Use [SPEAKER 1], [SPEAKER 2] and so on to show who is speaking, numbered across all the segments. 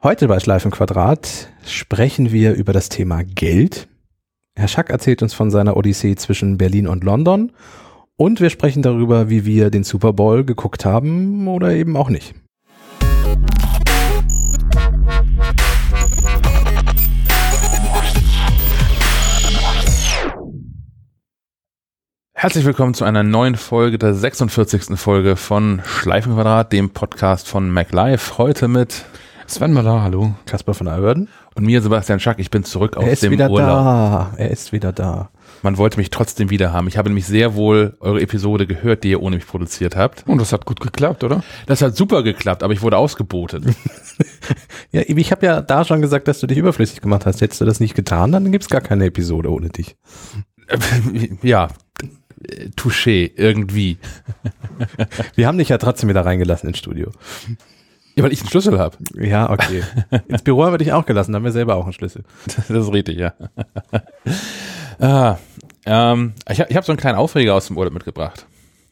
[SPEAKER 1] Heute bei Schleifen Quadrat sprechen wir über das Thema Geld. Herr Schack erzählt uns von seiner Odyssee zwischen Berlin und London und wir sprechen darüber, wie wir den Super Bowl geguckt haben oder eben auch nicht.
[SPEAKER 2] Herzlich willkommen zu einer neuen Folge, der 46. Folge von Schleifenquadrat, dem Podcast von MacLife. Heute mit
[SPEAKER 1] Sven Möller, hallo. Kasper von Alverden.
[SPEAKER 2] Und mir, Sebastian Schack. Ich bin zurück
[SPEAKER 1] aus er ist
[SPEAKER 2] dem
[SPEAKER 1] wieder
[SPEAKER 2] Urlaub.
[SPEAKER 1] Da. Er ist wieder da.
[SPEAKER 2] Man wollte mich trotzdem wieder haben. Ich habe nämlich sehr wohl eure Episode gehört, die ihr ohne mich produziert habt.
[SPEAKER 1] Und das hat gut geklappt, oder?
[SPEAKER 2] Das hat super geklappt, aber ich wurde ausgebotet.
[SPEAKER 1] ja, ich habe ja da schon gesagt, dass du dich überflüssig gemacht hast. Hättest du das nicht getan, dann gibt's gar keine Episode ohne dich.
[SPEAKER 2] ja, Touché, irgendwie.
[SPEAKER 1] Wir haben dich ja trotzdem wieder reingelassen ins Studio.
[SPEAKER 2] Ja, weil ich einen Schlüssel habe.
[SPEAKER 1] Ja, okay. Ins Büro haben wir dich auch gelassen, da haben wir selber auch einen Schlüssel.
[SPEAKER 2] Das ist richtig, ja. ah, ähm, ich habe hab so einen kleinen Aufreger aus dem Urlaub mitgebracht.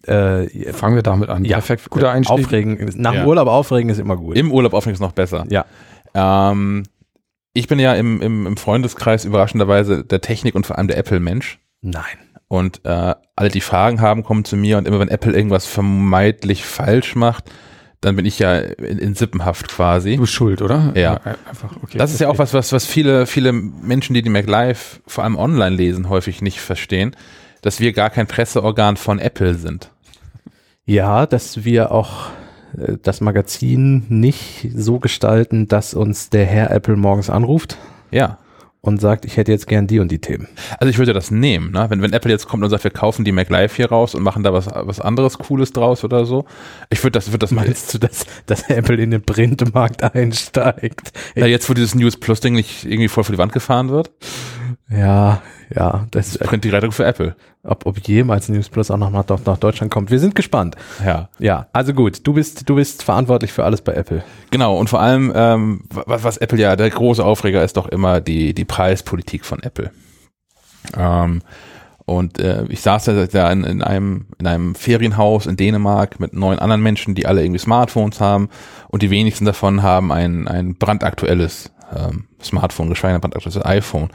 [SPEAKER 1] Äh, Fangen wir damit an.
[SPEAKER 2] Ja,
[SPEAKER 1] perfekt. Guter Einstieg.
[SPEAKER 2] Aufregen.
[SPEAKER 1] Nach dem ja. Urlaub aufregen ist immer gut.
[SPEAKER 2] Im Urlaub aufregen ist noch besser.
[SPEAKER 1] Ja.
[SPEAKER 2] Ähm, ich bin ja im, im, im Freundeskreis überraschenderweise der Technik und vor allem der Apple-Mensch.
[SPEAKER 1] Nein.
[SPEAKER 2] Und äh, alle, die Fragen haben, kommen zu mir und immer wenn Apple irgendwas vermeintlich falsch macht, dann bin ich ja in, in Sippenhaft quasi.
[SPEAKER 1] Du bist schuld, oder?
[SPEAKER 2] Ja. Einfach, okay. Das ist ja auch was, was, was viele, viele Menschen, die die MacLive vor allem online lesen, häufig nicht verstehen, dass wir gar kein Presseorgan von Apple sind.
[SPEAKER 1] Ja, dass wir auch äh, das Magazin nicht so gestalten, dass uns der Herr Apple morgens anruft.
[SPEAKER 2] Ja
[SPEAKER 1] und sagt, ich hätte jetzt gern die und die Themen.
[SPEAKER 2] Also ich würde das nehmen, ne? wenn, wenn Apple jetzt kommt und sagt, wir kaufen die Mac Live hier raus und machen da was, was anderes Cooles draus oder so. Ich würde das, würde das
[SPEAKER 1] Meinst du, dass, dass Apple in den Printmarkt einsteigt?
[SPEAKER 2] Ja, jetzt, wo dieses News Plus Ding nicht irgendwie voll vor die Wand gefahren wird?
[SPEAKER 1] Ja, ja,
[SPEAKER 2] das ist Print die Rettung für Apple.
[SPEAKER 1] Ob, ob jemals News Plus auch noch nach, nach Deutschland kommt. Wir sind gespannt.
[SPEAKER 2] Ja.
[SPEAKER 1] Ja, also gut, du bist, du bist verantwortlich für alles bei Apple.
[SPEAKER 2] Genau, und vor allem, ähm, was, was Apple ja, der große Aufreger ist doch immer die, die Preispolitik von Apple. Ähm, und äh, ich saß da in, in, einem, in einem Ferienhaus in Dänemark mit neun anderen Menschen, die alle irgendwie Smartphones haben und die wenigsten davon haben ein, ein brandaktuelles ähm, Smartphone, geschweige denn ein brandaktuelles iPhone.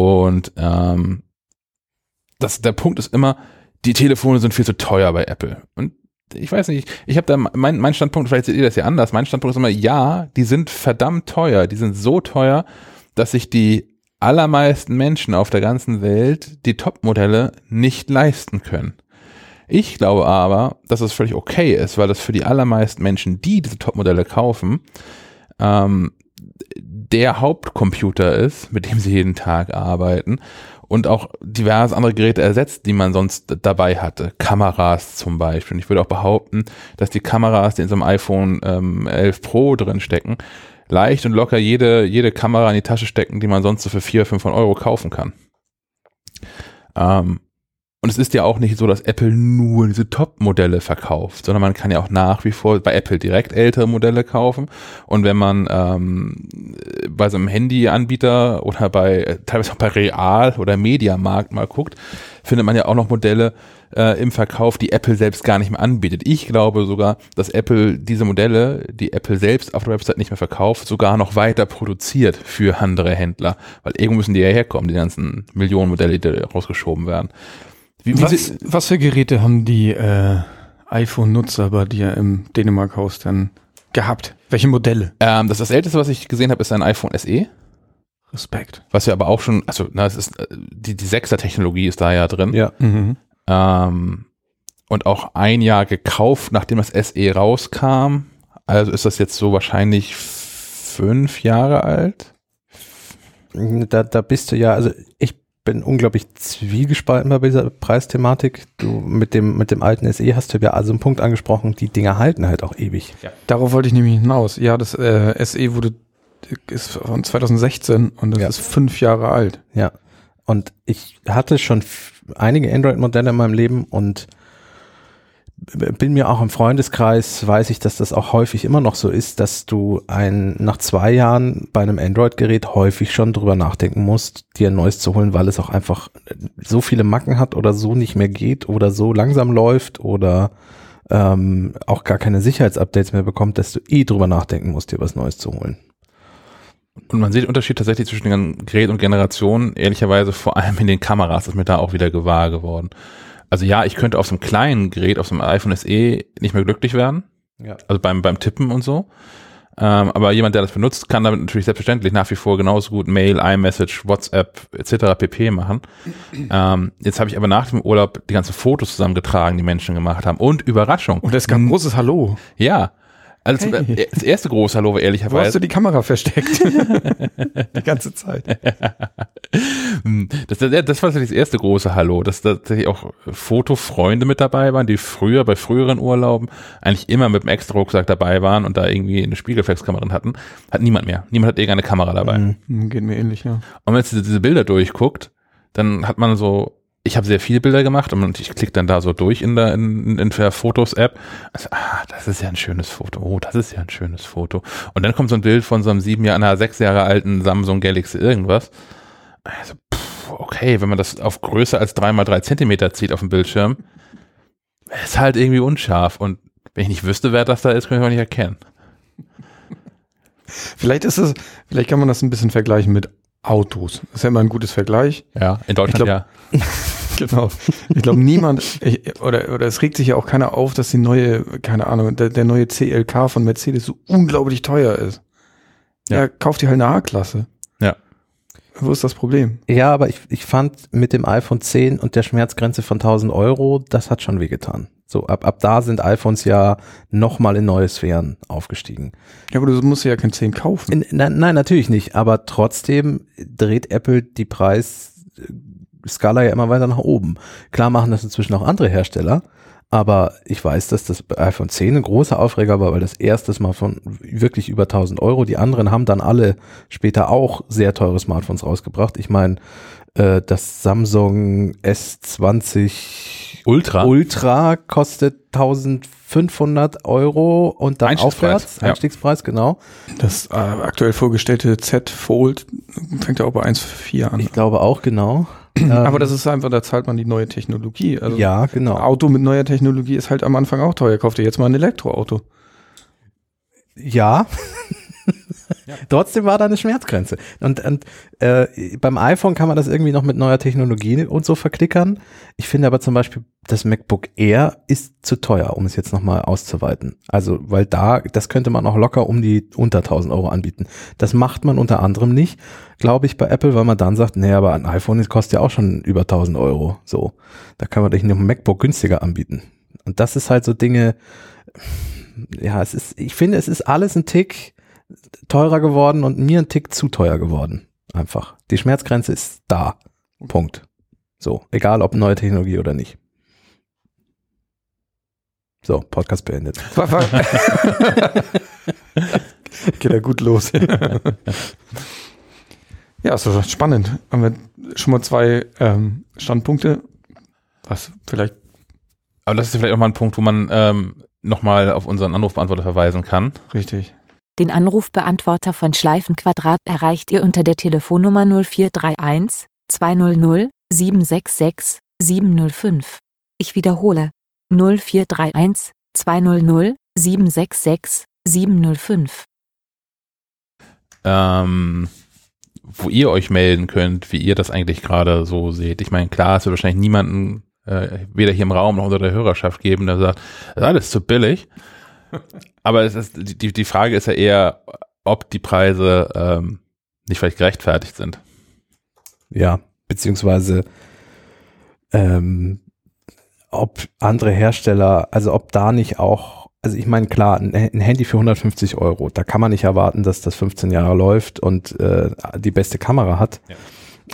[SPEAKER 2] Und ähm, das, der Punkt ist immer, die Telefone sind viel zu teuer bei Apple. Und ich weiß nicht, ich habe da mein, mein Standpunkt, vielleicht seht ihr das ja anders, mein Standpunkt ist immer, ja, die sind verdammt teuer, die sind so teuer, dass sich die allermeisten Menschen auf der ganzen Welt die Top-Modelle nicht leisten können. Ich glaube aber, dass es völlig okay ist, weil das für die allermeisten Menschen, die diese Top-Modelle kaufen, ähm, der Hauptcomputer ist, mit dem sie jeden Tag arbeiten und auch diverse andere Geräte ersetzt, die man sonst dabei hatte. Kameras zum Beispiel. Und ich würde auch behaupten, dass die Kameras, die in so einem iPhone ähm, 11 Pro drin stecken, leicht und locker jede, jede Kamera in die Tasche stecken, die man sonst so für 400, 500 Euro kaufen kann. Ähm, und es ist ja auch nicht so, dass Apple nur diese Top-Modelle verkauft, sondern man kann ja auch nach wie vor bei Apple direkt ältere Modelle kaufen. Und wenn man ähm, bei so einem Handyanbieter oder bei teilweise auch bei Real oder Mediamarkt mal guckt, findet man ja auch noch Modelle äh, im Verkauf, die Apple selbst gar nicht mehr anbietet. Ich glaube sogar, dass Apple diese Modelle, die Apple selbst auf der Website nicht mehr verkauft, sogar noch weiter produziert für andere Händler, weil irgendwo müssen die ja herkommen, die ganzen Millionen Modelle, die da rausgeschoben werden.
[SPEAKER 1] Wie, wie was, was, für Geräte haben die äh, iPhone-Nutzer bei dir im Dänemark-Haus dann gehabt? Welche Modelle?
[SPEAKER 2] Ähm, das, das älteste, was ich gesehen habe, ist ein iPhone SE.
[SPEAKER 1] Respekt.
[SPEAKER 2] Was ja aber auch schon, also na, es ist, äh, die, die 6er-Technologie ist da ja drin.
[SPEAKER 1] Ja. Mhm.
[SPEAKER 2] Ähm, und auch ein Jahr gekauft, nachdem das SE rauskam. Also ist das jetzt so wahrscheinlich fünf Jahre alt.
[SPEAKER 1] Da, da bist du ja, also ich bin unglaublich zwiegespalten bei dieser Preisthematik. Du mit dem, mit dem alten SE hast du ja also einen Punkt angesprochen, die Dinger halten halt auch ewig.
[SPEAKER 2] Ja. Darauf wollte ich nämlich hinaus. Ja, das äh, SE wurde ist von 2016 und das ja. ist fünf Jahre alt.
[SPEAKER 1] Ja. Und ich hatte schon einige Android-Modelle in meinem Leben und bin mir auch im Freundeskreis, weiß ich, dass das auch häufig immer noch so ist, dass du ein, nach zwei Jahren bei einem Android-Gerät häufig schon drüber nachdenken musst, dir ein neues zu holen, weil es auch einfach so viele Macken hat oder so nicht mehr geht oder so langsam läuft oder ähm, auch gar keine Sicherheitsupdates mehr bekommt, dass du eh drüber nachdenken musst, dir was Neues zu holen.
[SPEAKER 2] Und man sieht den Unterschied tatsächlich zwischen den Gerät und Generationen, ehrlicherweise vor allem in den Kameras, ist mir da auch wieder gewahr geworden. Also ja, ich könnte auf so einem kleinen Gerät, auf so einem iPhone SE nicht mehr glücklich werden. Ja. Also beim, beim Tippen und so. Ähm, aber jemand, der das benutzt, kann damit natürlich selbstverständlich nach wie vor genauso gut Mail, iMessage, WhatsApp etc. pp. machen. Ähm, jetzt habe ich aber nach dem Urlaub die ganzen Fotos zusammengetragen, die Menschen gemacht haben. Und Überraschung.
[SPEAKER 3] Und es gab ein großes Hallo.
[SPEAKER 2] Ja, also hey. das erste große Hallo war ehrlicherweise. Wo
[SPEAKER 3] hast du die Kamera versteckt? die ganze Zeit.
[SPEAKER 2] das, das, das war das erste große Hallo, dass tatsächlich auch Fotofreunde mit dabei waren, die früher bei früheren Urlauben eigentlich immer mit dem extra Rucksack dabei waren und da irgendwie eine Spiegelreflexkamera drin hatten. Hat niemand mehr. Niemand hat irgendeine Kamera dabei.
[SPEAKER 3] Mhm, geht mir ähnlich, ja. Und
[SPEAKER 2] wenn man jetzt diese Bilder durchguckt, dann hat man so ich habe sehr viele Bilder gemacht und ich klicke dann da so durch in der, in, in der Fotos-App. Also, ah, das ist ja ein schönes Foto. Oh, das ist ja ein schönes Foto. Und dann kommt so ein Bild von so einem sieben Jahre, einer sechs Jahre alten Samsung Galaxy irgendwas. Also, pff, okay, wenn man das auf Größe als drei mal drei Zentimeter zieht auf dem Bildschirm, ist halt irgendwie unscharf. Und wenn ich nicht wüsste, wer das da ist, könnte ich auch nicht erkennen.
[SPEAKER 3] Vielleicht ist es, vielleicht kann man das ein bisschen vergleichen mit Autos. Das ist ja immer ein gutes Vergleich.
[SPEAKER 2] Ja, in Deutschland
[SPEAKER 3] glaub,
[SPEAKER 2] ja.
[SPEAKER 3] genau. Ich glaube, niemand, ich, oder, oder es regt sich ja auch keiner auf, dass die neue, keine Ahnung, der, der neue CLK von Mercedes so unglaublich teuer ist. Ja, ja kauft die halt eine A-Klasse.
[SPEAKER 2] Ja.
[SPEAKER 3] Wo ist das Problem?
[SPEAKER 1] Ja, aber ich, ich fand mit dem iPhone 10 und der Schmerzgrenze von 1000 Euro, das hat schon wehgetan. So, ab, ab da sind iPhones ja nochmal in neue Sphären aufgestiegen.
[SPEAKER 3] Ja, aber du musst ja kein 10 kaufen.
[SPEAKER 1] In, nein, nein, natürlich nicht, aber trotzdem dreht Apple die Preisskala ja immer weiter nach oben. Klar machen das inzwischen auch andere Hersteller, aber ich weiß, dass das iPhone 10 ein großer Aufreger war, weil das erstes Mal von wirklich über 1000 Euro. Die anderen haben dann alle später auch sehr teure Smartphones rausgebracht. Ich meine, äh, das Samsung S20
[SPEAKER 2] Ultra,
[SPEAKER 1] Ultra kostet 1500 Euro und dann aufwärts. Ja. Einstiegspreis, genau.
[SPEAKER 3] Das äh, aktuell vorgestellte Z Fold fängt ja auch bei 1,4 an.
[SPEAKER 1] Ich glaube auch, genau.
[SPEAKER 3] Aber das ist einfach, da zahlt man die neue Technologie.
[SPEAKER 1] Also ja, genau.
[SPEAKER 3] Auto mit neuer Technologie ist halt am Anfang auch teuer. Kauft ihr jetzt mal ein Elektroauto.
[SPEAKER 1] Ja. Trotzdem war da eine Schmerzgrenze. Und, und äh, beim iPhone kann man das irgendwie noch mit neuer Technologie und so verklickern. Ich finde aber zum Beispiel, das MacBook Air ist zu teuer, um es jetzt nochmal auszuweiten. Also, weil da, das könnte man auch locker um die unter 1000 Euro anbieten. Das macht man unter anderem nicht, glaube ich, bei Apple, weil man dann sagt, nee, aber ein iPhone kostet ja auch schon über 1000 Euro. So, da kann man dich ein MacBook günstiger anbieten. Und das ist halt so Dinge, ja, es ist, ich finde, es ist alles ein Tick teurer geworden und mir ein Tick zu teuer geworden. Einfach. Die Schmerzgrenze ist da. Punkt. So, egal ob neue Technologie oder nicht. So, Podcast beendet.
[SPEAKER 3] Geht ja gut los. ja, ist doch spannend. Haben wir schon mal zwei ähm, Standpunkte. Was vielleicht.
[SPEAKER 2] Aber das ist vielleicht auch mal ein Punkt, wo man ähm, nochmal auf unseren Anrufbeantworter verweisen kann.
[SPEAKER 3] Richtig.
[SPEAKER 4] Den Anrufbeantworter von Schleifenquadrat erreicht ihr unter der Telefonnummer 0431 200 766 705. Ich wiederhole 0431 200 766 705.
[SPEAKER 2] Ähm, wo ihr euch melden könnt, wie ihr das eigentlich gerade so seht. Ich meine, klar, es wird wahrscheinlich niemanden, äh, weder hier im Raum noch unter der Hörerschaft geben, der sagt, das ist alles zu billig. Aber es ist, die, die Frage ist ja eher, ob die Preise ähm, nicht vielleicht gerechtfertigt sind.
[SPEAKER 1] Ja, beziehungsweise ähm, ob andere Hersteller, also ob da nicht auch, also ich meine, klar, ein, ein, Handy für 150 Euro, da kann man nicht erwarten, dass das 15 Jahre läuft und äh, die beste Kamera hat. Ja.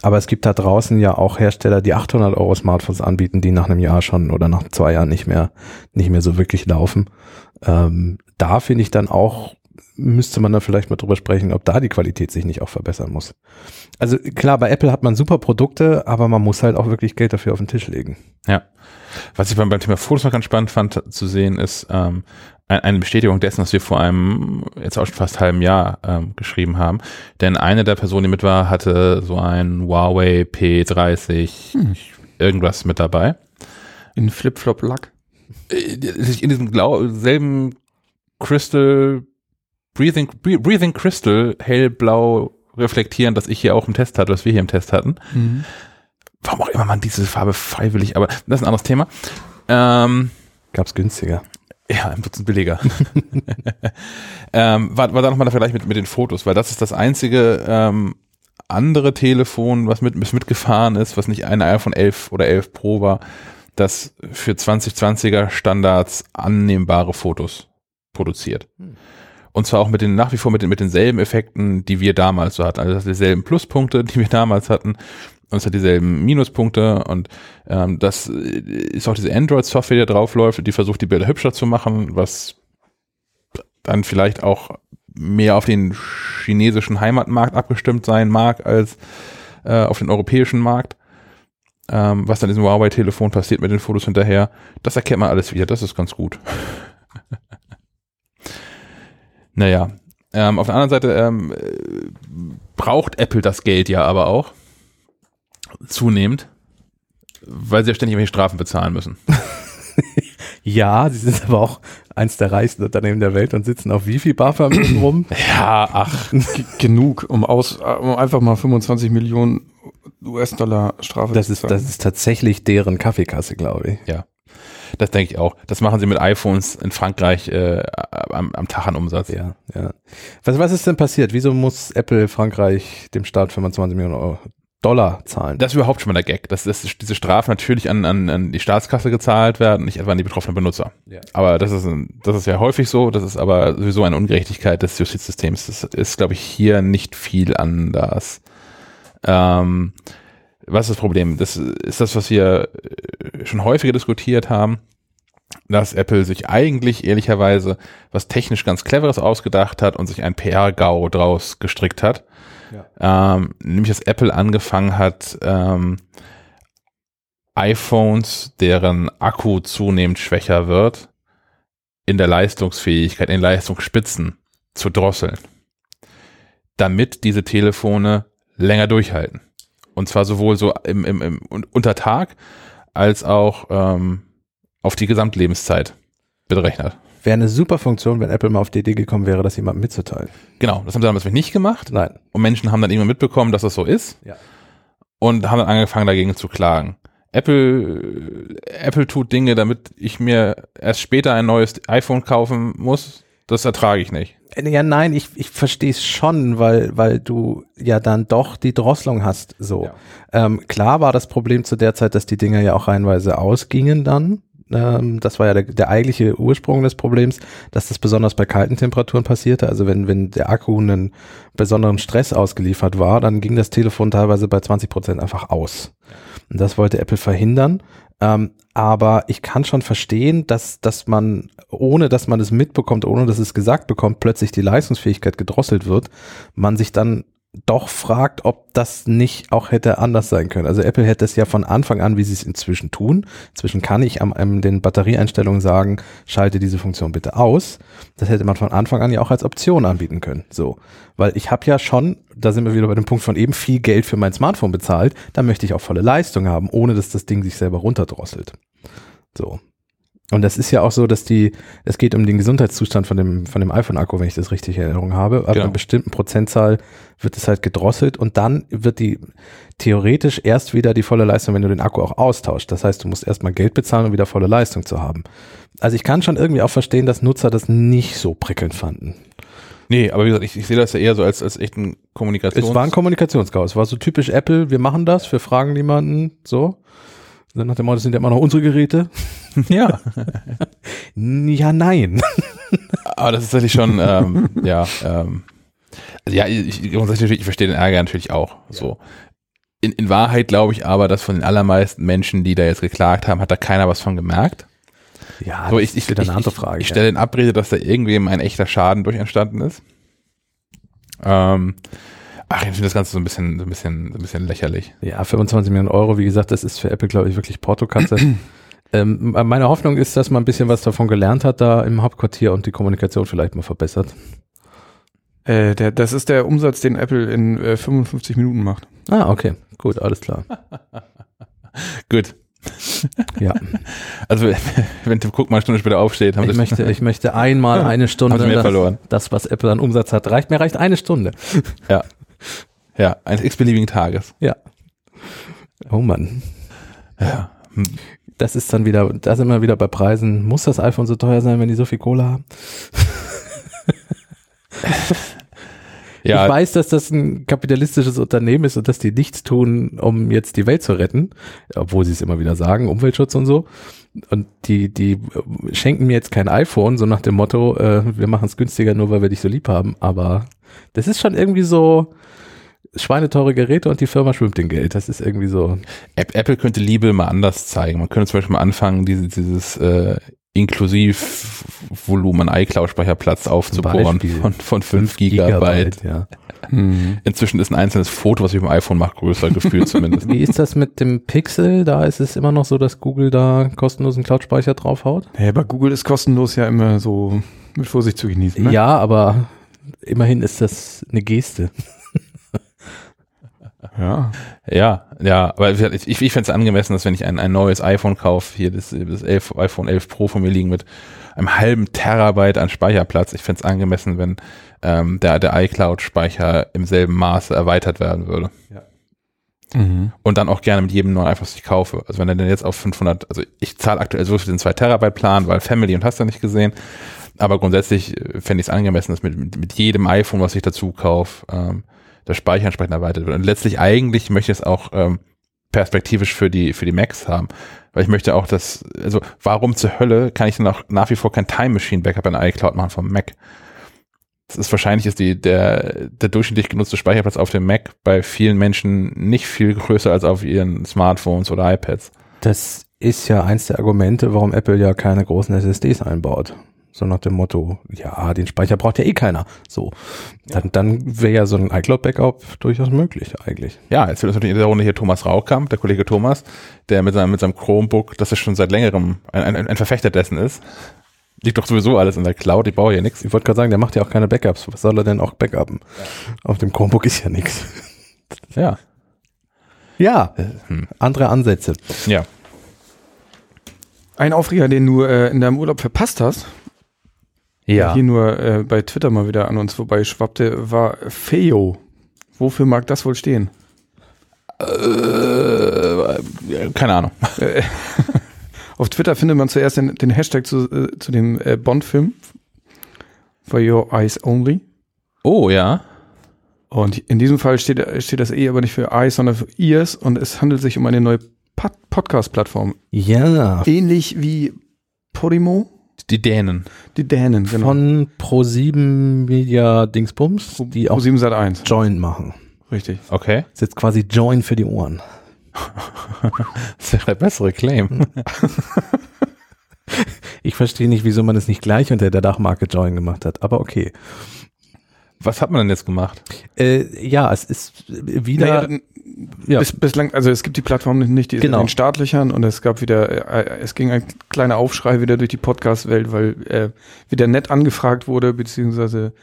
[SPEAKER 1] Aber es gibt da draußen ja auch Hersteller, die 800 Euro Smartphones anbieten, die nach einem Jahr schon oder nach zwei Jahren nicht mehr, nicht mehr so wirklich laufen. Ähm, da finde ich dann auch, müsste man dann vielleicht mal drüber sprechen, ob da die Qualität sich nicht auch verbessern muss. Also klar, bei Apple hat man super Produkte, aber man muss halt auch wirklich Geld dafür auf den Tisch legen.
[SPEAKER 2] Ja. Was ich beim, beim Thema Fotos noch ganz spannend fand zu sehen, ist ähm, eine Bestätigung dessen, was wir vor einem jetzt auch schon fast halben Jahr ähm, geschrieben haben. Denn eine der Personen, die mit war, hatte so ein Huawei P30 hm. irgendwas mit dabei.
[SPEAKER 3] In Flip-Flop-Lack?
[SPEAKER 2] Äh, in diesem selben Crystal, Breathing, Breathing Crystal, hellblau, reflektieren, dass ich hier auch im Test hatte, was wir hier im Test hatten.
[SPEAKER 3] Mhm.
[SPEAKER 2] Warum auch immer man diese Farbe freiwillig, aber das ist ein anderes Thema. Ähm,
[SPEAKER 1] Gab's günstiger.
[SPEAKER 2] ja, ein Dutzend billiger. ähm, war, war da nochmal der Vergleich mit, mit den Fotos, weil das ist das einzige ähm, andere Telefon, was mit, mitgefahren ist, was nicht ein iPhone 11 oder 11 Pro war, das für 2020er Standards annehmbare Fotos produziert. Und zwar auch mit den, nach wie vor mit, den, mit denselben Effekten, die wir damals so hatten. Also das dieselben Pluspunkte, die wir damals hatten. Und es hat dieselben Minuspunkte und ähm, das ist auch diese Android-Software, die da drauf läuft, die versucht, die Bilder hübscher zu machen, was dann vielleicht auch mehr auf den chinesischen Heimatmarkt abgestimmt sein mag als äh, auf den europäischen Markt. Ähm, was dann in diesem Huawei-Telefon passiert mit den Fotos hinterher, das erkennt man alles wieder, das ist ganz gut. naja, ähm, auf der anderen Seite ähm, äh, braucht Apple das Geld ja aber auch zunehmend, weil sie ja ständig irgendwelche Strafen bezahlen müssen.
[SPEAKER 1] Ja, sie sind aber auch eins der reichsten Unternehmen der Welt und sitzen auf wie viel BAFA-Mitteln rum?
[SPEAKER 2] Ja, ach,
[SPEAKER 3] G genug, um aus, um einfach mal 25 Millionen US-Dollar Strafe
[SPEAKER 1] Das ist, das ist tatsächlich deren Kaffeekasse, glaube ich.
[SPEAKER 2] das denke ich auch. Das machen sie mit iPhones in Frankreich äh, am, am Tag an Umsatz.
[SPEAKER 1] Ja, ja. Was, was ist denn passiert? Wieso muss Apple Frankreich dem Staat 25 Millionen Euro Dollar zahlen?
[SPEAKER 2] Das ist überhaupt schon mal der Gag, dass, dass diese Strafen natürlich an, an, an die Staatskasse gezahlt werden, nicht etwa an die betroffenen Benutzer.
[SPEAKER 1] Ja.
[SPEAKER 2] Aber das ist, ein, das ist ja häufig so, das ist aber sowieso eine Ungerechtigkeit des Justizsystems. Das ist, glaube ich, hier nicht viel anders. Ähm, was ist das Problem? Das ist das, was wir äh, schon häufiger diskutiert haben, dass Apple sich eigentlich ehrlicherweise was technisch ganz Cleveres ausgedacht hat und sich ein PR-GAU draus gestrickt hat. Ähm, nämlich, dass Apple angefangen hat, ähm, iPhones, deren Akku zunehmend schwächer wird, in der Leistungsfähigkeit, in den Leistungsspitzen zu drosseln, damit diese Telefone länger durchhalten. Und zwar sowohl so im, im, im unter Tag als auch ähm, auf die Gesamtlebenszeit berechnet.
[SPEAKER 1] Wäre eine super Funktion, wenn Apple mal auf die Idee gekommen wäre, das jemandem mitzuteilen.
[SPEAKER 2] Genau, das haben sie damals nicht gemacht.
[SPEAKER 1] Nein.
[SPEAKER 2] Und Menschen haben dann irgendwann mitbekommen, dass das so ist.
[SPEAKER 1] Ja.
[SPEAKER 2] Und haben dann angefangen, dagegen zu klagen. Apple, Apple tut Dinge, damit ich mir erst später ein neues iPhone kaufen muss. Das ertrage ich nicht.
[SPEAKER 1] Ja, nein, ich, ich verstehe es schon, weil, weil du ja dann doch die Drosselung hast. So.
[SPEAKER 2] Ja.
[SPEAKER 1] Ähm, klar war das Problem zu der Zeit, dass die Dinger ja auch reihenweise ausgingen dann. Ähm, das war ja der, der eigentliche Ursprung des Problems, dass das besonders bei kalten Temperaturen passierte. Also wenn, wenn der Akku einen besonderen Stress ausgeliefert war, dann ging das Telefon teilweise bei 20 Prozent einfach aus. Und das wollte Apple verhindern. Ähm, aber ich kann schon verstehen, dass, dass man, ohne dass man es mitbekommt, ohne dass es gesagt bekommt, plötzlich die Leistungsfähigkeit gedrosselt wird, man sich dann doch fragt, ob das nicht auch hätte anders sein können. Also Apple hätte es ja von Anfang an, wie sie es inzwischen tun. Inzwischen kann ich am, am den Batterieeinstellungen sagen, schalte diese Funktion bitte aus. Das hätte man von Anfang an ja auch als Option anbieten können. So, weil ich habe ja schon, da sind wir wieder bei dem Punkt von eben viel Geld für mein Smartphone bezahlt. Da möchte ich auch volle Leistung haben, ohne dass das Ding sich selber runterdrosselt. So. Und das ist ja auch so, dass die, es geht um den Gesundheitszustand von dem, von dem iPhone-Akku, wenn ich das richtig in Erinnerung habe. Ab
[SPEAKER 2] Genau.
[SPEAKER 1] einer bestimmten Prozentzahl wird es halt gedrosselt und dann wird die theoretisch erst wieder die volle Leistung, wenn du den Akku auch austauscht. Das heißt, du musst erstmal Geld bezahlen, um wieder volle Leistung zu haben. Also ich kann schon irgendwie auch verstehen, dass Nutzer das nicht so prickelnd fanden.
[SPEAKER 2] Nee, aber wie gesagt, ich, ich sehe das ja eher so als, als echten Kommunikations...
[SPEAKER 1] Es war ein Kommunikationschaos. Es war so typisch Apple, wir machen das, wir fragen niemanden, so. Dann nach dem Motto, das sind ja immer noch unsere Geräte.
[SPEAKER 2] ja.
[SPEAKER 1] Ja, nein.
[SPEAKER 2] Aber das ist tatsächlich schon, ähm, ja, ähm, also ja, ich, ich, verstehe den Ärger natürlich auch. So. In, in Wahrheit glaube ich aber, dass von den allermeisten Menschen, die da jetzt geklagt haben, hat da keiner was von gemerkt.
[SPEAKER 1] Ja,
[SPEAKER 2] So,
[SPEAKER 1] das
[SPEAKER 2] ich, ich, ich,
[SPEAKER 1] eine andere
[SPEAKER 2] ich,
[SPEAKER 1] Frage.
[SPEAKER 2] ich stelle in Abrede, dass da irgendwem ein echter Schaden durch entstanden ist. Ähm, ach, ich finde das Ganze so ein bisschen, so ein bisschen, so ein bisschen lächerlich.
[SPEAKER 1] Ja, 25 Millionen Euro, wie gesagt, das ist für Apple, glaube ich, wirklich Portokatze. ähm, meine Hoffnung ist, dass man ein bisschen was davon gelernt hat da im Hauptquartier und die Kommunikation vielleicht mal verbessert.
[SPEAKER 3] Äh, der, das ist der Umsatz, den Apple in äh, 55 Minuten macht.
[SPEAKER 1] Ah, okay, gut, alles klar.
[SPEAKER 2] Gut.
[SPEAKER 1] Ja,
[SPEAKER 2] Also, wenn Tim Cook mal eine Stunde später aufsteht, haben
[SPEAKER 1] ich möchte, ich möchte einmal eine Stunde, das,
[SPEAKER 2] verloren.
[SPEAKER 1] das, was Apple an Umsatz hat, reicht, mir reicht eine Stunde.
[SPEAKER 2] Ja. Ja, eines x-beliebigen Tages.
[SPEAKER 1] Ja. Oh Mann.
[SPEAKER 2] Ja.
[SPEAKER 1] Das ist dann wieder, da sind wir wieder bei Preisen. Muss das iPhone so teuer sein, wenn die so viel Kohle haben?
[SPEAKER 2] Ja,
[SPEAKER 1] Ich weiß, dass das ein kapitalistisches Unternehmen ist und dass die nichts tun, um jetzt die Welt zu retten, obwohl sie es immer wieder sagen, Umweltschutz und so. Und die, die schenken mir jetzt kein iPhone, so nach dem Motto, äh, wir machen es günstiger, nur weil wir dich so lieb haben. Aber das ist schon irgendwie so schweineteure Geräte und die Firma schwimmt in Geld. Das ist irgendwie so.
[SPEAKER 2] App- Apple könnte Liebe mal anders zeigen. Man könnte zum Beispiel mal anfangen, diese, dieses äh, Inklusivvolumen an iCloud-Speicherplatz aufzubohren von, von 5 Gigabyte.
[SPEAKER 1] ja.
[SPEAKER 3] Mhm.
[SPEAKER 2] Inzwischen ist ein einzelnes Foto, was ich dem iPhone mache, größer gefühlt zumindest.
[SPEAKER 1] Wie ist das mit dem Pixel? Da ist es immer noch so, dass Google da kostenlosen Cloud-Speicher draufhaut?
[SPEAKER 3] Ja, bei Google ist kostenlos ja immer so mit Vorsicht zu genießen. Ne?
[SPEAKER 1] Ja, aber immerhin ist das eine Geste.
[SPEAKER 3] ja.
[SPEAKER 2] Ja, ja, aber ich, ich, ich fände es angemessen, dass wenn ich ein, ein neues iPhone kaufe, hier das, das 11, iPhone 11 Pro von mir liegen mit einem halben Terabyte an Speicherplatz, ich fände es angemessen, wenn ähm, der, der iCloud-Speicher im selben Maße erweitert werden würde.
[SPEAKER 3] Mhm.
[SPEAKER 2] Und dann auch gerne mit jedem neuen iPhone, was ich kaufe. Also wenn er denn jetzt auf 500, also ich zahle aktuell so für den 2 Terabyte Plan, weil Family und hast du nicht gesehen. Aber grundsätzlich äh, fände ich es angemessen, dass mit, mit, mit jedem iPhone, was ich dazu kaufe, ähm, der Speicher entsprechend erweitert wird. Und letztlich eigentlich möchte ich es auch ähm, perspektivisch für die, für die Macs haben. Weil ich möchte auch, dass, also warum zur Hölle kann ich dann auch nach wie vor kein Time Machine Backup in iCloud machen vom Mac? Das ist wahrscheinlich ist die, der, der durchschnittlich genutzte Speicherplatz auf dem Mac bei vielen Menschen nicht viel größer als auf ihren Smartphones oder iPads.
[SPEAKER 1] Das ist ja eins der Argumente, warum Apple ja keine großen SSDs einbaut. So nach dem Motto, ja, den Speicher braucht ja eh keiner. So. Dann, dann wäre ja so ein iCloud-Backup durchaus möglich eigentlich.
[SPEAKER 2] Ja, jetzt wird uns natürlich in der Runde hier Thomas Raukamp, der Kollege Thomas, der mit seinem, mit seinem Chromebook, das ist schon seit längerem ein, ein, ein Verfechter dessen ist. Liegt doch sowieso alles in der Cloud, ich brauche hier nichts.
[SPEAKER 1] Ich wollte gerade sagen, der macht ja auch keine Backups. Was soll er denn auch backuppen? Auf dem Chromebook ist ja nichts.
[SPEAKER 2] Ja.
[SPEAKER 1] Ja,
[SPEAKER 2] Hm.
[SPEAKER 1] andere Ansätze.
[SPEAKER 2] Ja.
[SPEAKER 3] Ein Aufreger, den du äh, in deinem Urlaub verpasst hast, der hier nur äh, bei Twitter mal wieder an uns vorbei schwappte, war Feo. Wofür mag das wohl stehen?
[SPEAKER 2] Äh, keine Ahnung.
[SPEAKER 3] Äh, Auf Twitter findet man zuerst den, den Hashtag zu, äh, zu dem äh, Bond-Film. For Your Eyes Only.
[SPEAKER 2] Oh, ja.
[SPEAKER 3] Und in diesem Fall steht, steht das E aber nicht für Eyes, sondern für Ears und es handelt sich um eine neue Pod Podcast-Plattform.
[SPEAKER 1] Ja,
[SPEAKER 3] Ähnlich wie Podimo,
[SPEAKER 2] Die Dänen.
[SPEAKER 3] die Dänen, genau.
[SPEAKER 1] von Pro7 Media Dingsbums, die auch
[SPEAKER 3] Pro7 Sat 1.
[SPEAKER 1] Join machen.
[SPEAKER 3] Richtig.
[SPEAKER 2] Okay.
[SPEAKER 1] Ist jetzt quasi Join für die Ohren.
[SPEAKER 2] Das wäre der bessere Claim.
[SPEAKER 1] Ich verstehe nicht, wieso man es nicht gleich unter der Dachmarke Join gemacht hat, aber okay.
[SPEAKER 2] Was hat man denn jetzt gemacht?
[SPEAKER 1] Äh, ja, es ist wieder.
[SPEAKER 3] Naja,
[SPEAKER 1] ja.
[SPEAKER 3] bis, bislang, also es gibt die Plattform nicht, die
[SPEAKER 1] Genau.
[SPEAKER 3] in den Startlöchern und es gab wieder, äh, es ging ein kleiner Aufschrei wieder durch die Podcast-Welt, weil äh, wieder nett angefragt wurde, beziehungsweise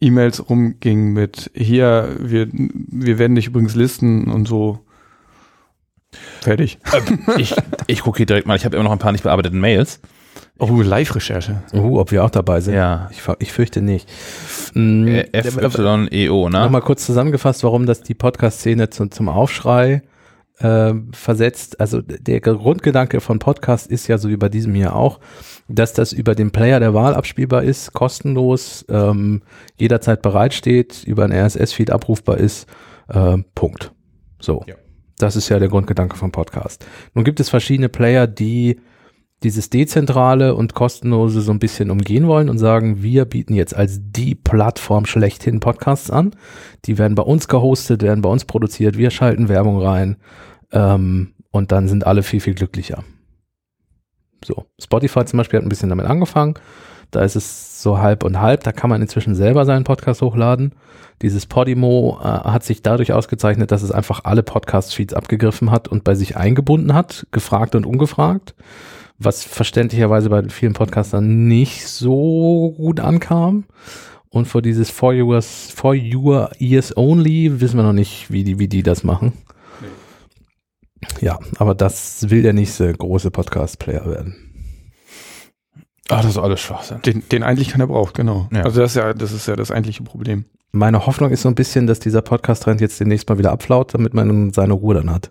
[SPEAKER 3] E-Mails rumging mit hier, wir, wir werden dich übrigens listen und so. Fertig.
[SPEAKER 2] ich ich gucke hier direkt mal, ich habe immer noch ein paar nicht bearbeiteten Mails.
[SPEAKER 3] Oh, Live-Recherche.
[SPEAKER 1] Uh, ob wir auch dabei sind.
[SPEAKER 2] Ja.
[SPEAKER 1] Ich, ich fürchte nicht.
[SPEAKER 2] Äh, FYEO, ne?
[SPEAKER 1] Nochmal kurz zusammengefasst, warum das die Podcast-Szene zum, zum Aufschrei äh, versetzt. Also der Grundgedanke von Podcast ist ja so wie bei diesem hier auch, dass das über den Player der Wahl abspielbar ist, kostenlos, ähm, jederzeit bereitsteht, über ein RSS-Feed abrufbar ist. Äh, Punkt. So.
[SPEAKER 2] Ja.
[SPEAKER 1] Das ist ja der Grundgedanke vom Podcast. Nun gibt es verschiedene Player, die dieses Dezentrale und Kostenlose so ein bisschen umgehen wollen und sagen, wir bieten jetzt als die Plattform schlechthin Podcasts an. Die werden bei uns gehostet, werden bei uns produziert, wir schalten Werbung rein ähm, und dann sind alle viel, viel glücklicher. So, Spotify zum Beispiel hat ein bisschen damit angefangen. Da ist es so halb und halb. Da kann man inzwischen selber seinen Podcast hochladen. Dieses Podimo äh, hat sich dadurch ausgezeichnet, dass es einfach alle Podcast-Feeds abgegriffen hat und bei sich eingebunden hat, gefragt und ungefragt was verständlicherweise bei vielen Podcastern nicht so gut ankam. Und für dieses For Yours, For Your Ears Only wissen wir noch nicht, wie die, wie die das machen. Ja, aber das will der nächste große Podcast-Player werden.
[SPEAKER 2] Ach, das ist alles Schwachsinn.
[SPEAKER 3] Den, den eigentlich keiner braucht, genau.
[SPEAKER 2] Ja.
[SPEAKER 3] Also das ist ja, das ist ja das eigentliche Problem.
[SPEAKER 1] Meine Hoffnung ist so ein bisschen, dass dieser Podcast-Trend jetzt demnächst mal wieder abflaut, damit man seine Ruhe dann hat.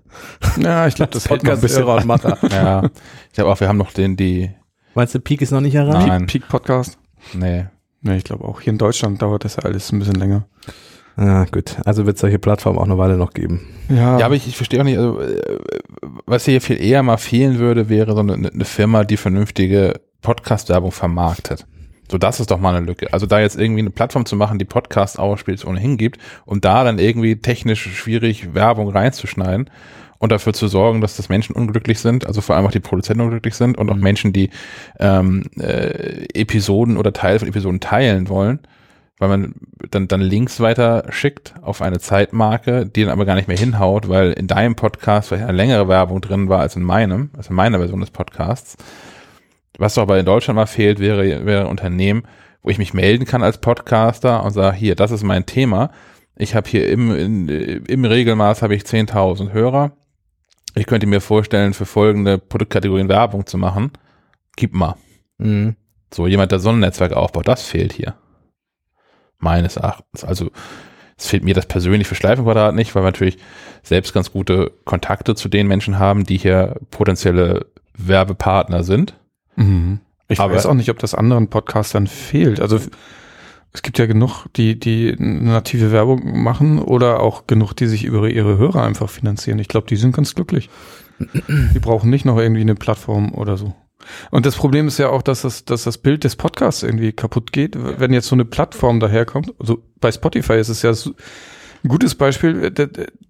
[SPEAKER 3] Ja, ich glaube, das
[SPEAKER 1] Podcast-Hörer und Macher.
[SPEAKER 2] Ja, ich glaube auch, wir haben noch den, die,
[SPEAKER 1] Meinst du, Peak ist noch nicht erreicht?
[SPEAKER 2] Nein.
[SPEAKER 3] Peak Podcast.
[SPEAKER 2] nee,
[SPEAKER 3] Nee, ich glaube auch. Hier in Deutschland dauert das ja alles ein bisschen länger.
[SPEAKER 1] Ah, gut. Also wird es solche Plattformen auch eine Weile noch geben.
[SPEAKER 3] Ja,
[SPEAKER 2] Ja, aber ich, ich verstehe auch nicht, also, äh, was hier viel eher mal fehlen würde, wäre so eine, eine Firma, die vernünftige Podcast-Werbung vermarktet. So, das ist doch mal eine Lücke. Also da jetzt irgendwie eine Plattform zu machen, die Podcast ausspielt, ohnehin gibt, und da dann irgendwie technisch schwierig Werbung reinzuschneiden und dafür zu sorgen, dass das Menschen unglücklich sind, also vor allem auch die Produzenten unglücklich sind und auch Menschen, die ähm, äh, Episoden oder Teile von Episoden teilen wollen, weil man dann, dann Links weiter schickt auf eine Zeitmarke, die dann aber gar nicht mehr hinhaut, weil in deinem Podcast vielleicht eine längere Werbung drin war als in meinem, also in meiner Version des Podcasts. Was doch aber in Deutschland mal fehlt, wäre, wäre ein Unternehmen, wo ich mich melden kann als Podcaster und sage, hier, das ist mein Thema. Ich habe hier im, in, im Regelmaß habe ich 10.000 Hörer. Ich könnte mir vorstellen, für folgende Produktkategorien Werbung zu machen. Gib mal.
[SPEAKER 1] Mhm.
[SPEAKER 2] So jemand, der so ein Netzwerk aufbaut, das fehlt hier. Meines Erachtens. Also es fehlt mir das persönlich für Schleifenquadrat nicht, weil wir natürlich selbst ganz gute Kontakte zu den Menschen haben, die hier potenzielle Werbepartner sind.
[SPEAKER 3] Mhm. Ich
[SPEAKER 2] Aber-
[SPEAKER 3] weiß auch nicht, ob das anderen Podcastern fehlt. Also es gibt ja genug, die, die native Werbung machen oder auch genug, die sich über ihre Hörer einfach finanzieren. Ich glaube, die sind ganz glücklich. Die brauchen nicht noch irgendwie eine Plattform oder so. Und das Problem ist ja auch, dass das, dass das Bild des Podcasts irgendwie kaputt geht, wenn jetzt so eine Plattform daherkommt. Also bei Spotify ist es ja so, ein gutes Beispiel. D-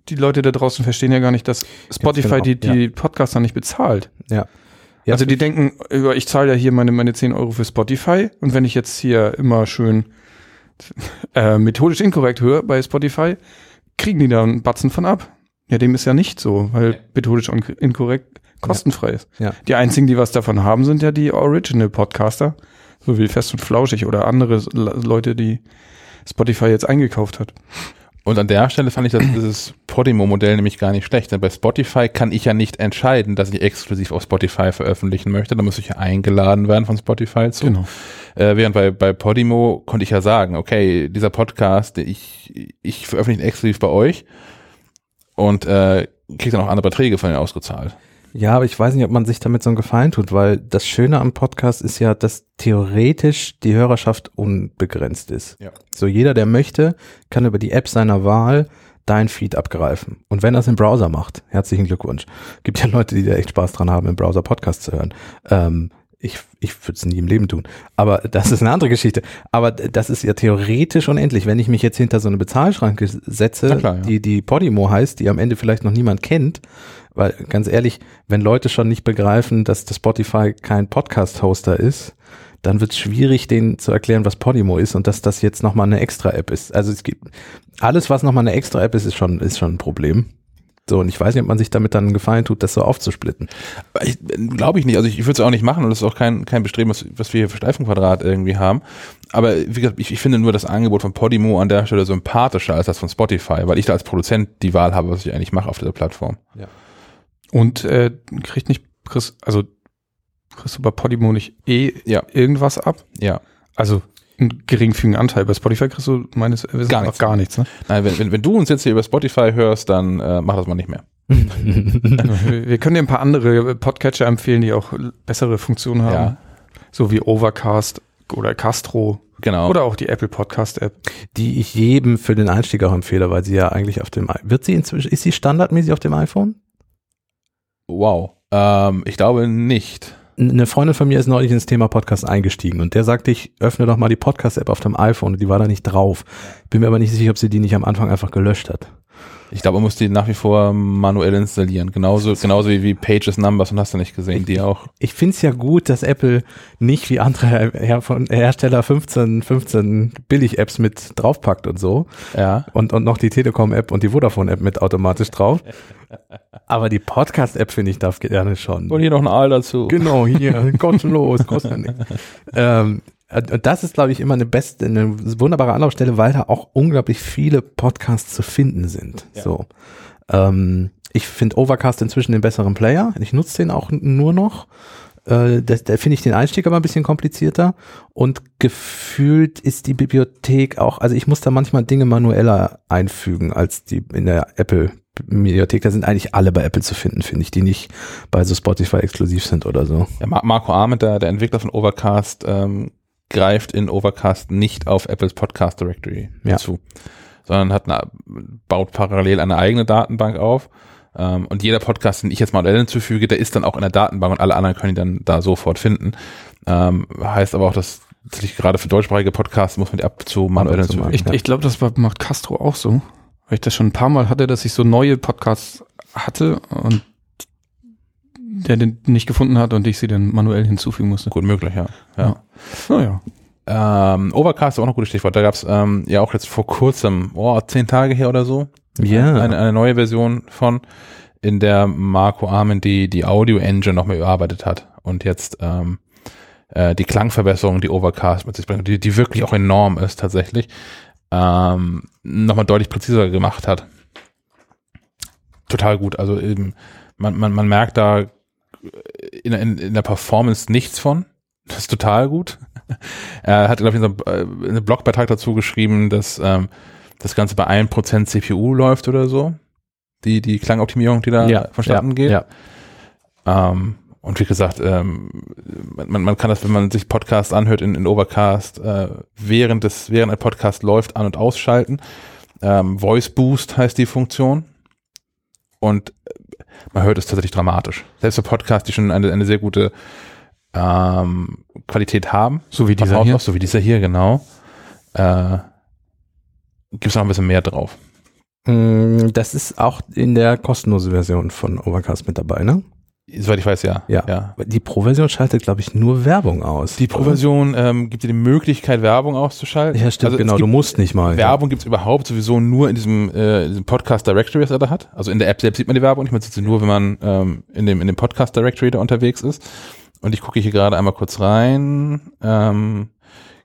[SPEAKER 3] Die Leute da draußen verstehen ja gar nicht, dass Spotify
[SPEAKER 1] genau,
[SPEAKER 3] die, die Podcaster nicht bezahlt.
[SPEAKER 1] Ja. Ja,
[SPEAKER 3] also die denken, ich zahle ja hier meine, meine 10 Euro für Spotify und wenn ich jetzt hier immer schön äh, methodisch inkorrekt höre bei Spotify, kriegen die da einen Batzen von ab. Ja, dem ist ja nicht so, weil methodisch inkorrekt kostenfrei ist.
[SPEAKER 1] Ja.
[SPEAKER 3] Die einzigen, die was davon haben, sind ja die Original-Podcaster, so wie Fest und Flauschig oder andere Leute, die Spotify jetzt eingekauft hat.
[SPEAKER 2] Und an der Stelle fand ich das, dieses Podimo-Modell nämlich gar nicht schlecht. Denn bei Spotify kann ich ja nicht entscheiden, dass ich exklusiv auf Spotify veröffentlichen möchte. Da muss ich ja eingeladen werden von Spotify zu.
[SPEAKER 3] Genau.
[SPEAKER 2] Äh, während bei, bei Podimo konnte ich ja sagen, okay, dieser Podcast, ich, ich veröffentliche ihn exklusiv bei euch und äh, kriege dann auch andere Beträge von denen ausgezahlt.
[SPEAKER 1] Ja, aber ich weiß nicht, ob man sich damit so einen Gefallen tut, weil das Schöne am Podcast ist ja, dass theoretisch die Hörerschaft unbegrenzt ist.
[SPEAKER 2] Ja.
[SPEAKER 1] So jeder, der möchte, kann über die App seiner Wahl dein Feed abgreifen. Und wenn er es im Browser macht, herzlichen Glückwunsch. Gibt ja Leute, die da echt Spaß dran haben, im Browser Podcasts zu hören. Ähm, ich ich würde es nie im Leben tun. Aber das ist eine andere Geschichte. Aber das ist ja theoretisch unendlich. Wenn ich mich jetzt hinter so eine Bezahlschranke setze,
[SPEAKER 2] klar, ja.
[SPEAKER 1] die, die Podimo heißt, die am Ende vielleicht noch niemand kennt, weil ganz ehrlich, wenn Leute schon nicht begreifen, dass das Spotify kein Podcast-Hoster ist, dann wird es schwierig, denen zu erklären, was Podimo ist und dass das jetzt nochmal eine Extra-App ist. Also es gibt alles, was nochmal eine Extra-App ist, ist schon, ist schon ein Problem. So, und ich weiß nicht, ob man sich damit dann einen Gefallen tut, das so aufzusplitten.
[SPEAKER 2] Glaube ich nicht. Also ich, ich würde es auch nicht machen und das ist auch kein, kein Bestreben, was, was wir hier für Streifenquadrat irgendwie haben. Aber wie gesagt, ich, ich finde nur das Angebot von Podimo an der Stelle sympathischer als das von Spotify, weil ich da als Produzent die Wahl habe, was ich eigentlich mache auf dieser Plattform.
[SPEAKER 3] Und äh, kriegt nicht, Chris, also kriegst du bei Podimo nicht eh
[SPEAKER 2] Ja.
[SPEAKER 3] irgendwas ab?
[SPEAKER 2] Ja.
[SPEAKER 3] Also einen geringfügigen Anteil. Bei Spotify kriegst du meines Wissens
[SPEAKER 2] Gar nichts.
[SPEAKER 3] gar nichts. Ne?
[SPEAKER 2] Nein, wenn, wenn, wenn du uns jetzt hier über Spotify hörst, dann äh, mach das mal nicht mehr.
[SPEAKER 3] wir wir können dir ein paar andere Podcatcher empfehlen, die auch bessere Funktionen haben.
[SPEAKER 2] Ja.
[SPEAKER 3] So wie Overcast oder Castro
[SPEAKER 2] Genau.
[SPEAKER 3] oder auch die Apple Podcast App.
[SPEAKER 1] die ich jedem für den Einstieg auch empfehle, weil sie ja eigentlich auf dem, wird sie inzwischen, ist sie standardmäßig auf dem iPhone?
[SPEAKER 2] Wow. Ähm, ich glaube nicht.
[SPEAKER 1] Eine Freundin von mir ist neulich ins Thema Podcast eingestiegen und der sagte, ich öffne doch mal die Podcast-App auf dem iPhone und die war da nicht drauf. Bin mir aber nicht sicher, ob sie die nicht am Anfang einfach gelöscht hat.
[SPEAKER 2] Ich glaube, man muss die nach wie vor manuell installieren. Genauso, genauso wie, wie Pages Numbers und hast du nicht gesehen, die auch.
[SPEAKER 1] Ich finde es ja gut, dass Apple nicht wie andere Her von Hersteller 15, 15 Billig-Apps mit draufpackt und so.
[SPEAKER 2] Ja.
[SPEAKER 1] Und, und noch die Telekom-App und die Vodafone-App mit automatisch drauf. Aber die Podcast-App finde ich darf gerne schon.
[SPEAKER 2] Und hier noch ein Aal dazu.
[SPEAKER 1] Genau, hier, kostenlos, kostet ja nichts. Ähm, und das ist, glaube ich, immer eine beste, eine wunderbare Anlaufstelle, weil da auch unglaublich viele Podcasts zu finden sind.
[SPEAKER 2] Ja.
[SPEAKER 1] So. Ähm, ich finde Overcast inzwischen den besseren Player. Ich nutze den auch nur noch. Äh, da finde ich den Einstieg aber ein bisschen komplizierter und gefühlt ist die Bibliothek auch, also ich muss da manchmal Dinge manueller einfügen als die in der Apple Bibliothek. Da sind eigentlich alle bei Apple zu finden, finde ich, die nicht bei so Spotify exklusiv sind oder so.
[SPEAKER 2] Ja, Mar- Marco Arment, der, der Entwickler von Overcast, ähm, greift in Overcast nicht auf Apples Podcast Directory
[SPEAKER 1] Ja.
[SPEAKER 2] zu, sondern hat eine, baut parallel eine eigene Datenbank auf. Ähm, und jeder Podcast, den ich jetzt manuell hinzufüge, der ist dann auch in der Datenbank und alle anderen können ihn dann da sofort finden. Ähm, heißt aber auch, dass tatsächlich gerade für deutschsprachige Podcasts muss man die ab zu manuell hinzufügen.
[SPEAKER 3] Ich,
[SPEAKER 1] Ja.
[SPEAKER 3] ich glaube, das war, macht Castro auch so. Weil ich das schon ein paar Mal hatte, dass ich so neue Podcasts hatte und der den nicht gefunden hat und ich sie dann manuell hinzufügen musste.
[SPEAKER 2] Gut möglich, ja. ja.
[SPEAKER 3] Naja.
[SPEAKER 2] Ähm, Overcast ist auch noch ein gutes Stichwort. Da gab es ähm, ja auch jetzt vor kurzem, oh, zehn Tage her oder so,
[SPEAKER 1] Ja.
[SPEAKER 2] eine, eine neue Version von, in der Marco Armen die, die Audio-Engine nochmal überarbeitet hat und jetzt ähm, äh, die Klangverbesserung, die Overcast mit sich bringt, die, die wirklich auch enorm ist tatsächlich, ähm, nochmal deutlich präziser gemacht hat. Total gut. Also eben, man, man, man merkt da in, in, in der Performance nichts von. Das ist total gut. Er hat, glaube ich, in so einem, äh, Blogbeitrag dazu geschrieben, dass ähm, das Ganze bei 1% CPU läuft oder so. Die, die Klangoptimierung, die da vonstatten geht.
[SPEAKER 1] Ja.
[SPEAKER 2] Ähm, und wie gesagt, ähm, man, man kann das, wenn man sich Podcast anhört in, in Overcast, äh, während des, während ein Podcast läuft, an- und ausschalten. Ähm, Voice Boost heißt die Funktion. Und äh, man hört es tatsächlich dramatisch. Selbst für Podcasts, die schon eine, eine sehr gute ähm, Qualität haben.
[SPEAKER 3] So wie dieser hier.
[SPEAKER 2] aus, so wie dieser hier, genau. Äh, Gibt es noch ein bisschen mehr drauf.
[SPEAKER 1] Mm, Das ist auch in der kostenlosen Version von Overcast mit dabei, ne?
[SPEAKER 2] Soweit ich weiß, ja.
[SPEAKER 1] Ja. Die Pro-Version schaltet, glaube ich, nur Werbung aus.
[SPEAKER 2] Die Pro-Version ähm, gibt dir die Möglichkeit, Werbung auszuschalten.
[SPEAKER 1] Ja, stimmt,
[SPEAKER 2] Also
[SPEAKER 1] genau. Du musst nicht mal.
[SPEAKER 2] Werbung gibt es überhaupt sowieso nur in diesem, äh, diesem Podcast Directory, was er da hat. Also in der App selbst sieht man die Werbung nicht, man sieht sie nur, wenn man ähm, in, dem, in dem Podcast Directory da unterwegs ist. Und ich gucke hier gerade einmal kurz rein. Ähm,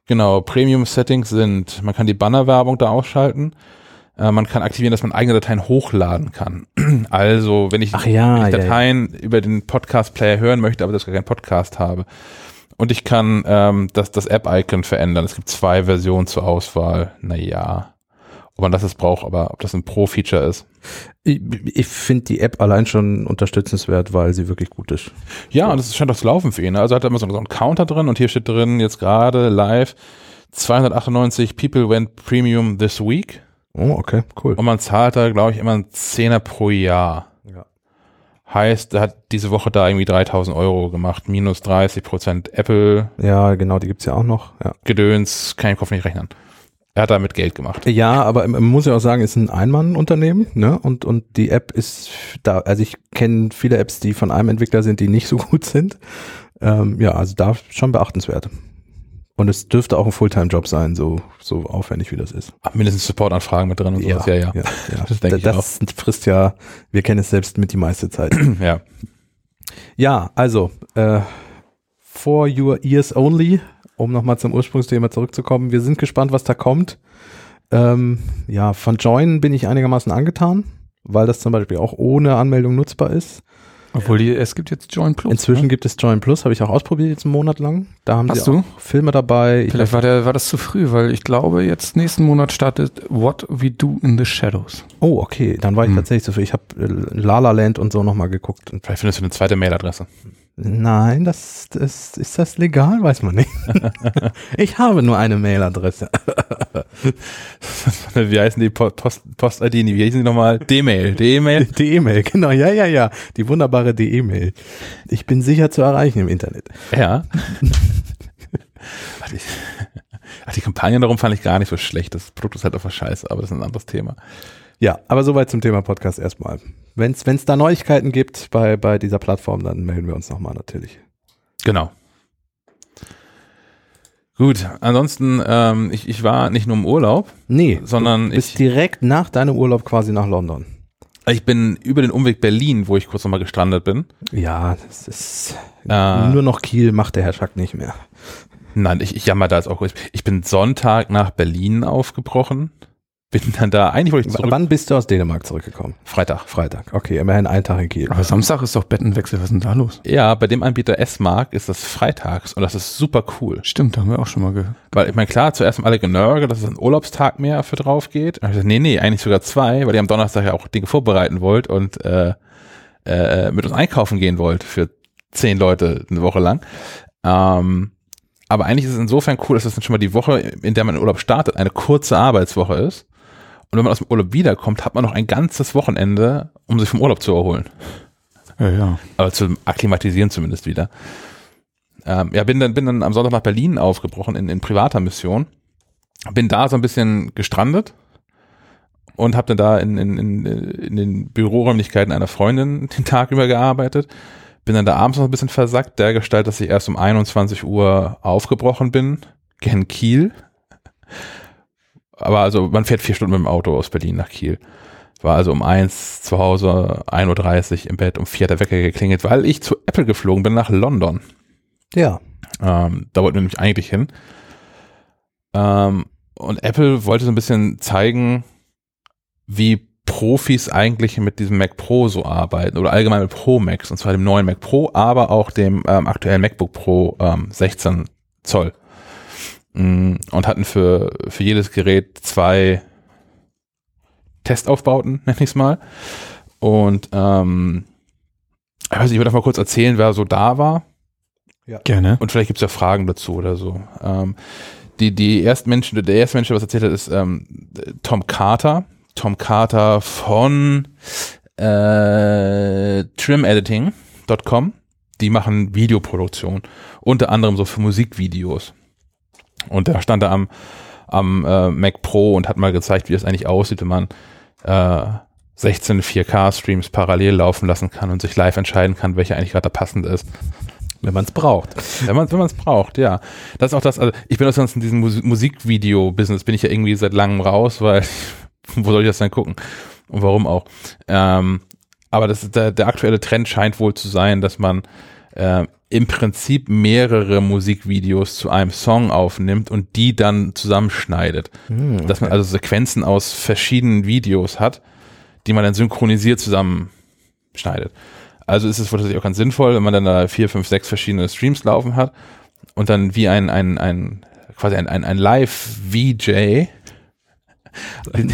[SPEAKER 2] genau, Premium Settings sind, man kann die Bannerwerbung da ausschalten. Äh, man kann aktivieren, dass man eigene Dateien hochladen kann. Also, wenn ich,
[SPEAKER 1] ja,
[SPEAKER 2] wenn ich
[SPEAKER 1] ja,
[SPEAKER 2] Dateien über den Podcast-Player hören möchte, aber das gar keinen Podcast habe. Und ich kann ähm, das, das App-Icon verändern. Es gibt zwei Versionen zur Auswahl. Naja, ob man das jetzt braucht, aber ob das ein Pro-Feature ist.
[SPEAKER 1] Ich, ich finde die App allein schon unterstützenswert, weil sie wirklich gut ist.
[SPEAKER 2] Ja, und es scheint auch zu laufen für ihn. ne? Also hat er immer so, so einen Counter drin und hier steht drin jetzt gerade live 298 People went Premium this week.
[SPEAKER 1] Oh, okay, cool.
[SPEAKER 2] Und man zahlt da, glaube ich, immer einen Zehner pro Jahr.
[SPEAKER 1] Ja.
[SPEAKER 2] Heißt, er hat diese Woche da irgendwie 3000 Euro gemacht, minus 30 Prozent Apple
[SPEAKER 1] Ja, genau, die gibt's ja auch noch. Ja.
[SPEAKER 2] Gedöns, kann ich im Kopf nicht rechnen. Er hat damit Geld gemacht.
[SPEAKER 1] Ja, aber man muss ja auch sagen, ist ein Einmannunternehmen, ne? Und und die App ist da, also ich kenne viele Apps, die von einem Entwickler sind, die nicht so gut sind. Ähm, ja, also da schon beachtenswert. Und es dürfte auch ein Fulltime-Job sein, so so aufwendig wie das ist.
[SPEAKER 2] Hab mindestens Supportanfragen mit drin und sowas. Ja, ja.
[SPEAKER 1] ja, ja.
[SPEAKER 2] Das denke ich
[SPEAKER 1] das frisst ja, wir kennen es selbst mit die meiste Zeit.
[SPEAKER 2] ja.
[SPEAKER 1] Ja, also äh, for your ears only, um nochmal zum Ursprungsthema zurückzukommen. Wir sind gespannt, was da kommt. Ähm, ja, von Join bin ich einigermaßen angetan, weil das zum Beispiel auch ohne Anmeldung nutzbar ist.
[SPEAKER 3] Obwohl die, es gibt jetzt Join Plus.
[SPEAKER 1] Inzwischen
[SPEAKER 3] ne?
[SPEAKER 1] gibt es Join Plus, habe ich auch ausprobiert jetzt einen Monat lang. Da haben
[SPEAKER 3] Hast
[SPEAKER 1] sie
[SPEAKER 3] du?
[SPEAKER 1] auch Filme dabei. Ich
[SPEAKER 3] Vielleicht war, der, war das zu früh, weil ich glaube, jetzt nächsten Monat startet What We Do in the Shadows.
[SPEAKER 1] oh, okay, dann war ich
[SPEAKER 3] Hm.
[SPEAKER 1] tatsächlich so viel. Ich habe äh, La La Land und so nochmal geguckt. Und
[SPEAKER 2] Vielleicht findest du eine zweite Mailadresse.
[SPEAKER 1] Nein, das, das ist das legal, weiß man nicht. ich habe nur eine Mailadresse.
[SPEAKER 2] Wie heißen die Po- Post- Post-ID? Wie heißen die nochmal? D-Mail. D-Mail.
[SPEAKER 1] Die E-Mail, genau, ja, ja, ja. Die wunderbare D-E-Mail. Ich bin sicher zu erreichen im Internet.
[SPEAKER 2] Ja. Die, ach, die Kampagne darum fand ich gar nicht so schlecht. Das Produkt ist halt einfach scheiße, aber das ist ein anderes Thema.
[SPEAKER 1] Ja, aber soweit zum Thema Podcast erstmal. Wenn es da Neuigkeiten gibt bei, bei dieser Plattform, dann melden wir uns nochmal natürlich.
[SPEAKER 2] Genau. Gut, ansonsten, ähm, ich, ich war nicht nur im Urlaub,
[SPEAKER 1] Nee,
[SPEAKER 2] sondern
[SPEAKER 1] du bist
[SPEAKER 2] ich,
[SPEAKER 1] direkt nach deinem Urlaub quasi nach London.
[SPEAKER 2] ich bin über den Umweg Berlin, wo ich kurz nochmal gestrandet bin.
[SPEAKER 1] Ja, das ist
[SPEAKER 2] Äh,
[SPEAKER 1] nur noch Kiel macht der Herr Schack nicht mehr.
[SPEAKER 2] Nein, ich, ich jammer da jetzt auch. kurz. Ich bin Sonntag nach Berlin aufgebrochen. Bin dann da, eigentlich wollte ich
[SPEAKER 1] W
[SPEAKER 2] zurück.
[SPEAKER 1] wann bist du aus Dänemark zurückgekommen?
[SPEAKER 2] Freitag.
[SPEAKER 1] Freitag. Okay, immerhin ein Tag in Kiel.
[SPEAKER 3] Aber Samstag ist doch Bettenwechsel, was ist denn da los?
[SPEAKER 2] Ja, bei dem Anbieter S-Mark ist das freitags und das ist super cool.
[SPEAKER 3] Stimmt, da haben wir auch schon mal gehört.
[SPEAKER 2] Weil ich meine, klar, zuerst haben alle genörgelt, dass es ein Urlaubstag mehr für drauf geht. Und ich gesagt, nee, nee, eigentlich sogar zwei, weil ihr am Donnerstag ja auch Dinge vorbereiten wollt und äh, äh, mit uns einkaufen gehen wollt für zehn Leute eine Woche lang. Ähm, aber eigentlich ist es insofern cool, dass es dann schon mal die Woche, in der man in Urlaub startet, eine kurze Arbeitswoche ist. Und wenn man aus dem Urlaub wiederkommt, hat man noch ein ganzes Wochenende, um sich vom Urlaub zu erholen.
[SPEAKER 3] Ja, ja.
[SPEAKER 2] Aber zum Akklimatisieren zumindest wieder. Ähm, ja, bin dann, bin dann am Sonntag nach Berlin aufgebrochen in, in privater Mission. Bin da so ein bisschen gestrandet und habe dann da in, in, in, in den Büroräumlichkeiten einer Freundin den Tag über gearbeitet. Bin dann da abends noch ein bisschen versackt, der Gestalt, dass ich erst um 21 Uhr aufgebrochen bin, gen Kiel. Aber also man fährt vier Stunden mit dem Auto aus Berlin nach Kiel. War also um eins zu Hause, 1.30 Uhr im Bett, um vier hat der Wecker geklingelt, weil ich zu Apple geflogen bin nach London.
[SPEAKER 1] Ja.
[SPEAKER 2] Ähm, da wollten wir nämlich eigentlich hin. Ähm, und Apple wollte so ein bisschen zeigen, wie Profis eigentlich mit diesem Mac Pro so arbeiten oder allgemein mit Pro Macs und zwar dem neuen Mac Pro, aber auch dem ähm, aktuellen MacBook Pro ähm, 16 Zoll. Mm, Und hatten für, für jedes Gerät zwei Testaufbauten, nenne ich es mal. Und ähm, ich weiß nicht, ich würde einfach mal kurz erzählen, wer so da war.
[SPEAKER 3] Gerne.
[SPEAKER 2] Und vielleicht gibt es ja Fragen dazu oder so. Ähm, die, die ersten Menschen, der erste Mensch, der was erzählt hat, ist ähm, Tom Carter. Tom Carter von äh, trimediting.com. Die machen Videoproduktion. Unter anderem so für Musikvideos. Und da stand er am, am äh, Mac Pro und hat mal gezeigt, wie das eigentlich aussieht, wenn man äh, 16 4K-Streams parallel laufen lassen kann und sich live entscheiden kann, welcher eigentlich gerade der passende ist.
[SPEAKER 1] Wenn man es braucht.
[SPEAKER 2] Wenn man wenn es braucht, ja. Das ist auch das, also ich bin aus sonst in diesem Mus Musikvideo-Business, bin ich ja irgendwie seit langem raus, weil wo soll ich das denn gucken? Und warum auch? Ähm, aber das ist der, der aktuelle Trend scheint wohl zu sein, dass man äh, im Prinzip mehrere Musikvideos zu einem Song aufnimmt und die dann zusammenschneidet.
[SPEAKER 1] Hm,
[SPEAKER 2] Dass man also Sequenzen aus verschiedenen Videos hat, die man dann synchronisiert zusammenschneidet. Also ist es tatsächlich auch ganz sinnvoll, wenn man dann da vier, fünf, sechs verschiedene Streams laufen hat und dann wie ein, ein, ein quasi ein, ein, ein Live-VJ.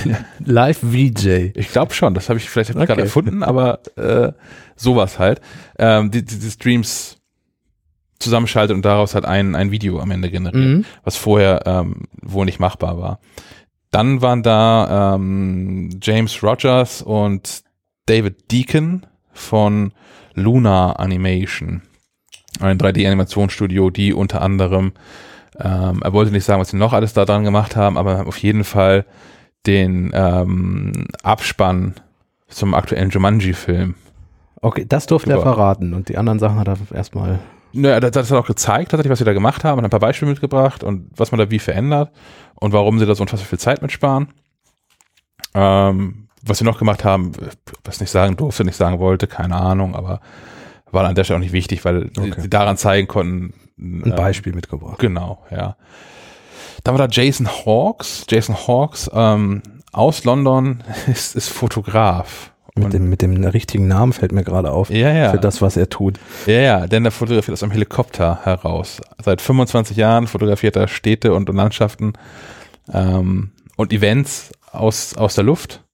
[SPEAKER 1] Live-VJ.
[SPEAKER 2] Ich glaube schon, das habe ich vielleicht
[SPEAKER 1] Okay.
[SPEAKER 2] gerade erfunden, aber äh, sowas halt. Ähm, die, die, die Streams zusammenschaltet und daraus halt ein, ein Video am Ende generiert,
[SPEAKER 1] Mhm.
[SPEAKER 2] was vorher ähm, wohl nicht machbar war. Dann waren da ähm, James Rogers und David Deacon von Luna Animation, ein 3D-Animationsstudio, die unter anderem, ähm, er wollte nicht sagen, was sie noch alles da dran gemacht haben, aber auf jeden Fall den ähm, Abspann zum aktuellen Jumanji-Film.
[SPEAKER 1] Okay, das durfte er verraten und die anderen Sachen hat er erstmal.
[SPEAKER 2] Naja, das, das hat auch gezeigt, tatsächlich, was sie da gemacht haben und ein paar Beispiele mitgebracht und was man da wie verändert und warum sie da so unfassbar viel Zeit mitsparen. Ähm, was sie noch gemacht haben, was nicht sagen durfte, nicht sagen wollte, keine Ahnung, aber war an der Stelle auch nicht wichtig, weil
[SPEAKER 1] Okay.
[SPEAKER 2] sie daran zeigen konnten.
[SPEAKER 1] Ein Beispiel mitgebracht.
[SPEAKER 2] Genau, ja. Dann war da Jason Hawks. Jason Hawks ähm, aus London ist, ist Fotograf.
[SPEAKER 1] Mit dem, mit dem richtigen Namen fällt mir gerade auf.
[SPEAKER 2] Ja, ja.
[SPEAKER 1] Für das, was er tut.
[SPEAKER 2] Ja, ja, denn er fotografiert aus einem Helikopter heraus. Seit 25 Jahren fotografiert er Städte und Landschaften ähm, und Events aus, aus der Luft,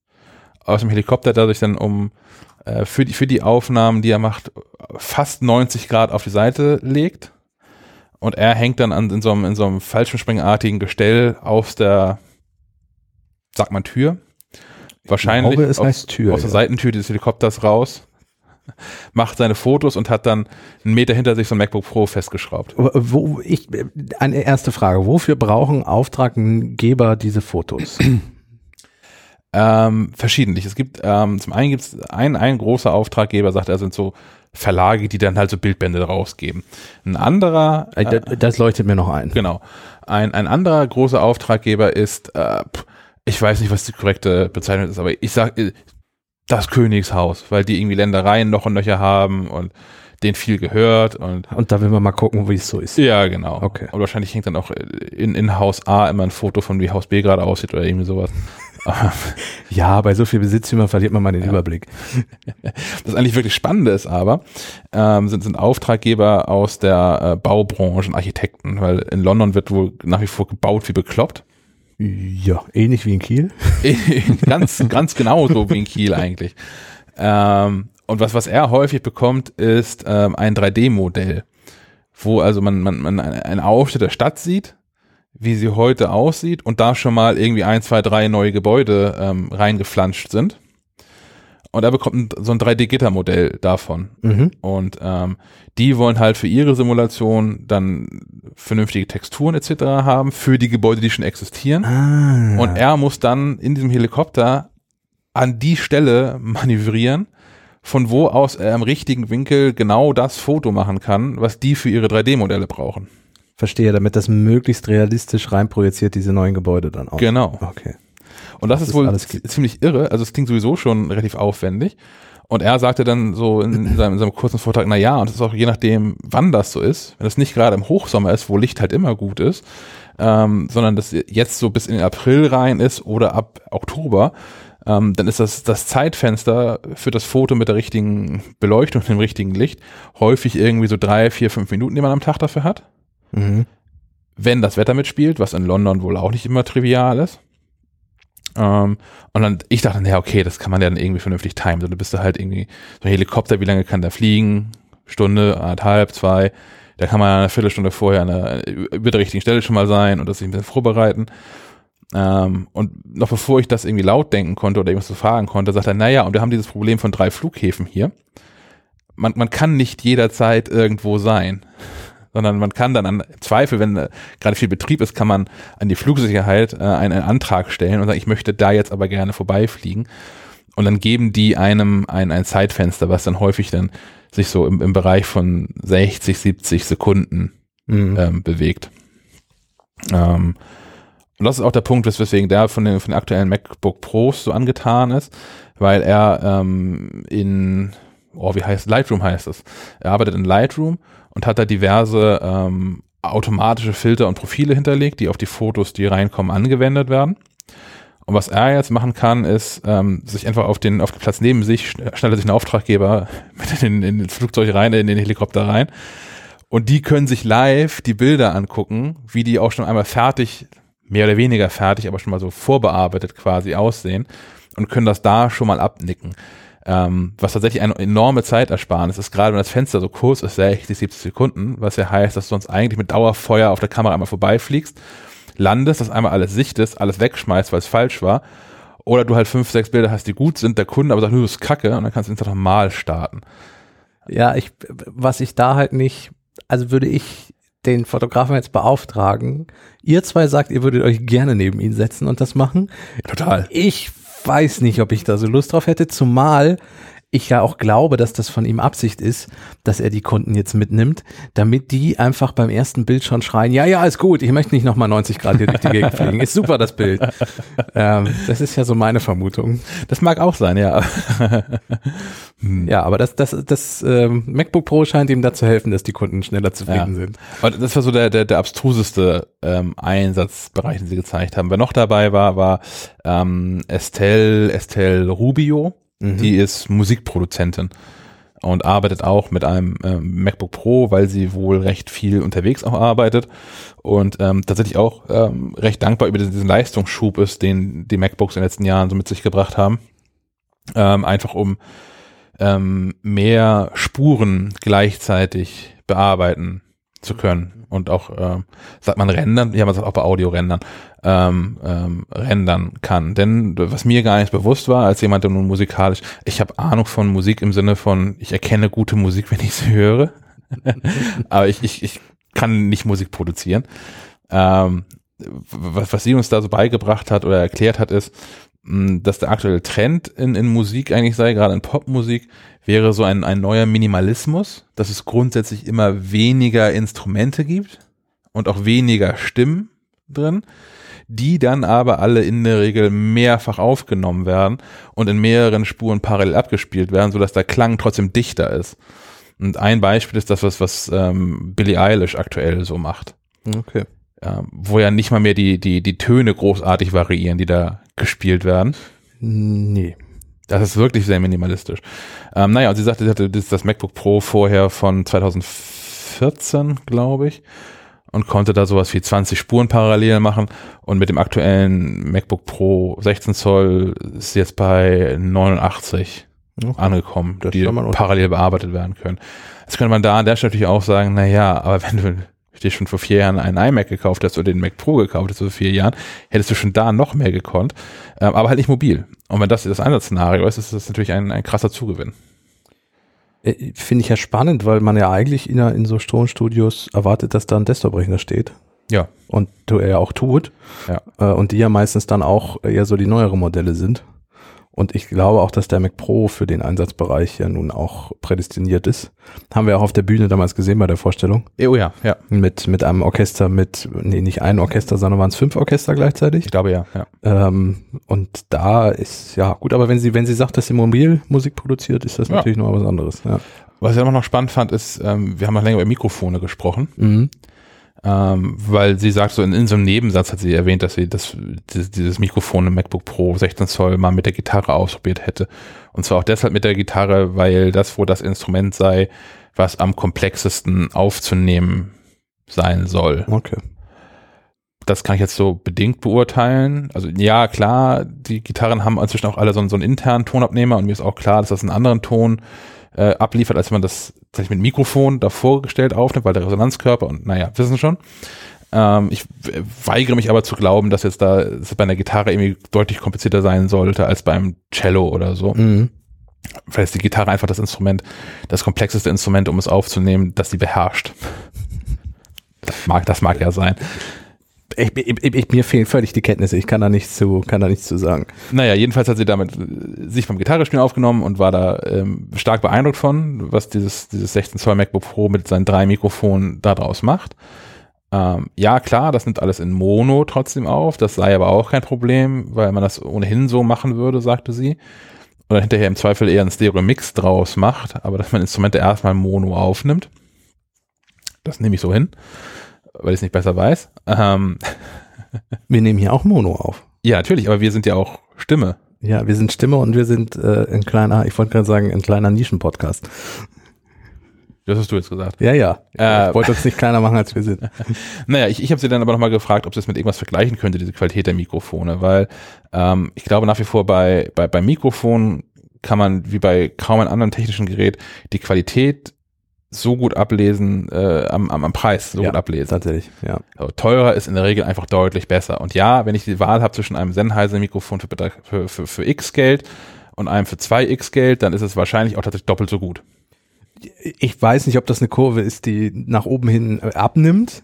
[SPEAKER 2] aus dem Helikopter, sich dann um äh, für, die, für die Aufnahmen, die er macht, fast 90 Grad auf die Seite legt. Und er hängt dann an, in, so einem, in so einem fallschirmspringartigen Gestell aus der, sagt man Tür, wahrscheinlich
[SPEAKER 1] glaube,
[SPEAKER 2] aus,
[SPEAKER 1] Tür,
[SPEAKER 2] aus der
[SPEAKER 1] ja.
[SPEAKER 2] Seitentür des Helikopters raus macht seine Fotos und hat dann einen Meter hinter sich so ein MacBook Pro festgeschraubt.
[SPEAKER 1] Wo- ich, eine erste Frage. Wofür brauchen Auftraggeber diese Fotos?
[SPEAKER 2] Ähm, verschiedentlich. Es gibt, ähm, zum einen gibt es ein, ein großer Auftraggeber, sagt er, sind so Verlage, die dann halt so Bildbände rausgeben. Ein anderer,
[SPEAKER 1] Äh,
[SPEAKER 2] äh,
[SPEAKER 1] das, das leuchtet mir noch ein.
[SPEAKER 2] genau, ein, ein anderer großer Auftraggeber ist, äh, pff, ich weiß nicht, was die korrekte Bezeichnung ist, aber ich sag äh, das Königshaus, weil die irgendwie Ländereien noch und nöcher haben und denen viel gehört und
[SPEAKER 1] Und da will man mal gucken, wie es so ist.
[SPEAKER 2] Ja, genau.
[SPEAKER 1] Okay.
[SPEAKER 2] Und wahrscheinlich hängt dann auch in, in Haus A immer ein Foto von wie Haus B gerade aussieht oder irgendwie sowas.
[SPEAKER 1] ja, bei so viel Besitztümer verliert man mal den ja. Überblick.
[SPEAKER 2] Das eigentlich wirklich Spannende ist aber, ähm, sind, sind Auftraggeber aus der äh, Baubranche und Architekten, weil in London wird wohl nach wie vor gebaut wie bekloppt.
[SPEAKER 1] Ja, ähnlich wie in Kiel.
[SPEAKER 2] ganz, ganz genau so wie in Kiel eigentlich. Ähm, und was, was er häufig bekommt, ist ähm, ein 3D-Modell, wo also man, man, man eine Aufschnitt der Stadt sieht, wie sie heute aussieht und da schon mal irgendwie ein, zwei, drei neue Gebäude ähm, reingeflanscht sind. Und er bekommt so ein 3D-Gitter-Modell davon. Mhm. Und ähm, die wollen halt für ihre Simulation dann vernünftige Texturen etc. haben für die Gebäude, die schon existieren. Ah. Und er muss dann in diesem Helikopter an die Stelle manövrieren, von wo aus er im richtigen Winkel genau das Foto machen kann, was die für ihre 3D-Modelle brauchen.
[SPEAKER 1] Verstehe, damit das möglichst realistisch reinprojiziert, diese neuen Gebäude dann auch.
[SPEAKER 2] Genau.
[SPEAKER 1] Okay.
[SPEAKER 2] Und das, das ist wohl ziemlich irre. Also es klingt sowieso schon relativ aufwendig. Und er sagte dann so in seinem, in seinem kurzen Vortrag, na ja, und es ist auch je nachdem, wann das so ist, wenn es nicht gerade im Hochsommer ist, wo Licht halt immer gut ist, ähm, sondern das jetzt so bis in den April rein ist oder ab Oktober, ähm, dann ist das, das Zeitfenster für das Foto mit der richtigen Beleuchtung, dem richtigen Licht häufig irgendwie so drei, vier, fünf Minuten, die man am Tag dafür hat. Mhm. Wenn das Wetter mitspielt, was in London wohl auch nicht immer trivial ist. Ähm, und dann, ich dachte, naja, okay, das kann man ja dann irgendwie vernünftig timen. So, du bist da halt irgendwie, so ein Helikopter, wie lange kann der fliegen? Stunde, anderthalb, zwei. Da kann man eine Viertelstunde vorher eine, über der richtigen Stelle schon mal sein und das sich ein bisschen vorbereiten. Ähm, und noch bevor ich das irgendwie laut denken konnte oder irgendwas zu fragen konnte, sagt er, naja, und wir haben dieses Problem von drei Flughäfen hier. Man, man kann nicht jederzeit irgendwo sein sondern man kann dann an Zweifel, wenn äh, gerade viel Betrieb ist, kann man an die Flugsicherheit äh, einen, einen Antrag stellen und sagen, ich möchte da jetzt aber gerne vorbeifliegen. Und dann geben die einem ein, ein Zeitfenster, was dann häufig dann sich so im, im Bereich von 60, 70 Sekunden mhm. ähm, bewegt. Ähm, und das ist auch der Punkt, weswegen der von den, von den aktuellen MacBook Pros so angetan ist, weil er ähm, in, oh, wie heißt Lightroom heißt es. Er arbeitet in Lightroom und hat da diverse ähm, automatische Filter und Profile hinterlegt, die auf die Fotos, die reinkommen, angewendet werden. Und was er jetzt machen kann, ist ähm, sich einfach auf den, auf den Platz neben sich, schneidet sich einen Auftraggeber mit in, in, in Flugzeug rein, in den Helikopter rein. Und die können sich live die Bilder angucken, wie die auch schon einmal fertig, mehr oder weniger fertig, aber schon mal so vorbearbeitet quasi aussehen und können das da schon mal abnicken. Ähm, was tatsächlich eine enorme Zeitersparnis ist, gerade wenn das Fenster so kurz ist, 60, 70 Sekunden, was ja heißt, dass du sonst eigentlich mit Dauerfeuer auf der Kamera einmal vorbeifliegst, landest, das einmal alles sichtest, alles wegschmeißt, weil es falsch war, oder du halt fünf, sechs Bilder hast, die gut sind, der Kunde aber sagt, nur das ist kacke, und dann kannst du einfach nochmal starten.
[SPEAKER 1] Ja, ich, was ich da halt nicht, also würde ich den Fotografen jetzt beauftragen. Ihr zwei sagt, ihr würdet euch gerne neben ihn setzen und das machen.
[SPEAKER 2] Total.
[SPEAKER 1] Ich weiß nicht, ob ich da so Lust drauf hätte, zumal ich ja auch glaube, dass das von ihm Absicht ist, dass er die Kunden jetzt mitnimmt, damit die einfach beim ersten Bild schon schreien, ja, ja, ist gut, ich möchte nicht nochmal 90 Grad hier durch die Gegend fliegen, ist super das Bild. Ähm, das ist ja so meine Vermutung.
[SPEAKER 2] Das mag auch sein, ja.
[SPEAKER 1] hm. Ja, aber das, das, das ähm, MacBook Pro scheint ihm dazu helfen, dass die Kunden schneller zufrieden ja. sind.
[SPEAKER 2] Aber das war so der, der, der abstruseste ähm, Einsatzbereich, den sie gezeigt haben. Wer noch dabei war, war ähm, Estelle, Estelle Rubio Mhm. Die ist Musikproduzentin und arbeitet auch mit einem äh, MacBook Pro, weil sie wohl recht viel unterwegs auch arbeitet und ähm, tatsächlich auch ähm, recht dankbar über diesen Leistungsschub ist, den die MacBooks in den letzten Jahren so mit sich gebracht haben. Ähm, einfach um ähm, mehr Spuren gleichzeitig bearbeiten zu können und auch, äh, sagt man rendern, ja, man sagt auch bei Audio rendern, ähm, ähm, rendern kann. Denn was mir gar nicht bewusst war, als jemand, der nun musikalisch, ich habe Ahnung von Musik im Sinne von, ich erkenne gute Musik, wenn ich sie höre, aber ich, ich, ich kann nicht Musik produzieren. Ähm, was, was sie uns da so beigebracht hat oder erklärt hat, ist, dass der aktuelle Trend in, in Musik eigentlich sei, gerade in Popmusik, wäre so ein, ein neuer Minimalismus, dass es grundsätzlich immer weniger Instrumente gibt und auch weniger Stimmen drin, die dann aber alle in der Regel mehrfach aufgenommen werden und in mehreren Spuren parallel abgespielt werden, sodass der Klang trotzdem dichter ist. Und ein Beispiel ist das, was, was ähm, Billie Eilish aktuell so macht.
[SPEAKER 1] Okay.
[SPEAKER 2] Ähm, wo ja nicht mal mehr die, die, die Töne großartig variieren, die da abgespielt werden.
[SPEAKER 1] Nee.
[SPEAKER 2] Das ist wirklich sehr minimalistisch. Ähm, naja, und sie sagte, sie hatte das, MacBook Pro vorher von 2014, glaube ich, und konnte da sowas wie 20 Spuren parallel machen. Und mit dem aktuellen MacBook Pro 16 Zoll ist sie jetzt bei 89
[SPEAKER 1] Okay.
[SPEAKER 2] angekommen,
[SPEAKER 1] Das
[SPEAKER 2] die parallel bearbeitet werden können. Jetzt könnte man da an der Stelle natürlich auch sagen, na ja, aber wenn du dir schon vor vier Jahren einen iMac gekauft hast oder den Mac Pro gekauft hast vor vier Jahren, hättest du schon da noch mehr gekonnt, ähm, aber halt nicht mobil. Und wenn das das Einsatzszenario ist, ist das natürlich ein, ein krasser Zugewinn.
[SPEAKER 1] Äh, Finde ich ja spannend, weil man ja eigentlich in, in so Tonstudios erwartet, dass da ein Desktop-Rechner steht.
[SPEAKER 2] Ja.
[SPEAKER 1] Und du er ja auch tut.
[SPEAKER 2] Ja.
[SPEAKER 1] Äh, und die ja meistens dann auch eher so die neuere Modelle sind. Und ich glaube auch, dass der Mac Pro für den Einsatzbereich ja nun auch prädestiniert ist. Haben wir auch auf der Bühne damals gesehen bei der Vorstellung.
[SPEAKER 2] Oh ja, ja.
[SPEAKER 1] Mit, mit einem Orchester mit, nee, nicht ein Orchester, sondern waren es fünf Orchester gleichzeitig.
[SPEAKER 2] Ich glaube ja, ja.
[SPEAKER 1] Ähm, und da ist, ja, gut, aber wenn sie, wenn sie sagt, dass sie mobil Musik produziert, ist das
[SPEAKER 2] Ja.
[SPEAKER 1] natürlich noch was anderes. Ja.
[SPEAKER 2] Was ich auch noch spannend fand, ist, ähm, wir haben noch länger über Mikrofone gesprochen,
[SPEAKER 1] Mhm.
[SPEAKER 2] Ähm, weil sie sagt, so in, in so einem Nebensatz hat sie erwähnt, dass sie das, dieses, Mikrofon im MacBook Pro 16 Zoll mal mit der Gitarre ausprobiert hätte. Und zwar auch deshalb mit der Gitarre, weil das wohl das Instrument sei, was am komplexesten aufzunehmen sein soll.
[SPEAKER 1] Okay.
[SPEAKER 2] Das kann ich jetzt so bedingt beurteilen. Also ja, klar, die Gitarren haben inzwischen auch alle so, einen- so einen internen Tonabnehmer und mir ist auch klar, dass das einen anderen Ton äh, abliefert, als wenn man das tatsächlich mit Mikrofon davor gestellt aufnimmt, weil der Resonanzkörper und naja, wissen schon. Ähm, ich weigere mich aber zu glauben, dass jetzt da es bei einer Gitarre irgendwie deutlich komplizierter sein sollte als beim Cello oder so.
[SPEAKER 1] Mhm.
[SPEAKER 2] Vielleicht ist die Gitarre einfach das Instrument, das komplexeste Instrument, um es aufzunehmen, das sie beherrscht. Das mag, das mag ja sein.
[SPEAKER 1] Ich, ich, ich, mir fehlen völlig die Kenntnisse. Ich kann da nichts zu, kann da nichts zu sagen.
[SPEAKER 2] Naja, jedenfalls hat sie damit äh, sich beim Gitarrespielen aufgenommen und war da ähm, stark beeindruckt von, was dieses, dieses 16 Zoll MacBook Pro mit seinen drei Mikrofonen daraus macht. Ähm, ja, klar, das nimmt alles in Mono trotzdem auf. Das sei aber auch kein Problem, weil man das ohnehin so machen würde, sagte sie. Oder hinterher im Zweifel eher einen Stereo-Mix draus macht, aber dass man Instrumente erstmal Mono aufnimmt. Das nehme ich so hin, weil ich es nicht besser weiß. Ähm,
[SPEAKER 1] Wir nehmen hier auch Mono auf.
[SPEAKER 2] ja, natürlich, aber wir sind ja auch Stimme.
[SPEAKER 1] Ja, wir sind Stimme und wir sind äh, ein kleiner, ich wollte gerade sagen, ein kleiner Nischen-Podcast.
[SPEAKER 2] Das hast du jetzt gesagt.
[SPEAKER 1] Ja, ja.
[SPEAKER 2] Äh,
[SPEAKER 1] ich wollte uns nicht kleiner machen, als wir sind.
[SPEAKER 2] Naja, ich, ich habe sie dann aber nochmal gefragt, ob sie es mit irgendwas vergleichen könnte, diese Qualität der Mikrofone, weil ähm, ich glaube nach wie vor bei, bei, bei Mikrofonen kann man wie bei kaum einem anderen technischen Gerät die Qualität so gut ablesen, äh, am, am, am Preis so
[SPEAKER 1] Ja,
[SPEAKER 2] gut ablesen.
[SPEAKER 1] Tatsächlich, ja.
[SPEAKER 2] Also, teurer ist in der Regel einfach deutlich besser. Und ja, wenn ich die Wahl habe zwischen einem Sennheiser-Mikrofon für, für, für, für X Geld und einem für 2X Geld, dann ist es wahrscheinlich auch tatsächlich doppelt so gut.
[SPEAKER 1] Ich weiß nicht, ob das eine Kurve ist, die nach oben hin äh, abnimmt.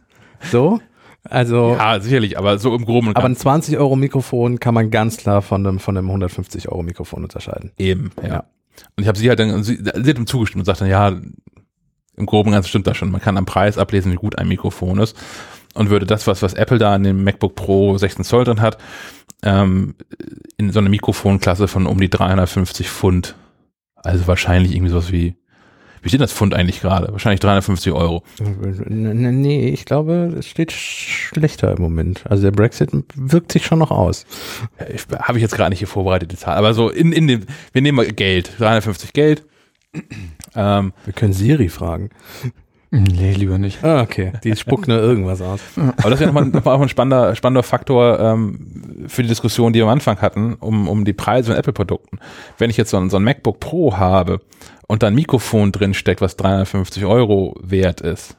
[SPEAKER 1] So. Also,
[SPEAKER 2] Ja, sicherlich, aber so im Groben
[SPEAKER 1] aber ein
[SPEAKER 2] Ganzen
[SPEAKER 1] 20 Euro Mikrofon kann man ganz klar von einem, von einem 150 Euro Mikrofon unterscheiden.
[SPEAKER 2] eben, ja.
[SPEAKER 1] Ja.
[SPEAKER 2] Und ich habe sie halt dann, sie, sie hat ihm zugestimmt und sagte, ja, im Groben und Ganzen stimmt das schon. Man kann am Preis ablesen, wie gut ein Mikrofon ist. Und würde das, was, was Apple da in dem MacBook Pro 16 Zoll drin hat, ähm, in so eine Mikrofonklasse von um die 350 Pfund. Also wahrscheinlich irgendwie sowas wie, wie steht das Pfund eigentlich gerade? Wahrscheinlich 350 Euro.
[SPEAKER 1] Nee, ich glaube, es steht schlechter im Moment. Also der Brexit wirkt sich schon noch aus.
[SPEAKER 2] Ich, Habe ich jetzt gerade nicht hier vorbereitet, die Zahl. Aber so in, in dem, wir nehmen mal Geld, 350 Geld. Ähm,
[SPEAKER 1] Wir können Siri fragen.
[SPEAKER 3] Nee, lieber nicht.
[SPEAKER 1] Ah, okay. Die spuckt nur irgendwas aus.
[SPEAKER 2] Aber das wäre nochmal noch mal auch ein spannender, spannender Faktor ähm, für die Diskussion, die wir am Anfang hatten, um, um die Preise von Apple-Produkten. Wenn ich jetzt so ein, so ein MacBook Pro habe und da ein Mikrofon drin steckt, was 350 Euro wert ist.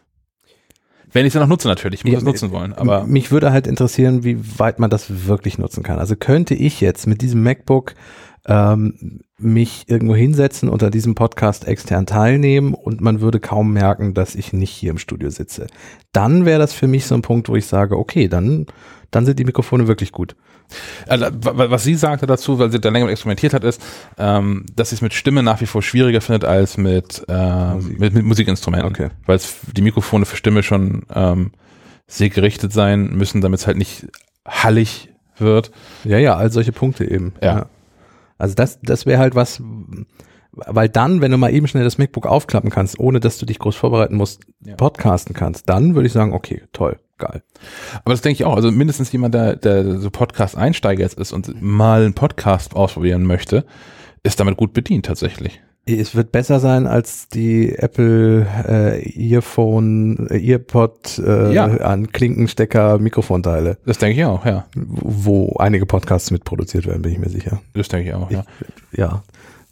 [SPEAKER 2] Wenn ich es dann noch nutze natürlich, ich muss
[SPEAKER 1] Ja,
[SPEAKER 2] es nutzen wollen, aber
[SPEAKER 1] mich würde halt interessieren, wie weit man das wirklich nutzen kann. Also könnte ich jetzt mit diesem MacBook ähm, mich irgendwo hinsetzen, unter diesem Podcast extern teilnehmen und man würde kaum merken, dass ich nicht hier im Studio sitze. Dann wäre das für mich so ein Punkt, wo ich sage, okay, dann, dann sind die Mikrofone wirklich gut.
[SPEAKER 2] Also, wa- was sie sagte dazu, weil sie da länger experimentiert hat, ist, ähm, dass sie es mit Stimme nach wie vor schwieriger findet als mit, äh,
[SPEAKER 1] Musik.
[SPEAKER 2] mit, mit Musikinstrumenten.
[SPEAKER 1] Okay.
[SPEAKER 2] Weil die Mikrofone für Stimme schon ähm, sehr gerichtet sein müssen, damit es halt nicht hallig wird.
[SPEAKER 1] Ja, ja, all solche Punkte eben.
[SPEAKER 2] Ja.
[SPEAKER 1] Also das, das wäre halt was, weil dann, wenn du mal eben schnell das MacBook aufklappen kannst, ohne dass du dich groß vorbereiten musst,
[SPEAKER 2] Ja.
[SPEAKER 1] podcasten kannst, dann würde ich sagen, okay, toll. geil.
[SPEAKER 2] Aber das denke ich auch. Also mindestens jemand, der, der so Podcast-Einsteiger jetzt ist und mal einen Podcast ausprobieren möchte, ist damit gut bedient tatsächlich.
[SPEAKER 1] Es wird besser sein als die Apple äh, Earphone, äh, Earpod äh,
[SPEAKER 2] Ja.
[SPEAKER 1] an Klinkenstecker Mikrofonteile,
[SPEAKER 2] Das denke ich auch, ja.
[SPEAKER 1] wo einige Podcasts mitproduziert werden, bin ich mir sicher.
[SPEAKER 2] Das denke ich auch, ja.
[SPEAKER 1] Ja.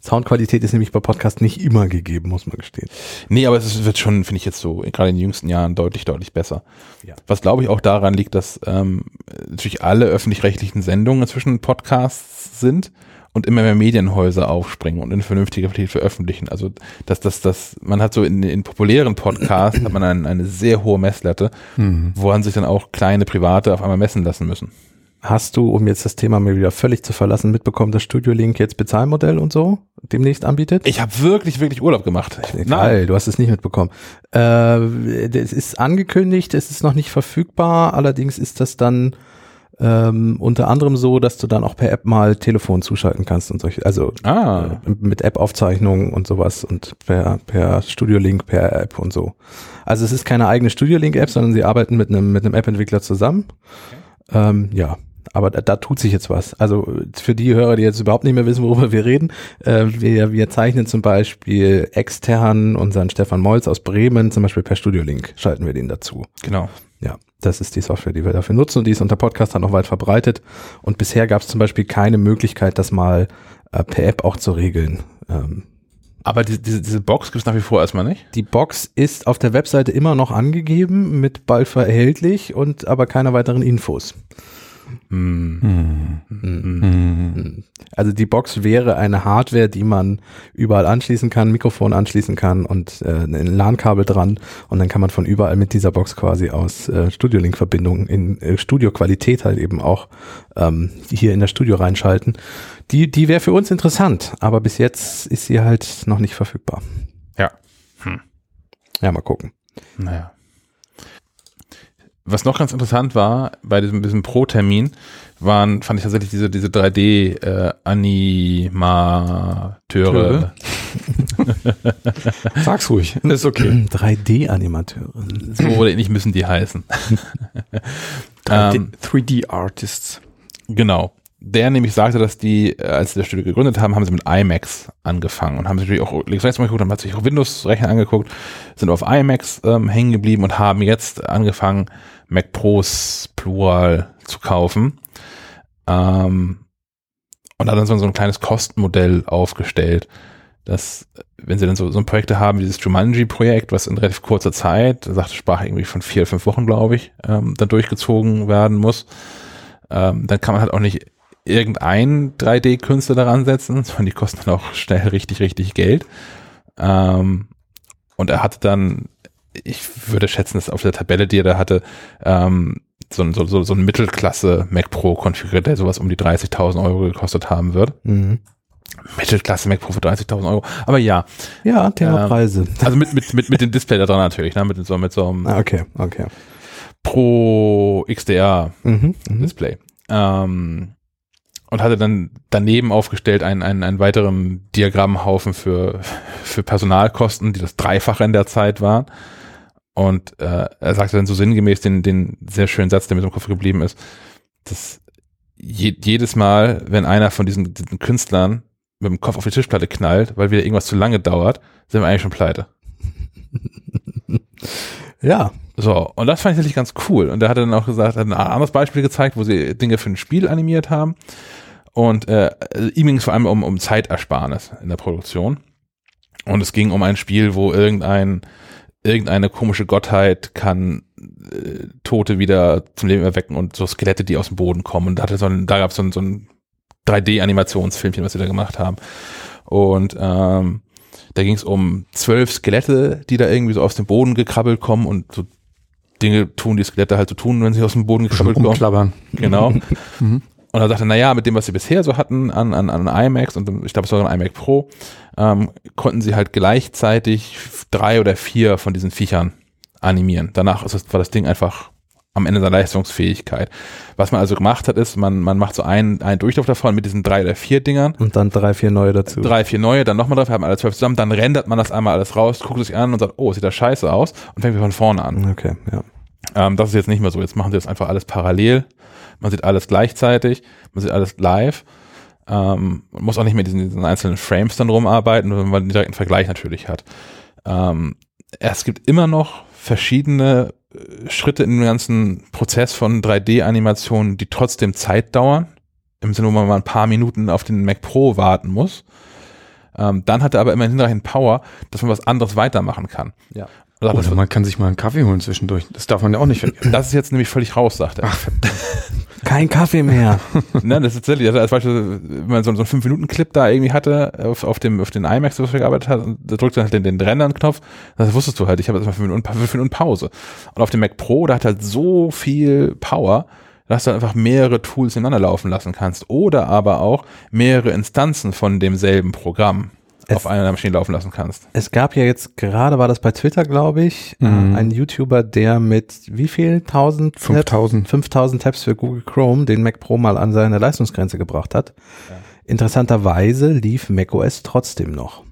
[SPEAKER 1] Soundqualität ist nämlich bei Podcasts nicht immer gegeben, muss man gestehen.
[SPEAKER 2] Nee, aber es wird schon, finde ich jetzt so, gerade in den jüngsten Jahren deutlich, deutlich besser.
[SPEAKER 1] Ja.
[SPEAKER 2] Was glaube ich auch daran liegt, dass ähm, natürlich alle öffentlich-rechtlichen Sendungen inzwischen Podcasts sind und immer mehr Medienhäuser aufspringen und in vernünftiger Qualität veröffentlichen. Also dass das, das, man hat so in, in populären Podcasts hat man ein, eine sehr hohe Messlatte, woran sich dann auch kleine Private auf einmal messen lassen müssen.
[SPEAKER 1] Hast du, um jetzt das Thema mal wieder völlig zu verlassen, mitbekommen, dass Studio Link jetzt Bezahlmodell und so demnächst anbietet?
[SPEAKER 2] Ich habe wirklich, wirklich Urlaub gemacht.
[SPEAKER 1] Geil, du hast es nicht mitbekommen. Äh, es ist angekündigt, es ist noch nicht verfügbar, allerdings ist das dann ähm, unter anderem so, dass du dann auch per App mal Telefon zuschalten kannst und solche, also
[SPEAKER 2] Ah,
[SPEAKER 1] äh, mit App-Aufzeichnungen und sowas und per, per Studio Link, per App und so. Also es ist keine eigene Studio Link-App, sondern sie arbeiten mit einem mit einem App-Entwickler zusammen. Ähm, ja. Aber da, da tut sich jetzt was. Also für die Hörer, die jetzt überhaupt nicht mehr wissen, worüber wir reden, äh, wir, wir zeichnen zum Beispiel extern unseren Stefan Molz aus Bremen, zum Beispiel per Studio Link, schalten wir den dazu.
[SPEAKER 2] genau.
[SPEAKER 1] Ja, das ist die Software, die wir dafür nutzen und die ist unter Podcastern auch weit verbreitet. Und bisher gab es zum Beispiel keine Möglichkeit, das mal äh, per App auch zu regeln. Ähm,
[SPEAKER 2] Aber diese, diese, diese Box gibt es nach wie vor erstmal nicht.
[SPEAKER 1] die Box ist auf der Webseite immer noch angegeben, mit Balfa erhältlich und aber keine weiteren Infos.
[SPEAKER 2] Hm.
[SPEAKER 1] Mhm. Also die Box wäre eine Hardware, die man überall anschließen kann, Mikrofon anschließen kann und äh, ein LAN-Kabel dran und dann kann man von überall mit dieser Box quasi aus äh, Studio-Link-Verbindungen in äh, Studio-Qualität halt eben auch ähm, hier in das Studio reinschalten. Die, die wäre für uns interessant, aber bis jetzt ist sie halt noch nicht verfügbar.
[SPEAKER 2] Ja.
[SPEAKER 1] Ja, mal gucken.
[SPEAKER 2] Naja. Was noch ganz interessant war bei diesem, diesem Pro-Termin, waren, fand ich tatsächlich diese, diese 3D-Animateure.
[SPEAKER 3] Sag's ruhig. Ist okay.
[SPEAKER 1] 3D-Animateure.
[SPEAKER 2] so oder ähnlich müssen die heißen.
[SPEAKER 3] 3D,
[SPEAKER 2] Ähm,
[SPEAKER 3] 3D-Artists.
[SPEAKER 2] Genau. Der nämlich sagte, dass die, äh, als sie das Studio gegründet haben, haben sie mit IMAX angefangen und haben sich natürlich auch links rechts mal geguckt, haben sich auch Windows-Rechner angeguckt, sind auf IMAX ähm, hängen geblieben und haben jetzt angefangen, Mac Pros Plural zu kaufen. Ähm, und hat dann so, ein kleines Kostenmodell aufgestellt, dass, wenn sie dann so, so Projekte haben, wie dieses Jumanji-Projekt, was in relativ kurzer Zeit, sagte Sprache irgendwie von vier, fünf Wochen, glaube ich, ähm, dann durchgezogen werden muss, ähm, dann kann man halt auch nicht irgendein 3D-Künstler daran setzen, sondern die kosten dann auch schnell richtig, richtig Geld. Ähm, und er hatte dann, ich würde schätzen, dass auf der Tabelle, die er da hatte, ähm, so, ein- so, so, so ein Mittelklasse Mac Pro konfiguriert, der sowas um die 30.000 Euro gekostet haben wird.
[SPEAKER 1] Mhm.
[SPEAKER 2] Mittelklasse Mac Pro für 30.000 Euro. Aber ja,
[SPEAKER 1] Ja, Thema
[SPEAKER 2] Ähm,
[SPEAKER 1] Preise.
[SPEAKER 2] also mit, mit, mit, mit dem Display da dran natürlich, ne? mit, so, mit so einem
[SPEAKER 1] Ah, okay, okay.
[SPEAKER 2] Pro XDR
[SPEAKER 1] Mhm. Mhm.
[SPEAKER 2] Display. Ähm, und hatte dann daneben aufgestellt einen, einen, einen weiteren Diagrammhaufen für, für Personalkosten, die das Dreifache in der Zeit waren. Und äh, er sagte dann so sinngemäß den, den sehr schönen Satz, der mir so im Kopf geblieben ist, dass je, jedes Mal, wenn einer von diesen, diesen Künstlern mit dem Kopf auf die Tischplatte knallt, weil wieder irgendwas zu lange dauert, sind wir eigentlich schon pleite.
[SPEAKER 1] Ja,
[SPEAKER 2] So, und das fand ich tatsächlich ganz cool. Und er hat dann auch gesagt, hat ein anderes Beispiel gezeigt, wo sie Dinge für ein Spiel animiert haben. Und äh, ihm ging es vor allem um, um Zeitersparnis in der Produktion. Und es ging um ein Spiel, wo irgendein, irgendeine komische Gottheit kann äh, Tote wieder zum Leben erwecken und so Skelette, die aus dem Boden kommen. Und da, hatte so ein, da gab es so ein, so ein 3D-Animationsfilmchen, was sie da gemacht haben. Und ähm, da ging es um zwölf Skelette, die da irgendwie so aus dem Boden gekrabbelt kommen und so Dinge tun, die Skelette halt so tun, wenn sie aus dem Boden gekrabbelt kommen. Genau.
[SPEAKER 3] Mhm.
[SPEAKER 2] Und er sagte, naja, mit dem, was sie bisher so hatten an, an, an iMacs und ich glaube, es war ein iMac Pro, ähm, konnten sie halt gleichzeitig drei oder vier von diesen Viechern animieren. Danach ist das, war das Ding einfach am Ende der Leistungsfähigkeit. Was man also gemacht hat, ist, man, man macht so einen, einen Durchlauf davon mit diesen drei oder vier Dingern,
[SPEAKER 1] und dann drei, vier neue dazu.
[SPEAKER 2] drei, vier neue, dann nochmal drauf, haben alle zwölf zusammen, dann rendert man das einmal alles raus, guckt sich an und sagt, oh, sieht das scheiße aus und fängt wieder von vorne an.
[SPEAKER 1] Okay, ja.
[SPEAKER 2] Ähm, das ist jetzt nicht mehr so. Jetzt machen sie das einfach alles parallel. Man sieht alles gleichzeitig, man sieht alles live. Ähm, man muss auch nicht mehr diesen, diesen einzelnen Frames dann rumarbeiten, wenn man einen Vergleich natürlich hat. Ähm, es gibt immer noch verschiedene äh, Schritte in dem ganzen Prozess von 3D-Animationen, die trotzdem Zeit dauern. Im Sinne, wo man mal ein paar Minuten auf den Mac Pro warten muss. Ähm, dann hat er aber immerhin hinreichend Power, dass man was anderes weitermachen kann.
[SPEAKER 1] Ja.
[SPEAKER 2] Oder
[SPEAKER 3] Oder man kann sich mal einen Kaffee holen zwischendurch. Das darf man ja auch nicht vergessen.
[SPEAKER 2] das ist jetzt nämlich völlig raus, sagt er.
[SPEAKER 1] Kein Kaffee mehr.
[SPEAKER 2] Nein, das ist tatsächlich, also als Beispiel, wenn man so, so einen 5-Minuten-Clip da irgendwie hatte, auf, auf dem, auf den iMacs, wo wir gearbeitet hat, da drückt dann halt den, den Rendern-Knopf, das wusstest du halt, ich habe jetzt mal 5 Minuten, 5 Minuten Pause. Und auf dem Mac Pro, da hat halt so viel Power, dass du einfach mehrere Tools ineinander laufen lassen kannst. Oder aber auch mehrere Instanzen von demselben Programm
[SPEAKER 1] Es-
[SPEAKER 2] auf einer Maschine laufen lassen kannst.
[SPEAKER 1] Es gab ja jetzt gerade, war das bei Twitter, glaube ich,
[SPEAKER 3] Mhm.
[SPEAKER 1] äh, einen YouTuber, der mit wie viel? 1000? Tabs?
[SPEAKER 3] 5000.
[SPEAKER 1] 5000 Tabs für Google Chrome den Mac Pro mal an seine Leistungsgrenze gebracht hat. Interessanterweise lief macOS trotzdem noch.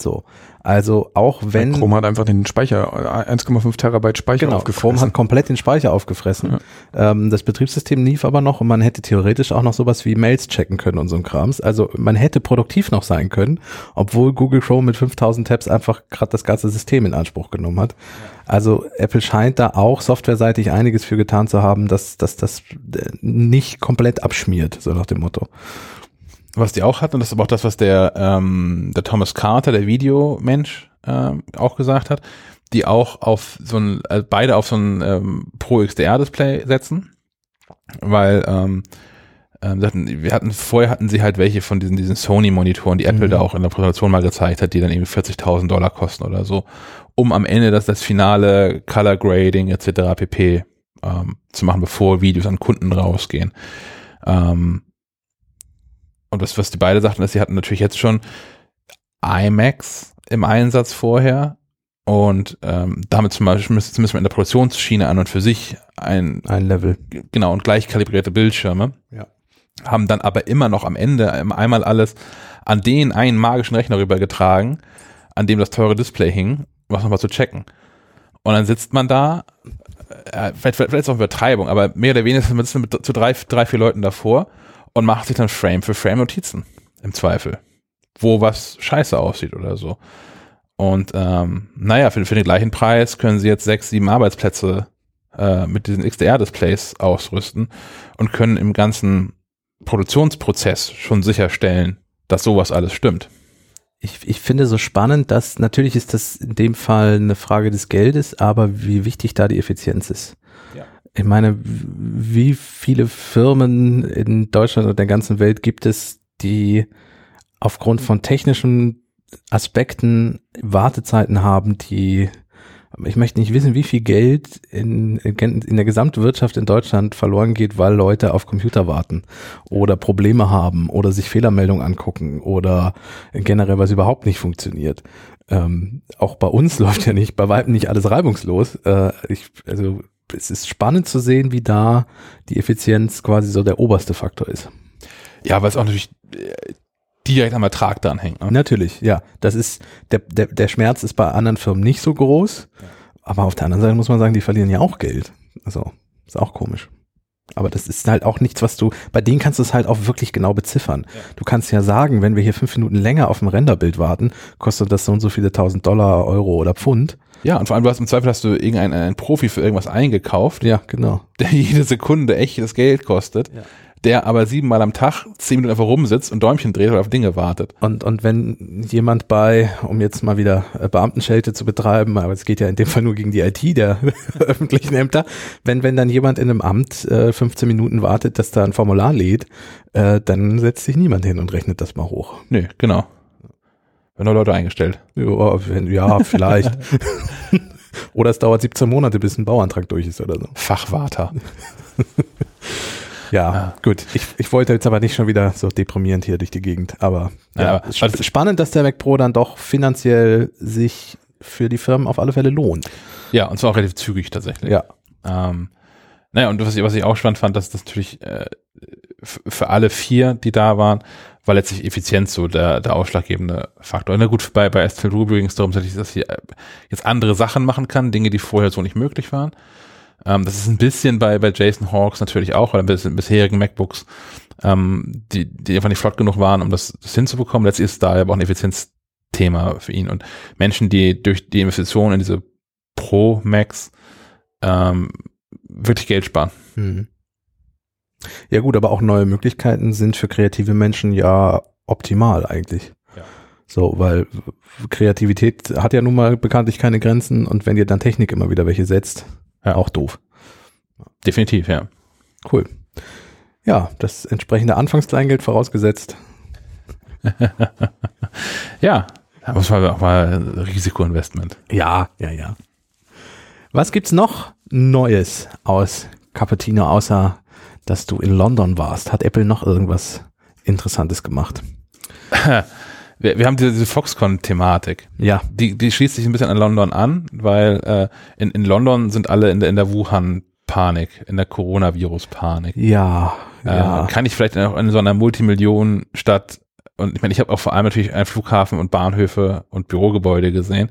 [SPEAKER 1] So. Also auch wenn.
[SPEAKER 3] Chrome hat einfach den Speicher, äh, 1,5 Terabyte Speicher
[SPEAKER 1] Genau, Chrome
[SPEAKER 3] aufgefressen.
[SPEAKER 1] hat komplett den Speicher aufgefressen. Ähm, das Betriebssystem lief aber noch und man hätte theoretisch auch noch sowas wie Mails checken können und so ein Krams. Also man hätte produktiv noch sein können, obwohl Google Chrome mit 5000 Tabs einfach gerade das ganze System in Anspruch genommen hat. Also Apple scheint da auch softwareseitig einiges für getan zu haben, dass, dass das äh, nicht komplett abschmiert, so nach dem Motto.
[SPEAKER 2] Was die auch hatten, und das ist aber auch das, was der, ähm, der Thomas Carter, der Videomensch, ähm, auch gesagt hat, die auch auf so ein, äh, beide auf so ein ähm, Pro XDR-Display setzen, weil ähm, ähm, hatten, wir hatten, vorher hatten sie halt welche von diesen, diesen Sony-Monitoren, die Apple
[SPEAKER 1] Mhm.
[SPEAKER 2] da auch in der Präsentation mal gezeigt hat, die dann irgendwie 40.000 Dollar kosten oder so, um am Ende das, das finale Color Grading etc. pp. Ähm, zu machen, bevor Videos an Kunden rausgehen. Ähm, und das, was die beide sagten, ist, sie hatten natürlich jetzt schon iMacs im Einsatz vorher und ähm, damit zum Beispiel müssen zumindest mal in der Produktionsschiene an und für sich ein,
[SPEAKER 1] Ein Level.
[SPEAKER 2] genau, und gleich kalibrierte Bildschirme.
[SPEAKER 1] Ja.
[SPEAKER 2] Haben dann aber immer noch am Ende einmal alles an den einen magischen Rechner rübergetragen, an dem das teure Display hing, um was nochmal zu checken. Und dann sitzt man da, äh, vielleicht, vielleicht ist es auch Übertreibung, aber mehr oder weniger man sitzt mit zu drei, drei, vier Leuten davor und macht sich dann Frame für Frame Notizen im Zweifel, wo was scheiße aussieht oder so. Und ähm, naja, für, für den gleichen Preis können sie jetzt sechs, sieben Arbeitsplätze äh, mit diesen XDR-Displays ausrüsten und können im ganzen Produktionsprozess schon sicherstellen, dass sowas alles stimmt.
[SPEAKER 1] Ich, ich finde so spannend, dass natürlich ist das in dem Fall eine Frage des Geldes, aber wie wichtig da die Effizienz ist. Ich meine, wie viele Firmen in Deutschland und der ganzen Welt gibt es, die aufgrund von technischen Aspekten Wartezeiten haben, die ich möchte nicht wissen, wie viel Geld in, in, in der Gesamtwirtschaft in Deutschland verloren geht, weil Leute auf Computer warten oder Probleme haben oder sich Fehlermeldungen angucken oder generell was überhaupt nicht funktioniert. Ähm, auch bei uns läuft ja nicht, bei weitem nicht alles reibungslos. Äh, ich, also es ist spannend zu sehen, wie da die Effizienz quasi so der oberste Faktor ist.
[SPEAKER 2] Ja, weil es auch natürlich äh, direkt am Ertrag dran hängt. Ne?
[SPEAKER 1] Natürlich, ja. Das ist, der, der, der Schmerz ist bei anderen Firmen nicht so groß. Aber auf der anderen Seite muss man sagen, die verlieren ja auch Geld. Also, ist auch komisch. Aber das ist halt auch nichts, was du, bei denen kannst du es halt auch wirklich genau beziffern. Du kannst ja sagen, wenn wir hier fünf Minuten länger auf dem Renderbild warten, kostet das so und so viele tausend Dollar, Euro oder Pfund.
[SPEAKER 2] Ja, und vor allem du hast im Zweifel hast du irgendeinen einen Profi für irgendwas eingekauft,
[SPEAKER 1] Ja, genau.
[SPEAKER 2] der jede Sekunde echtes Geld kostet,
[SPEAKER 1] Ja.
[SPEAKER 2] der aber siebenmal am Tag zehn Minuten einfach rumsitzt und Däumchen dreht oder auf Dinge wartet.
[SPEAKER 1] Und, und wenn jemand bei, um jetzt mal wieder äh, Beamtenschelte zu betreiben, aber es geht ja in dem Fall nur gegen die IT der öffentlichen Ämter, wenn, wenn dann jemand in einem Amt äh, 15 Minuten wartet, dass da ein Formular lädt, äh, dann setzt sich niemand hin und rechnet das mal hoch.
[SPEAKER 2] Nö, genau. Werden nur Leute eingestellt.
[SPEAKER 1] Ja, ja vielleicht. oder es dauert 17 Monate, bis ein Bauantrag durch ist oder so.
[SPEAKER 2] Fachwarter.
[SPEAKER 1] Ja, gut. Ich, ich wollte jetzt aber nicht schon wieder so deprimierend hier durch die Gegend. Aber ja,
[SPEAKER 2] Ja, aber-
[SPEAKER 1] es ist spannend, dass der Mac Pro dann doch finanziell sich für die Firmen auf alle Fälle lohnt.
[SPEAKER 2] Ja, und zwar auch relativ zügig tatsächlich.
[SPEAKER 1] Ja.
[SPEAKER 2] Ähm, naja, und was ich, was ich auch spannend fand, dass das natürlich äh, für alle vier, die da waren, war letztlich Effizienz so der, der ausschlaggebende Faktor. Na gut, bei, bei Estel Ruby ging es darum, dass ich äh, jetzt andere Sachen machen kann, Dinge, die vorher so nicht möglich waren. Ähm, das ist ein bisschen bei, bei Jason Hawks natürlich auch, oder bei bisherigen MacBooks, ähm, die, die einfach nicht flott genug waren, um das, das hinzubekommen. Letztlich ist da aber auch ein Effizienzthema für ihn. Und Menschen, die durch die Investition in diese Pro Macs ähm, wirklich Geld sparen.
[SPEAKER 1] Mhm. Ja gut, aber auch neue Möglichkeiten sind für kreative Menschen ja optimal eigentlich.
[SPEAKER 2] Ja.
[SPEAKER 1] So, weil Kreativität hat ja nun mal bekanntlich keine Grenzen und wenn ihr dann Technik immer wieder welche setzt,
[SPEAKER 2] Ja.
[SPEAKER 1] auch doof.
[SPEAKER 2] Definitiv, ja.
[SPEAKER 1] Cool. Ja, das entsprechende Anfangskleingeld vorausgesetzt.
[SPEAKER 2] Ja, da muss man auch mal Risikoinvestment.
[SPEAKER 1] Ja, ja, ja. Was gibt's noch Neues aus Cupertino, außer dass du in London warst? Hat Apple noch irgendwas Interessantes gemacht?
[SPEAKER 2] Wir, wir haben diese, diese Foxconn-Thematik.
[SPEAKER 1] Ja,
[SPEAKER 2] Die, die schließt sich ein bisschen an London an, weil äh, in, in London sind alle in der, in der Wuhan-Panik, in der Coronavirus-Panik.
[SPEAKER 1] ja, ja.
[SPEAKER 2] Äh, kann ich vielleicht auch in so einer Multimillionen-Stadt, und ich meine, ich habe auch vor allem natürlich einen Flughafen und Bahnhöfe und Bürogebäude gesehen,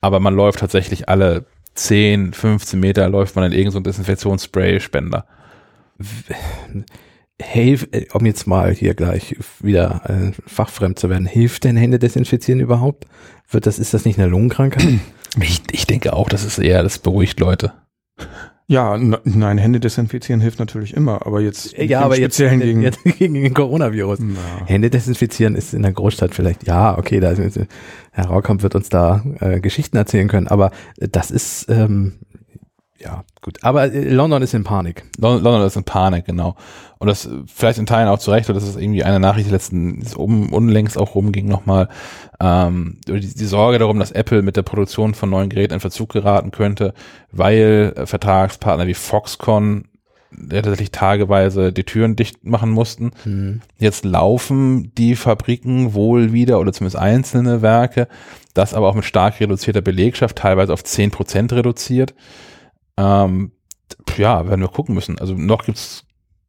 [SPEAKER 2] aber man läuft tatsächlich alle 10, 15 Meter läuft man in irgendein so Desinfektionsspray-Spender.
[SPEAKER 1] Hilf, äh, um jetzt mal hier gleich wieder äh, fachfremd zu werden, hilft denn Hände desinfizieren überhaupt? Wird das, ist das nicht eine Lungenkrankheit?
[SPEAKER 2] Ich, ich denke auch, das ist eher, das beruhigt Leute.
[SPEAKER 3] Ja, nein, Hände desinfizieren hilft natürlich immer, aber jetzt
[SPEAKER 1] Äh, ja, aber jetzt,
[SPEAKER 3] Speziellen gegen,
[SPEAKER 1] jetzt gegen den Coronavirus.
[SPEAKER 3] Na.
[SPEAKER 1] Hände desinfizieren ist in der Großstadt vielleicht, ja, okay, da ist, Herr Raukamp wird uns da äh, Geschichten erzählen können, aber das ist, ähm, ja, gut. Aber äh, London ist in Panik.
[SPEAKER 2] London, London ist in Panik, genau. Und das äh, vielleicht in Teilen auch zu Recht, oder das ist irgendwie eine Nachricht, die letzten, die es um, unlängst auch rumging nochmal, ähm, die, die Sorge darum, dass Apple mit der Produktion von neuen Geräten in Verzug geraten könnte, weil äh, Vertragspartner wie Foxconn der tatsächlich tageweise die Türen dicht machen mussten. Jetzt laufen die Fabriken wohl wieder oder zumindest einzelne Werke, das aber auch mit stark reduzierter Belegschaft, teilweise auf 10 Prozent reduziert. Ähm, ja, werden wir gucken müssen. Also noch gibt's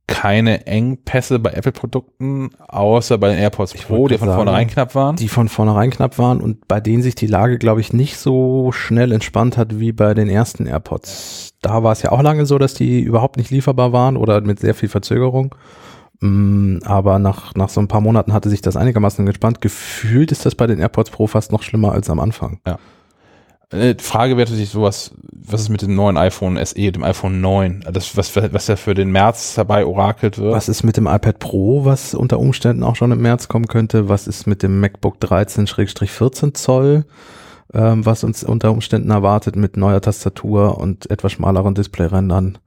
[SPEAKER 2] keine Engpässe bei Apple-Produkten, außer bei den AirPods Pro, die von
[SPEAKER 1] sagen,
[SPEAKER 2] vornherein knapp waren.
[SPEAKER 1] Die von vornherein knapp waren und bei denen sich die Lage, glaube ich, nicht so schnell entspannt hat wie bei den ersten AirPods. Da war es ja auch lange so, dass die überhaupt nicht lieferbar waren oder mit sehr viel Verzögerung. Mm, Aber nach, nach so ein paar Monaten hatte sich das einigermaßen entspannt. Gefühlt ist das bei den AirPods Pro fast noch schlimmer als am Anfang.
[SPEAKER 2] Äh, Frage wäre natürlich sowas, was ist mit dem neuen iPhone SE, dem iPhone 9, das, was, was ja für den März dabei orakelt wird.
[SPEAKER 1] Was ist mit dem iPad Pro, was unter Umständen auch schon im März kommen könnte? Was ist mit dem MacBook 13-14 Zoll, ähm, was uns unter Umständen erwartet mit neuer Tastatur und etwas schmaleren Displayrändern?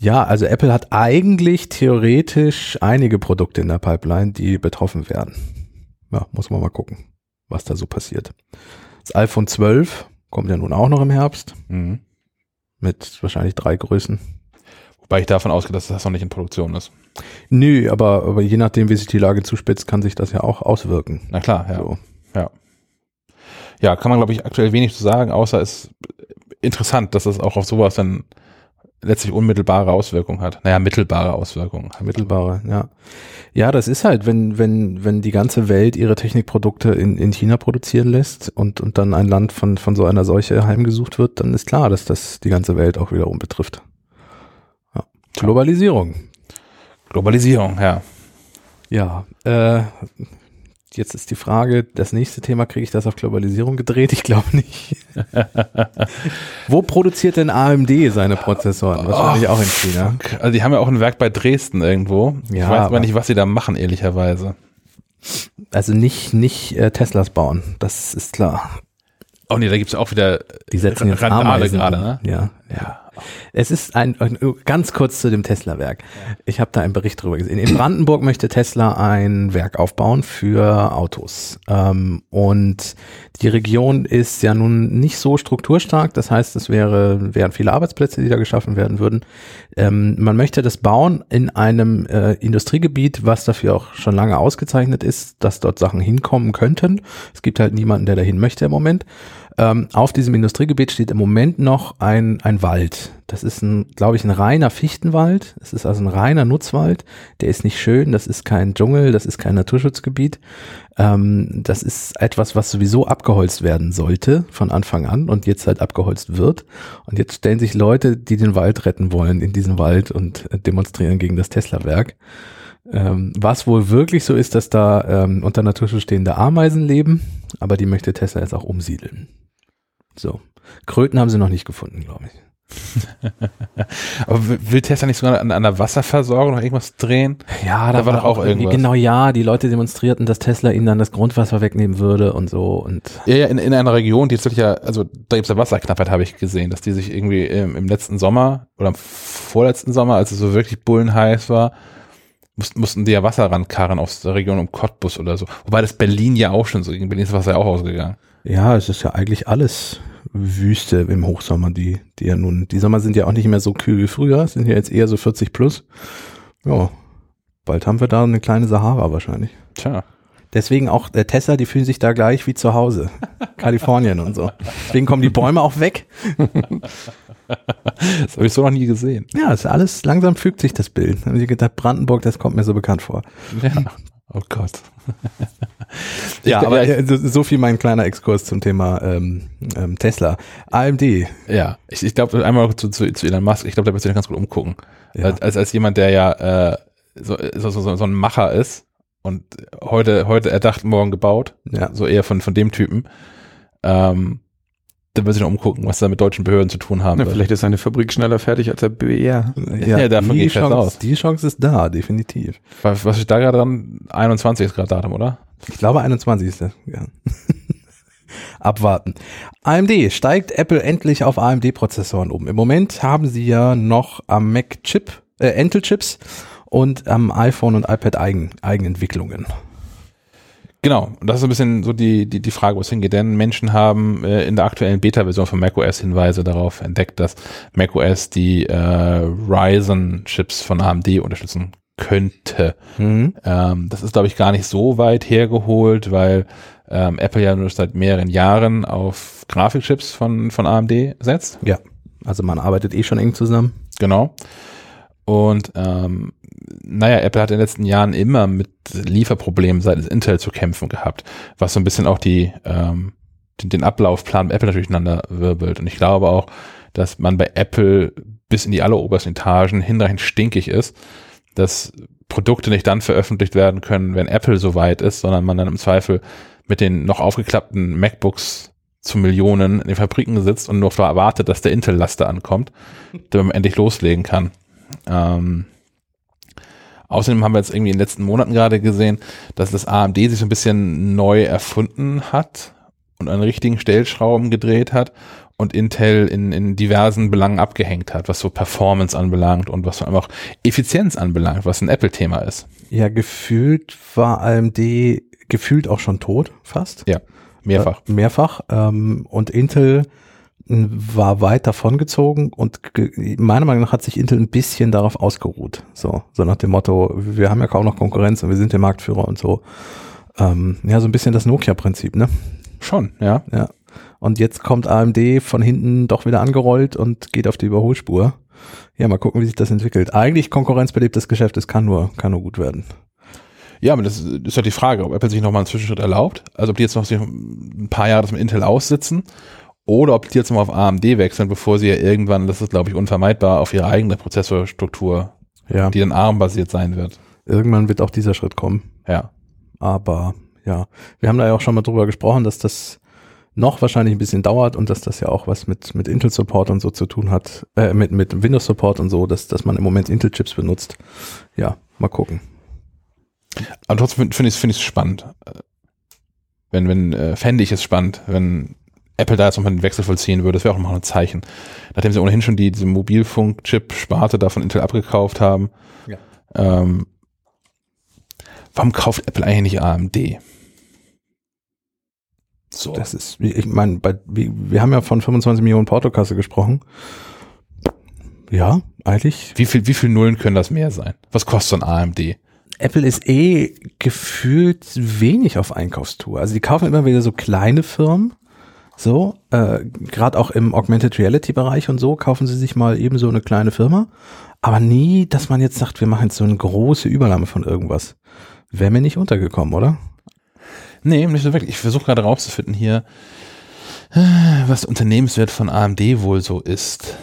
[SPEAKER 1] Ja, also Apple hat eigentlich theoretisch einige Produkte in der Pipeline, die betroffen werden. Ja, muss man mal gucken, was da so passiert. Das iPhone 12 kommt ja nun auch noch im Herbst
[SPEAKER 2] Mhm.
[SPEAKER 1] mit wahrscheinlich drei Größen.
[SPEAKER 2] Wobei ich davon ausgehe, dass das noch nicht in Produktion ist.
[SPEAKER 1] Nö, aber, aber je nachdem, wie sich die Lage zuspitzt, kann sich das ja auch auswirken.
[SPEAKER 2] Na klar, ja.
[SPEAKER 1] So.
[SPEAKER 2] Ja, kann man, glaube ich, aktuell wenig zu sagen, außer es ist interessant, dass das auch auf sowas dann letztlich unmittelbare Auswirkungen hat. Naja, mittelbare Auswirkungen.
[SPEAKER 1] Mittelbare, ja. Ja, das ist halt, wenn, wenn, wenn die ganze Welt ihre Technikprodukte in, in China produzieren lässt und, und dann ein Land von, von so einer Seuche heimgesucht wird, dann ist klar, dass das die ganze Welt auch wiederum betrifft. Ja. Globalisierung.
[SPEAKER 2] Globalisierung, ja.
[SPEAKER 1] Ja, äh, jetzt ist die Frage, das nächste Thema, kriege ich das auf Globalisierung gedreht? Ich glaube nicht. Wo produziert denn AMD seine Prozessoren? Wahrscheinlich auch in China.
[SPEAKER 2] Also die haben ja auch ein Werk bei Dresden irgendwo. ich
[SPEAKER 1] Ja,
[SPEAKER 2] weiß
[SPEAKER 1] aber-
[SPEAKER 2] nicht, was sie da machen, ehrlicherweise.
[SPEAKER 1] Also nicht, nicht äh, Teslas bauen, das ist klar.
[SPEAKER 2] Oh nee, da gibt's auch wieder
[SPEAKER 1] Die setzen jetzt
[SPEAKER 2] Randale gerade, ne?
[SPEAKER 1] Ja, ja. Es ist ein, ein ganz kurz zu dem Tesla-Werk. Ich habe da einen Bericht drüber gesehen. In Brandenburg möchte Tesla ein Werk aufbauen für Autos. Ähm, und die Region ist ja nun nicht so strukturstark. Das heißt, es wäre, wären viele Arbeitsplätze, die da geschaffen werden würden. Ähm, man möchte das bauen in einem äh, Industriegebiet, was dafür auch schon lange ausgezeichnet ist, dass dort Sachen hinkommen könnten. Es gibt halt niemanden, der dahin möchte im Moment. Ähm, auf diesem Industriegebiet steht im Moment noch ein, ein Wald. Das ist ein, glaube ich, ein reiner Fichtenwald. Es ist also ein reiner Nutzwald. Der ist nicht schön. Das ist kein Dschungel. Das ist kein Naturschutzgebiet. Ähm, das ist etwas, was sowieso abgeholzt werden sollte von Anfang an und jetzt halt abgeholzt wird. Und jetzt stellen sich Leute, die den Wald retten wollen, in diesen Wald und demonstrieren gegen das Tesla-Werk. Ähm, was wohl wirklich so ist, dass da ähm, unter Naturschutz stehende Ameisen leben, aber die möchte Tesla jetzt auch umsiedeln. So. Kröten haben sie noch nicht gefunden, glaube ich.
[SPEAKER 2] Aber will Tesla nicht sogar an, an der Wasserversorgung noch irgendwas drehen?
[SPEAKER 1] Ja, da, da war doch auch irgendwas. Genau, ja, die Leute demonstrierten, dass Tesla ihnen dann das Grundwasser wegnehmen würde und so. Und
[SPEAKER 2] ja, ja in, in einer Region, die jetzt ja, also da gibt es ja Wasserknappheit, habe ich gesehen, dass die sich irgendwie im, im letzten Sommer oder im vorletzten Sommer, als es so wirklich bullenheiß war, mussten, mussten die ja Wasser rankarren aus der Region um Cottbus oder so. Wobei das Berlin ja auch schon so, in Berlin ist das Wasser ja auch ausgegangen.
[SPEAKER 1] Ja, es ist ja eigentlich alles Wüste im Hochsommer, die, die ja nun, die Sommer sind ja auch nicht mehr so kühl wie früher, sind ja jetzt eher so 40 plus. Ja, bald haben wir da eine kleine Sahara wahrscheinlich.
[SPEAKER 2] Tja.
[SPEAKER 1] Deswegen auch der Tesla, die fühlen sich da gleich wie zu Hause. Kalifornien und so. Deswegen kommen die Bäume auch weg.
[SPEAKER 2] das habe ich so noch nie gesehen.
[SPEAKER 1] Ja, ist alles, langsam fügt sich das Bild. Habe ich gedacht, Brandenburg, das kommt mir so bekannt vor.
[SPEAKER 2] Ja. Oh Gott.
[SPEAKER 1] ja, aber ja, so viel mein kleiner Exkurs zum Thema ähm, ähm, Tesla. AMD.
[SPEAKER 2] Ja, ich, ich glaube einmal zu, zu, zu Elon Musk, ich glaube, da wirst du dich ganz gut umgucken. Ja. Als, als jemand, der ja äh, so, so, so, so ein Macher ist und heute, heute erdacht, morgen gebaut, ja. so eher von, von dem Typen. Ähm, dann wird sich noch umgucken, was da mit deutschen Behörden zu tun haben. Ja,
[SPEAKER 3] vielleicht ist seine Fabrik schneller fertig als der BR.
[SPEAKER 1] Ja, ja davon die, Chance, aus. die Chance ist da, definitiv.
[SPEAKER 2] Was, was ist da gerade dran? 21 ist gerade Datum, oder?
[SPEAKER 1] Ich glaube 21 ist das, ja. Abwarten. AMD steigt Apple endlich auf AMD-Prozessoren um. Im Moment haben sie ja noch am Mac Chip, äh, Intel Chips und am iPhone und iPad Eigen, Eigenentwicklungen.
[SPEAKER 2] Genau, und das ist ein bisschen so die, die, die Frage, wo es hingeht. Denn Menschen haben äh, in der aktuellen Beta-Version von macOS Hinweise darauf entdeckt, dass macOS die äh, Ryzen-Chips von AMD unterstützen könnte. Mhm. Ähm, das ist, glaube ich, gar nicht so weit hergeholt, weil ähm, Apple ja nur seit mehreren Jahren auf Grafikchips von, von AMD setzt.
[SPEAKER 1] Ja, also man arbeitet eh schon eng zusammen.
[SPEAKER 2] Genau. Und ähm, naja, Apple hat in den letzten Jahren immer mit Lieferproblemen seitens Intel zu kämpfen gehabt, was so ein bisschen auch die, ähm, den, den Ablaufplan bei Apple durcheinander wirbelt. Und ich glaube auch, dass man bei Apple bis in die allerobersten Etagen hinreichend stinkig ist, dass Produkte nicht dann veröffentlicht werden können, wenn Apple so weit ist, sondern man dann im Zweifel mit den noch aufgeklappten MacBooks zu Millionen in den Fabriken sitzt und nur erwartet, dass der Intel-Laster ankommt, damit man endlich loslegen kann. Ähm, Außerdem haben wir jetzt irgendwie in den letzten Monaten gerade gesehen, dass das AMD sich so ein bisschen neu erfunden hat und an richtigen Stellschrauben gedreht hat und Intel in, in diversen Belangen abgehängt hat, was so Performance anbelangt und was so einfach Effizienz anbelangt, was ein Apple-Thema ist.
[SPEAKER 1] Ja, gefühlt war AMD gefühlt auch schon tot, fast.
[SPEAKER 2] Ja, mehrfach.
[SPEAKER 1] Äh, mehrfach. Ähm, und Intel war weit davongezogen und meiner Meinung nach hat sich Intel ein bisschen darauf ausgeruht. So, so nach dem Motto, wir haben ja kaum noch Konkurrenz und wir sind der Marktführer und so. Ähm, ja, so ein bisschen das Nokia-Prinzip, ne?
[SPEAKER 2] Schon, ja.
[SPEAKER 1] Ja. Und jetzt kommt AMD von hinten doch wieder angerollt und geht auf die Überholspur. Ja, mal gucken, wie sich das entwickelt. Eigentlich konkurrenzbelebtes Geschäft, es kann nur, kann nur gut werden.
[SPEAKER 2] Ja, aber das ist ja die Frage, ob Apple sich nochmal einen Zwischenschritt erlaubt. Also ob die jetzt noch ein paar Jahre das mit Intel aussitzen oder ob die jetzt mal auf AMD wechseln, bevor sie ja irgendwann, das ist glaube ich unvermeidbar, auf ihre eigene Prozessorstruktur, ja. die dann ARM-basiert sein wird.
[SPEAKER 1] Irgendwann wird auch dieser Schritt kommen.
[SPEAKER 2] Ja.
[SPEAKER 1] Aber ja, wir haben da ja auch schon mal drüber gesprochen, dass das noch wahrscheinlich ein bisschen dauert und dass das ja auch was mit, mit Intel-Support und so zu tun hat, äh, mit, mit Windows-Support und so, dass, dass man im Moment Intel-Chips benutzt. Ja, mal gucken.
[SPEAKER 2] Aber trotzdem finde ich es find spannend. Wenn, wenn, äh, fände ich es spannend, wenn Apple da jetzt nochmal den Wechsel vollziehen würde, das wäre auch nochmal ein Zeichen. Nachdem sie ohnehin schon die, diese Mobilfunk-Chip-Sparte da von Intel abgekauft haben. Ja. Ähm, warum kauft Apple eigentlich nicht AMD?
[SPEAKER 1] So. Das ist, ich meine, wir, wir haben ja von 25 Millionen Portokasse gesprochen. Ja, eigentlich.
[SPEAKER 2] Wie viel, wie viel Nullen können das mehr sein? Was kostet so ein AMD?
[SPEAKER 1] Apple ist eh gefühlt wenig auf Einkaufstour. Also die kaufen immer wieder so kleine Firmen So, äh, gerade auch im Augmented Reality Bereich und so kaufen sie sich mal eben so eine kleine Firma, aber nie, dass man jetzt sagt, wir machen jetzt so eine große Übernahme von irgendwas. Wäre mir nicht untergekommen, oder?
[SPEAKER 2] Nee, nicht so wirklich. Ich versuche gerade rauszufinden hier, äh, was Unternehmenswert von AMD wohl so ist.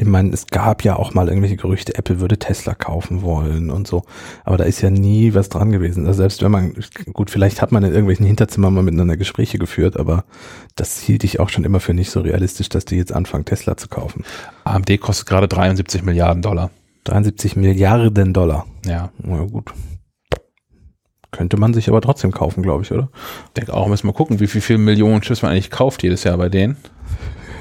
[SPEAKER 1] Ich meine, es gab ja auch mal irgendwelche Gerüchte, Apple würde Tesla kaufen wollen und so. Aber da ist ja nie was dran gewesen. Also selbst wenn man, gut, vielleicht hat man in irgendwelchen Hinterzimmern mal miteinander Gespräche geführt, aber das hielt ich auch schon immer für nicht so realistisch, dass die jetzt anfangen, Tesla zu kaufen.
[SPEAKER 2] AMD kostet gerade 73 Milliarden Dollar.
[SPEAKER 1] 73 Milliarden Dollar.
[SPEAKER 2] Ja.
[SPEAKER 1] Na gut. Könnte man sich aber trotzdem kaufen, glaube ich, oder?
[SPEAKER 2] Ich denke auch, müssen wir gucken, wie viel, viel Millionen Chips man eigentlich kauft jedes Jahr bei denen.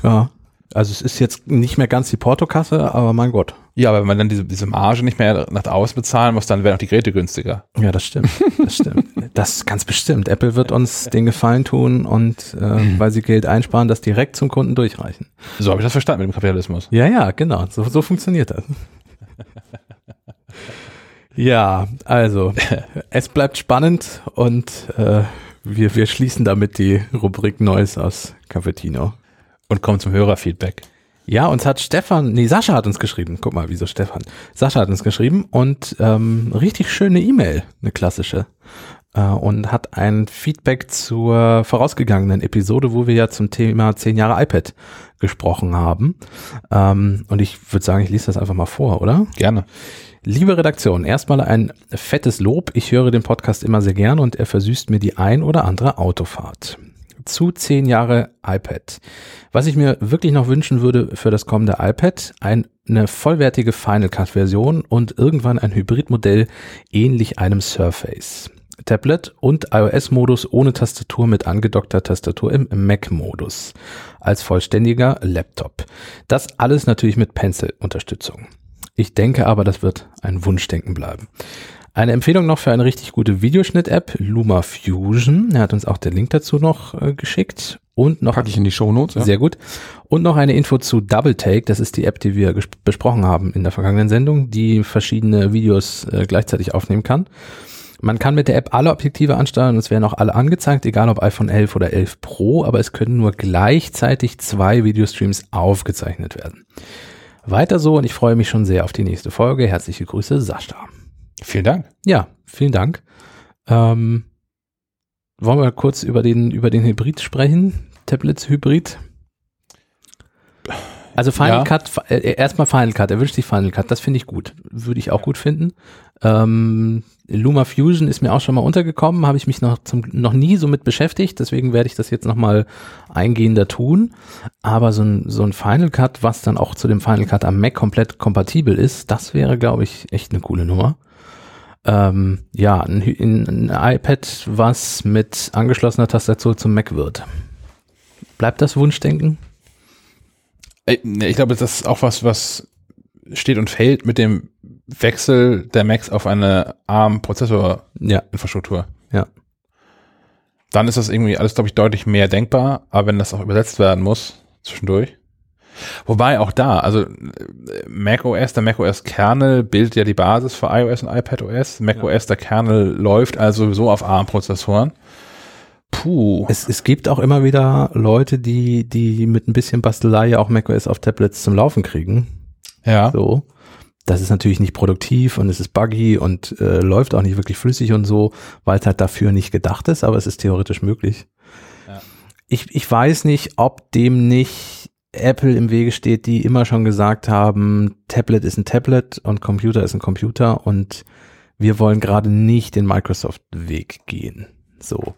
[SPEAKER 1] Ja. Also es ist jetzt nicht mehr ganz die Portokasse, aber mein Gott.
[SPEAKER 2] Ja, aber wenn man dann diese, diese Marge nicht mehr nach außen bezahlen muss, dann wären auch die Geräte günstiger.
[SPEAKER 1] Ja, das stimmt. Das stimmt. Das ganz bestimmt. Apple wird uns den Gefallen tun und äh, weil sie Geld einsparen, das direkt zum Kunden durchreichen.
[SPEAKER 2] So habe ich das verstanden mit dem Kapitalismus.
[SPEAKER 1] Ja, ja, genau. So, so funktioniert das. Ja, also es bleibt spannend und äh, wir, wir schließen damit die Rubrik Neues aus Cafetino.
[SPEAKER 2] Und kommen zum Hörerfeedback.
[SPEAKER 1] Ja, uns hat Stefan, nee, Sascha hat uns geschrieben. Guck mal, wieso Stefan? Sascha hat uns geschrieben und ähm, richtig schöne E-Mail, eine klassische. Äh, und hat ein Feedback zur vorausgegangenen Episode, wo wir ja zum Thema 10 Jahre iPad gesprochen haben. Ähm, und ich würde sagen, ich lese das einfach mal vor, oder?
[SPEAKER 2] Gerne.
[SPEAKER 1] Liebe Redaktion, erstmal ein fettes Lob. Ich höre den Podcast immer sehr gern und er versüßt mir die ein oder andere Autofahrt zu zehn Jahre iPad. Was ich mir wirklich noch wünschen würde für das kommende iPad, eine vollwertige Final Cut Version und irgendwann ein Hybridmodell ähnlich einem Surface. Tablet und iOS-Modus ohne Tastatur mit angedockter Tastatur im Mac-Modus als vollständiger Laptop. Das alles natürlich mit Pencil-Unterstützung. Ich denke aber, das wird ein Wunschdenken bleiben. Eine Empfehlung noch für eine richtig gute Videoschnitt-App, Luma Fusion. Er hat uns auch den Link dazu noch äh, geschickt. Und noch.
[SPEAKER 3] Packe ich in die Show Notes.
[SPEAKER 1] Ja. Sehr gut. Und noch eine Info zu Double Take. Das ist die App, die wir besprochen haben in der vergangenen Sendung, die verschiedene Videos äh, gleichzeitig aufnehmen kann. Man kann mit der App alle Objektive ansteuern und es werden auch alle angezeigt, egal ob iPhone 11 oder 11 Pro, aber es können nur gleichzeitig zwei Videostreams aufgezeichnet werden. Weiter so und ich freue mich schon sehr auf die nächste Folge. Herzliche Grüße, Sascha.
[SPEAKER 2] Vielen Dank.
[SPEAKER 1] Ja, vielen Dank. Ähm, wollen wir kurz über den, über den Hybrid sprechen? Tablets Hybrid? Also Final ja. Cut, äh, erstmal Final Cut, er wünscht sich Final Cut, das finde ich gut. Würde ich auch gut finden. Ähm, Luma Fusion ist mir auch schon mal untergekommen, habe ich mich noch, zum, noch nie so mit beschäftigt, deswegen werde ich das jetzt nochmal eingehender tun. Aber so ein, so ein Final Cut, was dann auch zu dem Final Cut am Mac komplett kompatibel ist, das wäre, glaube ich, echt eine coole Nummer ähm, ja, ein, ein, iPad, was mit angeschlossener Tastatur zum Mac wird. Bleibt das Wunschdenken?
[SPEAKER 2] Äh, ich glaube, das ist auch was, was steht und fällt mit dem Wechsel der Macs auf eine ARM-Prozessor-Infrastruktur.
[SPEAKER 1] Ja. ja.
[SPEAKER 2] Dann ist das irgendwie alles, glaube ich, deutlich mehr denkbar, aber wenn das auch übersetzt werden muss, zwischendurch, Wobei auch da, also macOS, der macOS Kernel bildet ja die Basis für iOS und iPadOS. macOS, ja. der Kernel läuft also sowieso auf ARM-Prozessoren.
[SPEAKER 1] Puh. Es, es gibt auch immer wieder Leute, die, die mit ein bisschen Bastelei auch macOS auf Tablets zum Laufen kriegen.
[SPEAKER 2] Ja.
[SPEAKER 1] So. Das ist natürlich nicht produktiv und es ist buggy und äh, läuft auch nicht wirklich flüssig und so, weil es halt dafür nicht gedacht ist, aber es ist theoretisch möglich. Ja. Ich, ich weiß nicht, ob dem nicht Apple im Wege steht, die immer schon gesagt haben, Tablet ist ein Tablet und Computer ist ein Computer und wir wollen gerade nicht den Microsoft-Weg gehen. So.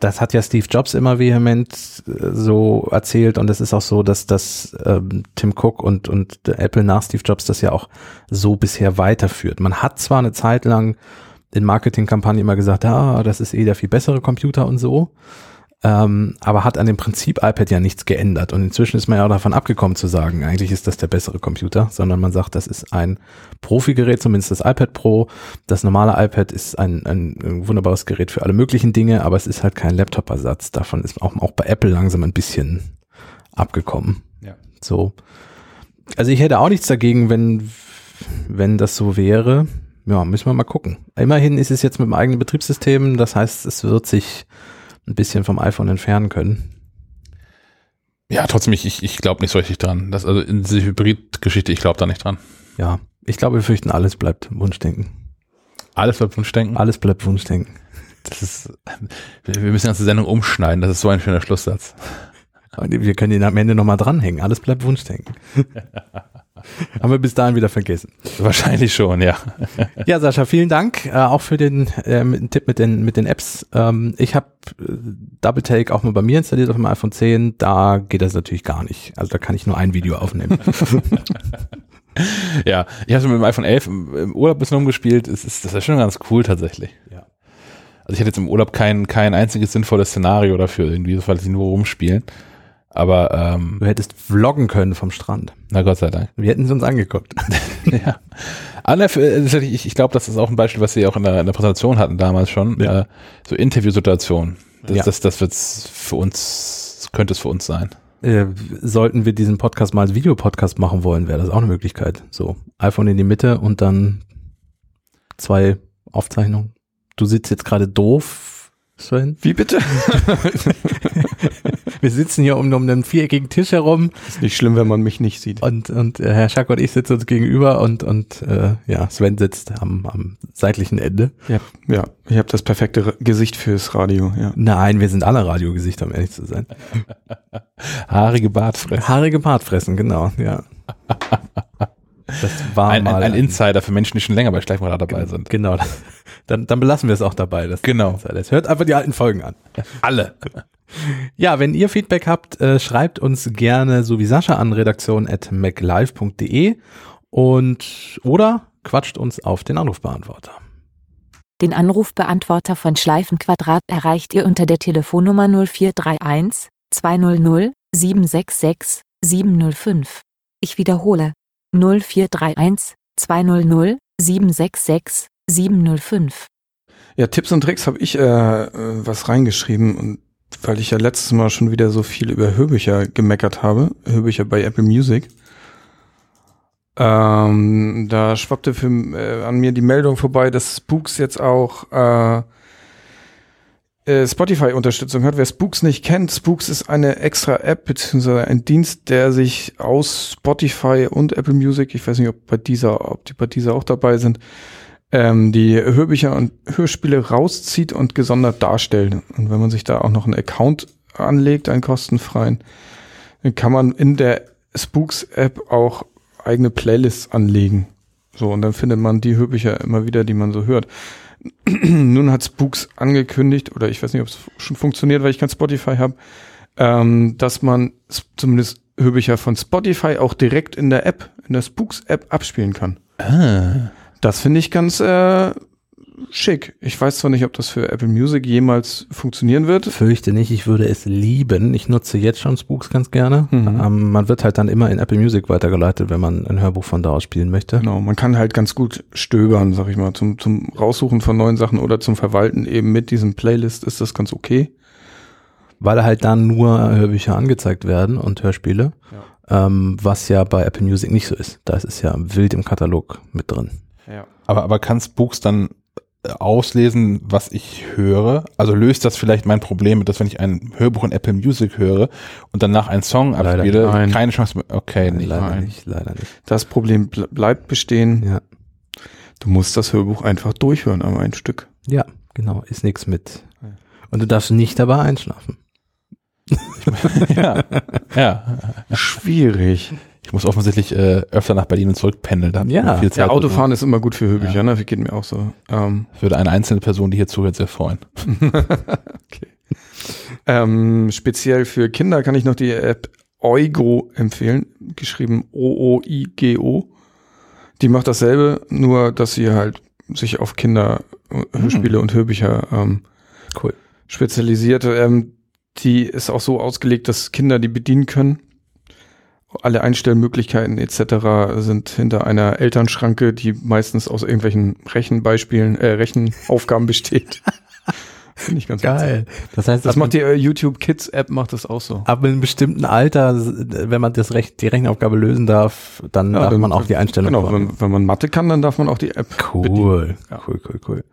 [SPEAKER 1] Das hat ja Steve Jobs immer vehement äh, so erzählt und es ist auch so, dass das ähm, Tim Cook und, und Apple nach Steve Jobs das ja auch so bisher weiterführt. Man hat zwar eine Zeit lang in Marketingkampagnen immer gesagt, ah, das ist eh der viel bessere Computer und so, ähm, aber hat an dem Prinzip iPad ja nichts geändert. Und inzwischen ist man ja auch davon abgekommen zu sagen, eigentlich ist das der bessere Computer, sondern man sagt, das ist ein Profi-Gerät, zumindest das iPad Pro. Das normale iPad ist ein, ein, wunderbares Gerät für alle möglichen Dinge, aber es ist halt kein Laptop-Ersatz. Davon ist auch, auch bei Apple langsam ein bisschen abgekommen.
[SPEAKER 2] Ja.
[SPEAKER 1] So. Also ich hätte auch nichts dagegen, wenn, wenn das so wäre. Ja, müssen wir mal gucken. Immerhin ist es jetzt mit dem eigenen Betriebssystem, das heißt, es wird sich ein bisschen vom iPhone entfernen können.
[SPEAKER 2] Ja, trotzdem, ich, ich, glaube nicht so richtig dran. Das, also in diese Hybrid-Geschichte, ich glaube da nicht dran.
[SPEAKER 1] Ja, ich glaube, wir fürchten, alles bleibt Wunschdenken.
[SPEAKER 2] Alles bleibt Wunschdenken.
[SPEAKER 1] Alles bleibt Wunschdenken.
[SPEAKER 2] Das ist, wir wir müssen die ganze Sendung umschneiden. Das ist so ein schöner Schlusssatz.
[SPEAKER 1] Und wir können ihn am Ende nochmal dranhängen. Alles bleibt Wunschdenken. Haben wir bis dahin wieder vergessen.
[SPEAKER 2] Wahrscheinlich schon, ja.
[SPEAKER 1] Ja, Sascha, vielen Dank äh, auch für den ähm, Tipp mit den mit den Apps. Ähm, ich habe äh, Double Take auch mal bei mir installiert auf dem iPhone 10. Da geht das natürlich gar nicht. Also da kann ich nur ein Video aufnehmen.
[SPEAKER 2] Ja, ich habe mit dem iPhone 11 im im Urlaub ein bisschen rumgespielt. Es ist, das ist schon ganz cool tatsächlich.
[SPEAKER 1] Ja.
[SPEAKER 2] Also ich hatte jetzt im Urlaub kein, kein einziges sinnvolles Szenario dafür irgendwie, wollte ich nur rumspielen. Aber, ähm,
[SPEAKER 1] Du hättest vloggen können vom Strand.
[SPEAKER 2] na Gott sei Dank.
[SPEAKER 1] Wir hätten es uns angeguckt.
[SPEAKER 2] ja. Äh, ich, ich glaube, das ist auch ein Beispiel, was Sie auch in der, in der Präsentation hatten damals schon.
[SPEAKER 1] Ja.
[SPEAKER 2] Äh, so Interviewsituationen. Das,
[SPEAKER 1] Ja.
[SPEAKER 2] das, das wird's für uns, könnte es für uns sein.
[SPEAKER 1] Äh, sollten wir diesen Podcast mal als Videopodcast machen wollen, wäre das auch eine Möglichkeit. So, iPhone in die Mitte und dann zwei Aufzeichnungen. Du sitzt jetzt gerade doof, Sven.
[SPEAKER 3] Wie bitte?
[SPEAKER 1] Wir sitzen hier um, um einen viereckigen Tisch herum
[SPEAKER 3] Ist nicht schlimm, wenn man mich nicht sieht.
[SPEAKER 1] und, und äh, Herr Schack und ich sitzen uns gegenüber und, und äh, ja, Sven sitzt am, am seitlichen Ende.
[SPEAKER 3] Ja, ja ich habe das perfekte Gesicht fürs Radio. Ja.
[SPEAKER 1] Nein, wir sind alle Radiogesichter, um ehrlich zu sein.
[SPEAKER 2] Haarige Bartfresse.
[SPEAKER 1] Haarige Bartfressen, genau, ja. Das war
[SPEAKER 2] Ein, ein,
[SPEAKER 1] mal
[SPEAKER 2] ein Insider für Menschen, die schon länger bei Schleifenrad dabei sind.
[SPEAKER 1] Genau. Dann, dann belassen wir es auch dabei. Das
[SPEAKER 2] Genau.
[SPEAKER 1] das hört einfach die alten Folgen an.
[SPEAKER 2] Alle.
[SPEAKER 1] Ja, wenn ihr Feedback habt, äh, schreibt uns gerne so wie Sascha an redaktion.maclive.de und oder quatscht uns auf den Anrufbeantworter.
[SPEAKER 4] Den Anrufbeantworter von Schleifenquadrat erreicht ihr unter der Telefonnummer 0431 200 766 705. Ich wiederhole 0431 200 766 705.
[SPEAKER 3] Ja, Tipps und Tricks habe ich äh, äh, was reingeschrieben und weil ich ja letztes Mal schon wieder so viel über Hörbücher gemeckert habe, Hörbücher bei Apple Music. Ähm, da schwappte für, äh, an mir die Meldung vorbei, dass Spooks jetzt auch äh, Spotify-Unterstützung hat. Wer Spooks nicht kennt, Spooks ist eine extra App beziehungsweise ein Dienst, der sich aus Spotify und Apple Music, ich weiß nicht, ob bei dieser, ob die bei dieser auch dabei sind, ähm, die Hörbücher und Hörspiele rauszieht und gesondert darstellt. Und wenn man sich da auch noch einen Account anlegt, einen kostenfreien, dann kann man in der Spooks-App auch eigene Playlists anlegen. So, und dann findet man die Hörbücher immer wieder, die man so hört. Nun hat Spooks angekündigt, oder ich weiß nicht, ob es schon funktioniert, weil ich kein Spotify habe, ähm, dass man zumindest Hörbücher von Spotify auch direkt in der App, in der Spooks-App abspielen kann.
[SPEAKER 2] Ah.
[SPEAKER 3] Das finde ich ganz äh, schick. Ich weiß zwar nicht, ob das für Apple Music jemals funktionieren wird.
[SPEAKER 1] Fürchte nicht, ich würde es lieben. Ich nutze jetzt schon Spooks ganz gerne.
[SPEAKER 3] Mhm.
[SPEAKER 1] Ähm, man wird halt dann immer in Apple Music weitergeleitet, wenn man ein Hörbuch von da aus spielen möchte.
[SPEAKER 3] Genau, man kann halt ganz gut stöbern, sag ich mal, zum, zum Raussuchen von neuen Sachen oder zum Verwalten eben mit diesem Playlist ist das ganz okay.
[SPEAKER 1] Weil halt dann nur Hörbücher angezeigt werden und Hörspiele, ähm, was ja bei Apple Music nicht so ist. Da ist es ja wild im Katalog mit drin.
[SPEAKER 3] Ja.
[SPEAKER 2] Aber, aber kann Spooks dann auslesen, was ich höre? Also löst das vielleicht mein Problem mit, dass wenn ich ein Hörbuch in Apple Music höre und danach einen Song
[SPEAKER 1] Leider
[SPEAKER 2] abspiele,
[SPEAKER 3] nein.
[SPEAKER 2] keine Chance mehr. Okay, nicht.
[SPEAKER 1] leider
[SPEAKER 3] nein.
[SPEAKER 1] nicht, leider nicht.
[SPEAKER 3] Das Problem ble bleibt bestehen.
[SPEAKER 1] Ja.
[SPEAKER 3] Du musst das Hörbuch einfach durchhören, aber ein Stück.
[SPEAKER 1] Ja, genau, ist nichts mit. Und du darfst nicht dabei einschlafen.
[SPEAKER 2] ja. ja.
[SPEAKER 3] Schwierig.
[SPEAKER 2] Ich muss offensichtlich äh, öfter nach Berlin und zurück pendeln. Da
[SPEAKER 1] Ja.
[SPEAKER 2] viel
[SPEAKER 3] Ja,
[SPEAKER 2] Zeit.
[SPEAKER 3] Autofahren ist immer gut für Hörbücher,
[SPEAKER 2] Ja.
[SPEAKER 3] ne? Geht mir auch so. Ähm,
[SPEAKER 2] Würde eine einzelne Person, die hier zuhört, sehr freuen.
[SPEAKER 3] okay. Ähm, speziell für Kinder kann ich noch die App Oigo empfehlen, geschrieben O-O-I-G-O. Die macht dasselbe, nur dass sie halt sich auf Kinder, äh, Hörspiele und Hörbücher ähm,
[SPEAKER 1] Cool.
[SPEAKER 3] spezialisiert. Ähm, die ist auch so ausgelegt, dass Kinder die bedienen können. Alle Einstellmöglichkeiten etc. sind hinter einer Elternschranke, die meistens aus irgendwelchen Rechenbeispielen, äh, Rechenaufgaben besteht. Finde ich ganz witzig.
[SPEAKER 1] Geil. Das heißt,
[SPEAKER 3] Das macht die äh, YouTube Kids App macht das auch so.
[SPEAKER 1] ab einem bestimmten Alter, wenn man das Recht, die Rechenaufgabe lösen darf, dann
[SPEAKER 3] Ja,
[SPEAKER 1] darf
[SPEAKER 3] dann-
[SPEAKER 1] man auch die Einstellung
[SPEAKER 3] Genau, wenn, wenn man Mathe kann, dann darf man auch die App.
[SPEAKER 1] Cool,
[SPEAKER 3] Ja.
[SPEAKER 1] cool, cool, cool.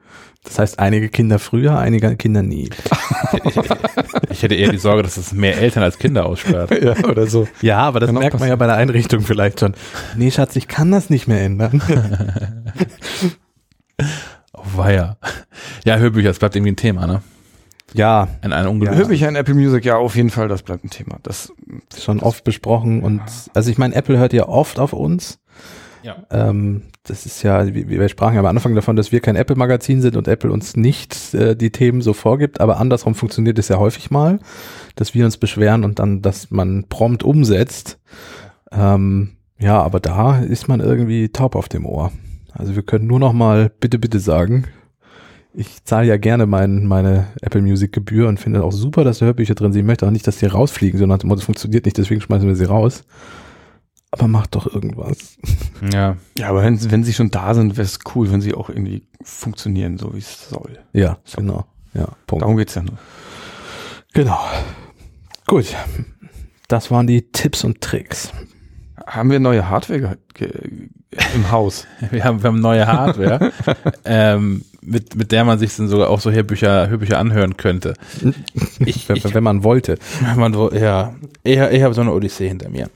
[SPEAKER 1] Das heißt, einige Kinder früher, einige Kinder nie.
[SPEAKER 2] Ich hätte eher die Sorge, dass es mehr Eltern als Kinder aussperrt.
[SPEAKER 3] ja, oder so.
[SPEAKER 1] Ja, aber das
[SPEAKER 3] Kann
[SPEAKER 1] merkt man ja bei der Einrichtung vielleicht schon. Nee, Schatz, ich kann das nicht mehr ändern.
[SPEAKER 2] Oh, weia. Ja, Hörbücher, das bleibt irgendwie ein Thema, ne?
[SPEAKER 1] ja,
[SPEAKER 2] In einem
[SPEAKER 1] Ja.
[SPEAKER 3] Hörbücher in Apple Music, ja, auf jeden Fall, das bleibt ein Thema. Das,
[SPEAKER 1] schon oft besprochen und also ich meine, Apple hört ja oft auf uns.
[SPEAKER 2] Ja.
[SPEAKER 1] Ähm, das ist ja, wir, wir sprachen ja am Anfang davon, dass wir kein Apple-Magazin sind und Apple uns nicht äh, die Themen so vorgibt, aber andersrum funktioniert es ja häufig mal, dass wir uns beschweren und dann, dass man prompt umsetzt. Ähm, ja, aber da ist man irgendwie taub auf dem Ohr. Also wir können nur noch mal bitte, bitte sagen. Ich zahle ja gerne mein, meine Apple Music Gebühr und finde auch super, dass da Hörbücher drin sind. Ich möchte auch nicht, dass die rausfliegen, sondern das funktioniert nicht, deswegen schmeißen wir sie raus. Aber macht doch irgendwas.
[SPEAKER 2] Ja.
[SPEAKER 3] ja, aber wenn, wenn sie schon da sind, wäre es cool, wenn sie auch irgendwie funktionieren, so wie es soll.
[SPEAKER 1] Ja, genau. Ja, Punkt.
[SPEAKER 3] Darum geht's ja nur.
[SPEAKER 1] Genau. Gut. Das waren die Tipps und Tricks.
[SPEAKER 3] Haben wir neue Hardware ge ge im Haus?
[SPEAKER 2] Wir haben, wir haben neue Hardware, ähm, mit, mit der man sich dann sogar auch so Hörbücher, Hörbücher anhören könnte. Ich,
[SPEAKER 1] Wenn,
[SPEAKER 2] ich,
[SPEAKER 1] wenn man wollte.
[SPEAKER 2] wenn man, ja, ich, ich habe so eine Odyssee hinter mir.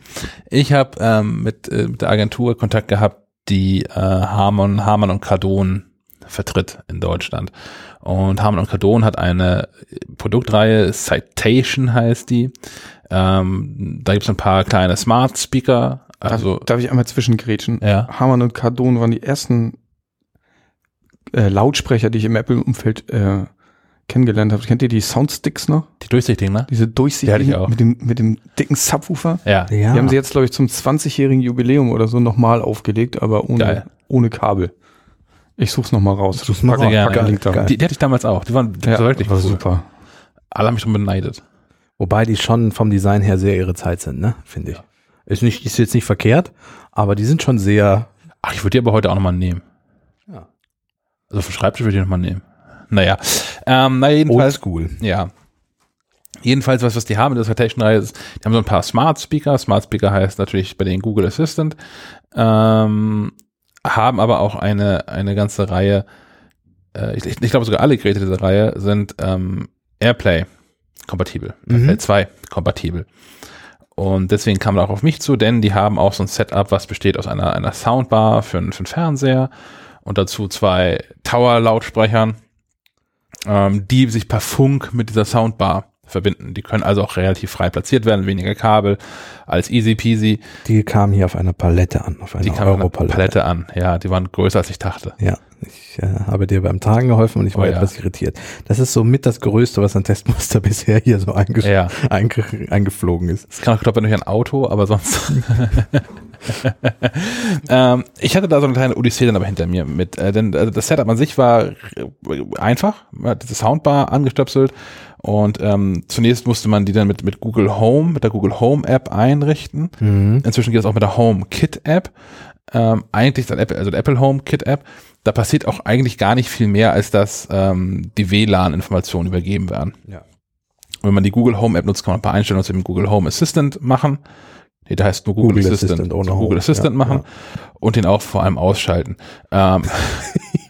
[SPEAKER 2] Ich habe ähm, mit, äh, mit der Agentur Kontakt gehabt, die äh, Harman, Harman und Kardon vertritt in Deutschland. Und Harman und Kardon hat eine Produktreihe, Citation heißt die. Ähm, da gibt es ein paar kleine Smart Speaker. Also,
[SPEAKER 3] darf, ich einmal zwischengrätschen?
[SPEAKER 2] ja.
[SPEAKER 3] Hamann und Cardone waren die ersten äh, Lautsprecher, die ich im Apple-Umfeld äh, kennengelernt habe. Kennt ihr die Soundsticks noch?
[SPEAKER 2] Die durchsichtigen, ne?
[SPEAKER 3] Diese
[SPEAKER 2] Die
[SPEAKER 3] durchsichtigen
[SPEAKER 2] auch.
[SPEAKER 3] mit dem, mit dem dicken Subwoofer?
[SPEAKER 2] Ja.
[SPEAKER 1] Ja.
[SPEAKER 3] Die haben sie jetzt, glaube ich, zum 20-jährigen Jubiläum oder so nochmal aufgelegt, aber ohne,
[SPEAKER 2] Geil.
[SPEAKER 3] ohne Kabel. Ich such's nochmal raus.
[SPEAKER 1] Such's mal
[SPEAKER 2] raus.
[SPEAKER 3] da.
[SPEAKER 1] geil.
[SPEAKER 2] Die, die hatte ich damals auch. Die waren, die
[SPEAKER 3] Ja,
[SPEAKER 2] waren wirklich
[SPEAKER 3] war
[SPEAKER 2] cool.
[SPEAKER 3] super.
[SPEAKER 2] Alle haben mich schon beneidet.
[SPEAKER 1] Wobei die schon vom Design her sehr ihre Zeit sind, ne? Finde ich. Ist nicht, ist jetzt nicht verkehrt, aber die sind schon sehr,
[SPEAKER 2] Ach, ich würde die aber heute auch nochmal nehmen.
[SPEAKER 1] Ja.
[SPEAKER 2] Also für Schreibtisch würde ich nochmal nehmen. Naja. Ähm, na jedenfalls.
[SPEAKER 1] oldschool.
[SPEAKER 2] Ja. Jedenfalls, was, was die haben in der Citation-Reihe ist, die haben so ein paar Smart Speaker. Smart Speaker heißt natürlich bei den Google Assistant. Ähm, haben aber auch eine, eine ganze Reihe, äh, ich, ich, ich glaube sogar alle Geräte dieser Reihe sind ähm, Airplay kompatibel.
[SPEAKER 1] Mhm.
[SPEAKER 2] Airplay 2 kompatibel. Und deswegen kam man auch auf mich zu, denn die haben auch so ein Setup, was besteht aus einer, einer Soundbar für, einen- für einen Fernseher und dazu zwei Tower-Lautsprechern, ähm, die sich per Funk mit dieser Soundbar verbinden. Die können also auch relativ frei platziert werden, weniger Kabel, als easy peasy.
[SPEAKER 1] Die kamen hier auf einer Palette an, auf einer
[SPEAKER 2] Die kamen auf einer
[SPEAKER 1] Europalette.
[SPEAKER 2] Palette an. Ja, die waren größer als ich dachte.
[SPEAKER 1] Ja, ich äh, habe dir beim Tragen geholfen und ich war
[SPEAKER 2] Oh ja.
[SPEAKER 1] etwas irritiert. Das ist so mit das Größte, was an Testmuster bisher hier so einge
[SPEAKER 2] Ja,
[SPEAKER 1] einge eingeflogen ist.
[SPEAKER 2] es kann auch klappt durch ein Auto, aber sonst. ähm, ich hatte da so eine kleine Odyssee dann aber hinter mir mit, äh, denn äh, das Setup an sich war äh, einfach, man hat diese Soundbar angestöpselt und ähm, zunächst musste man die dann mit, mit Google Home, mit der Google Home App einrichten.
[SPEAKER 1] Mhm.
[SPEAKER 2] Inzwischen geht es auch mit der Home Kit App. Ähm, eigentlich das Apple, also der Apple Home Kit App, da passiert auch eigentlich gar nicht viel mehr, als dass ähm, die WLAN-Informationen übergeben werden.
[SPEAKER 1] Ja.
[SPEAKER 2] Und wenn man die Google Home App nutzt, kann man ein paar Einstellungen zu dem Google Home Assistant machen. Nee, der heißt nur Google,
[SPEAKER 1] Google
[SPEAKER 2] Assistant,
[SPEAKER 1] Assistant ohne
[SPEAKER 2] Google
[SPEAKER 1] Home,
[SPEAKER 2] Assistant
[SPEAKER 1] ja,
[SPEAKER 2] machen und den auch vor allem ausschalten. Ähm,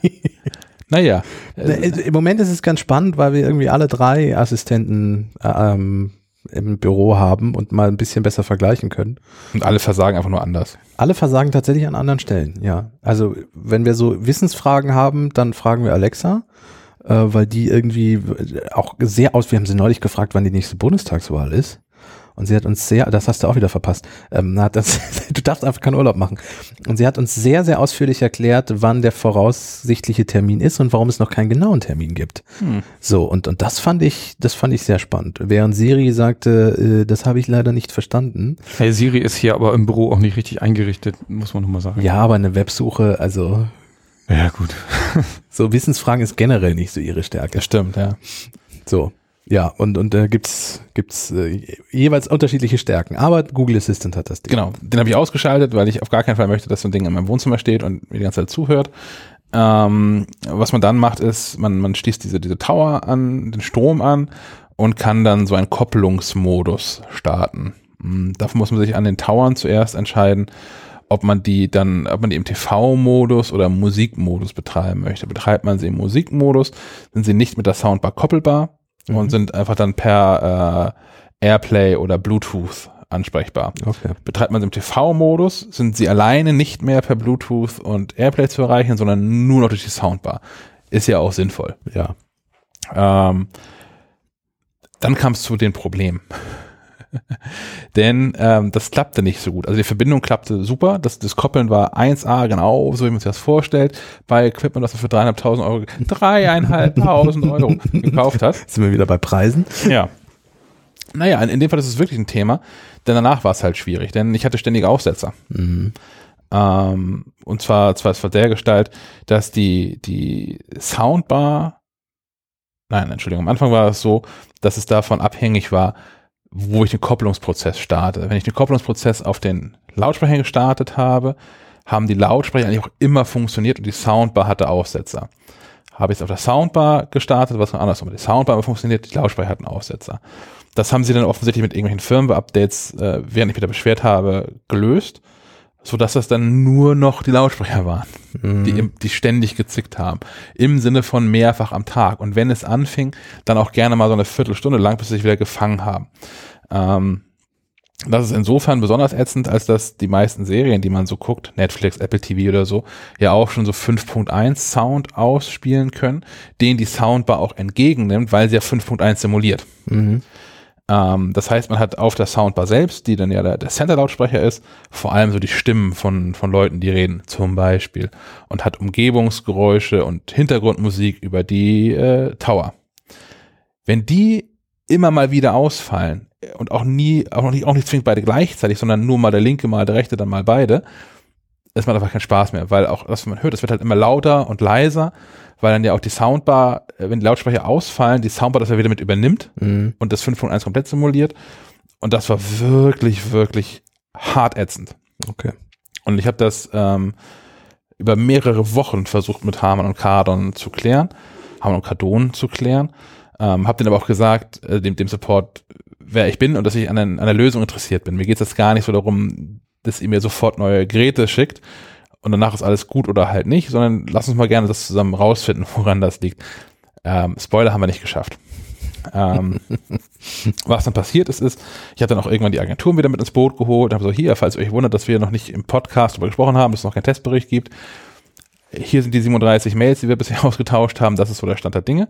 [SPEAKER 2] naja,
[SPEAKER 1] Im Moment ist es ganz spannend, weil wir irgendwie alle drei Assistenten äh, ähm, im Büro haben und mal ein bisschen besser vergleichen können.
[SPEAKER 2] und alle versagen einfach nur anders.
[SPEAKER 1] Alle versagen tatsächlich an anderen Stellen, ja. Also wenn wir so Wissensfragen haben, dann fragen wir Alexa, äh, weil die irgendwie auch sehr aus, wir haben sie neulich gefragt, wann die nächste Bundestagswahl ist. Und sie hat uns sehr, das hast du auch wieder verpasst, ähm, hat das, du darfst einfach keinen Urlaub machen. Und sie hat uns sehr, sehr ausführlich erklärt, wann der voraussichtliche Termin ist und warum es noch keinen genauen Termin gibt.
[SPEAKER 2] Hm.
[SPEAKER 1] So, und, und das fand ich, das fand ich sehr spannend. Während Siri sagte, äh, das habe ich leider nicht verstanden.
[SPEAKER 3] Hey, Siri ist hier aber im Büro auch nicht richtig eingerichtet, muss man nochmal sagen.
[SPEAKER 1] Ja, aber eine Websuche, also
[SPEAKER 3] Ja, gut.
[SPEAKER 1] so Wissensfragen ist generell nicht so ihre Stärke.
[SPEAKER 2] Das stimmt, ja.
[SPEAKER 1] So. Ja, und, und da gibt's, gibt's äh, jeweils unterschiedliche Stärken. Aber Google Assistant hat das Ding.
[SPEAKER 2] Genau, den habe ich ausgeschaltet, weil ich auf gar keinen Fall möchte, dass so ein Ding in meinem Wohnzimmer steht und mir die ganze Zeit zuhört. Ähm, was man dann macht, ist, man, man schließt diese, diese Tower an, den Strom an und kann dann so einen Kopplungsmodus starten. Mm, Dafür muss man sich an den Towern zuerst entscheiden, ob man die dann, ob man die im TV-Modus oder Musikmodus betreiben möchte. Betreibt man sie im Musikmodus, sind sie nicht mit der Soundbar koppelbar. Und
[SPEAKER 1] Mhm.
[SPEAKER 2] sind einfach dann per äh, Airplay oder Bluetooth ansprechbar.
[SPEAKER 1] Okay.
[SPEAKER 2] Betreibt man sie im TV-Modus, sind sie alleine nicht mehr per Bluetooth und Airplay zu erreichen, sondern nur noch durch die Soundbar. Ist ja auch sinnvoll.
[SPEAKER 1] Ja.
[SPEAKER 2] Ähm, dann kam es zu den Problemen. Denn ähm, das klappte nicht so gut. Also die Verbindung klappte super. Das, das Koppeln war 1A, genau so wie man sich das vorstellt. Bei Equipment, das man für dreieinhalbtausend Euro, dreieinhalbtausend Euro gekauft hat.
[SPEAKER 1] Sind wir wieder bei Preisen?
[SPEAKER 2] Ja. Naja, in, in dem Fall ist es wirklich ein Thema, denn danach war es halt schwierig, denn ich hatte ständige Aufsetzer.
[SPEAKER 1] Mhm.
[SPEAKER 2] Ähm, und zwar, zwar von der Gestalt, dass die, die Soundbar, nein, Entschuldigung, am Anfang war es so, dass es davon abhängig war, wo ich den Kopplungsprozess starte. Wenn ich den Kopplungsprozess auf den Lautsprecher gestartet habe, haben die Lautsprecher eigentlich auch immer funktioniert und die Soundbar hatte Aussetzer. Habe ich es auf der Soundbar gestartet, was noch andersrum. Die Soundbar aber funktioniert, die Lautsprecher hatten Aussetzer. Das haben sie dann offensichtlich mit irgendwelchen Firmware-Updates, äh, während ich mich da beschwert habe, gelöst, sodass das dann nur noch die Lautsprecher waren, die, im- die ständig gezickt haben. Im Sinne von mehrfach am Tag. Und wenn es anfing, dann auch gerne mal so eine Viertelstunde lang, bis sie sich wieder gefangen haben. Ähm, das ist insofern besonders ätzend, als dass die meisten Serien, die man so guckt, Netflix, Apple TV oder so, ja auch schon so 5.1 Sound ausspielen können, den die Soundbar auch entgegennimmt, weil sie ja 5.1 simuliert.
[SPEAKER 1] Mhm.
[SPEAKER 2] Ähm, das heißt, man hat auf der Soundbar selbst, die dann ja der, der Center-Lautsprecher ist, vor allem so die Stimmen von, von Leuten, die reden, zum Beispiel. Und hat Umgebungsgeräusche und Hintergrundmusik über die äh, Tower. Wenn die immer mal wieder ausfallen und auch nie, auch nicht, auch nicht zwingend beide gleichzeitig, sondern nur mal der linke, mal der rechte, dann mal beide, es macht einfach keinen Spaß mehr, weil auch, was man hört, es wird halt immer lauter und leiser, weil dann ja auch die Soundbar, äh, wenn die Lautsprecher ausfallen, die Soundbar das ja wieder mit übernimmt
[SPEAKER 1] Mhm.
[SPEAKER 2] und das 5.1 komplett simuliert. Und das war wirklich, wirklich hart ätzend.
[SPEAKER 1] Okay.
[SPEAKER 2] Und ich habe das ähm, über mehrere Wochen versucht mit Harman und Cardon zu klären, Harman und Cardon zu klären. Ähm, habe denen aber auch gesagt, äh, dem, dem Support, wer ich bin und dass ich an, an der Lösung interessiert bin. Mir geht es jetzt gar nicht so darum, dass ihr mir sofort neue Geräte schickt und danach ist alles gut oder halt nicht, sondern lass uns mal gerne das zusammen rausfinden, woran das liegt. Ähm, Spoiler haben wir nicht geschafft. ähm, was dann passiert ist, ist, ich habe dann auch irgendwann die Agenturen wieder mit ins Boot geholt, habe so, hier, falls ihr euch wundert, dass wir noch nicht im Podcast darüber gesprochen haben, dass es noch keinen Testbericht gibt, hier sind die 37 Mails, die wir bisher ausgetauscht haben, das ist so der Stand der Dinge.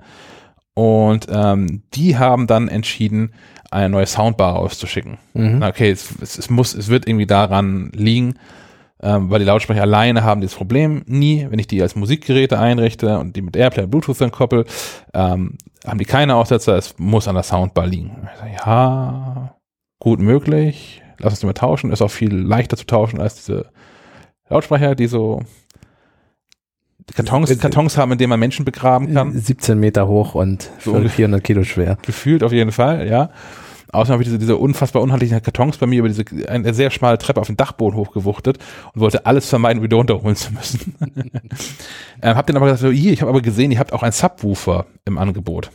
[SPEAKER 2] Und ähm, die haben dann entschieden, eine neue Soundbar rauszuschicken.
[SPEAKER 1] Mhm.
[SPEAKER 2] Okay, es, es, es muss, es wird irgendwie daran liegen, ähm, weil die Lautsprecher alleine haben dieses Problem nie. Wenn ich die als Musikgeräte einrichte und die mit Airplay und Bluetooth dann koppel, ähm, haben die keine Aussetzer, es muss an der Soundbar liegen. Ich sag, ja, gut möglich, lass uns die mal tauschen, ist auch viel leichter zu tauschen als diese Lautsprecher, die so Kartons, Kartons haben, in denen man Menschen begraben kann.
[SPEAKER 1] 17 Meter hoch und
[SPEAKER 2] So ungefähr.
[SPEAKER 1] 400 Kilo schwer.
[SPEAKER 2] Gefühlt auf jeden Fall, ja. Außerdem habe ich diese, diese unfassbar unhandlichen Kartons bei mir über diese eine sehr schmale Treppe auf den Dachboden hochgewuchtet und wollte alles vermeiden, wieder runterholen zu müssen. ähm, hab dann aber gesagt, so, hier, ich habe aber gesehen, ihr habt auch einen Subwoofer im Angebot.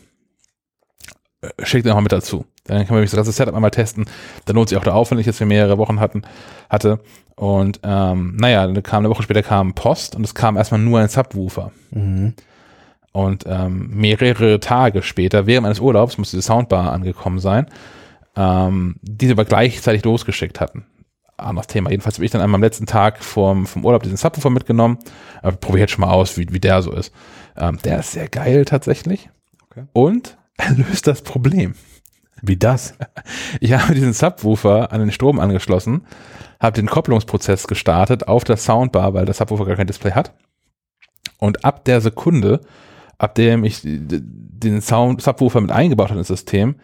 [SPEAKER 2] Äh, Schickt den auch mal mit dazu. Dann kann man nämlich das ganze Setup einmal testen. Dann lohnt sich auch der Aufwand, ich jetzt für mehrere Wochen hatten, hatte. Und ähm, naja, dann kam eine Woche später kam Post und es kam erstmal nur ein Subwoofer.
[SPEAKER 1] Mhm.
[SPEAKER 2] Und ähm, mehrere Tage später, während meines Urlaubs, muss diese Soundbar angekommen sein, ähm, die sie aber gleichzeitig losgeschickt hatten. Anderes Thema. Jedenfalls habe ich dann einmal am letzten Tag vom, vom Urlaub diesen Subwoofer mitgenommen. Äh, Probiere jetzt schon mal aus, wie, wie der so ist. Ähm, der ist sehr geil tatsächlich.
[SPEAKER 1] Okay.
[SPEAKER 2] Und er löst das Problem.
[SPEAKER 1] Wie das?
[SPEAKER 2] Ich habe diesen Subwoofer an den Strom angeschlossen, habe den Kopplungsprozess gestartet auf der Soundbar, weil der Subwoofer gar kein Display hat. Und ab der Sekunde, ab dem ich den Sound Subwoofer mit eingebaut habe ins System,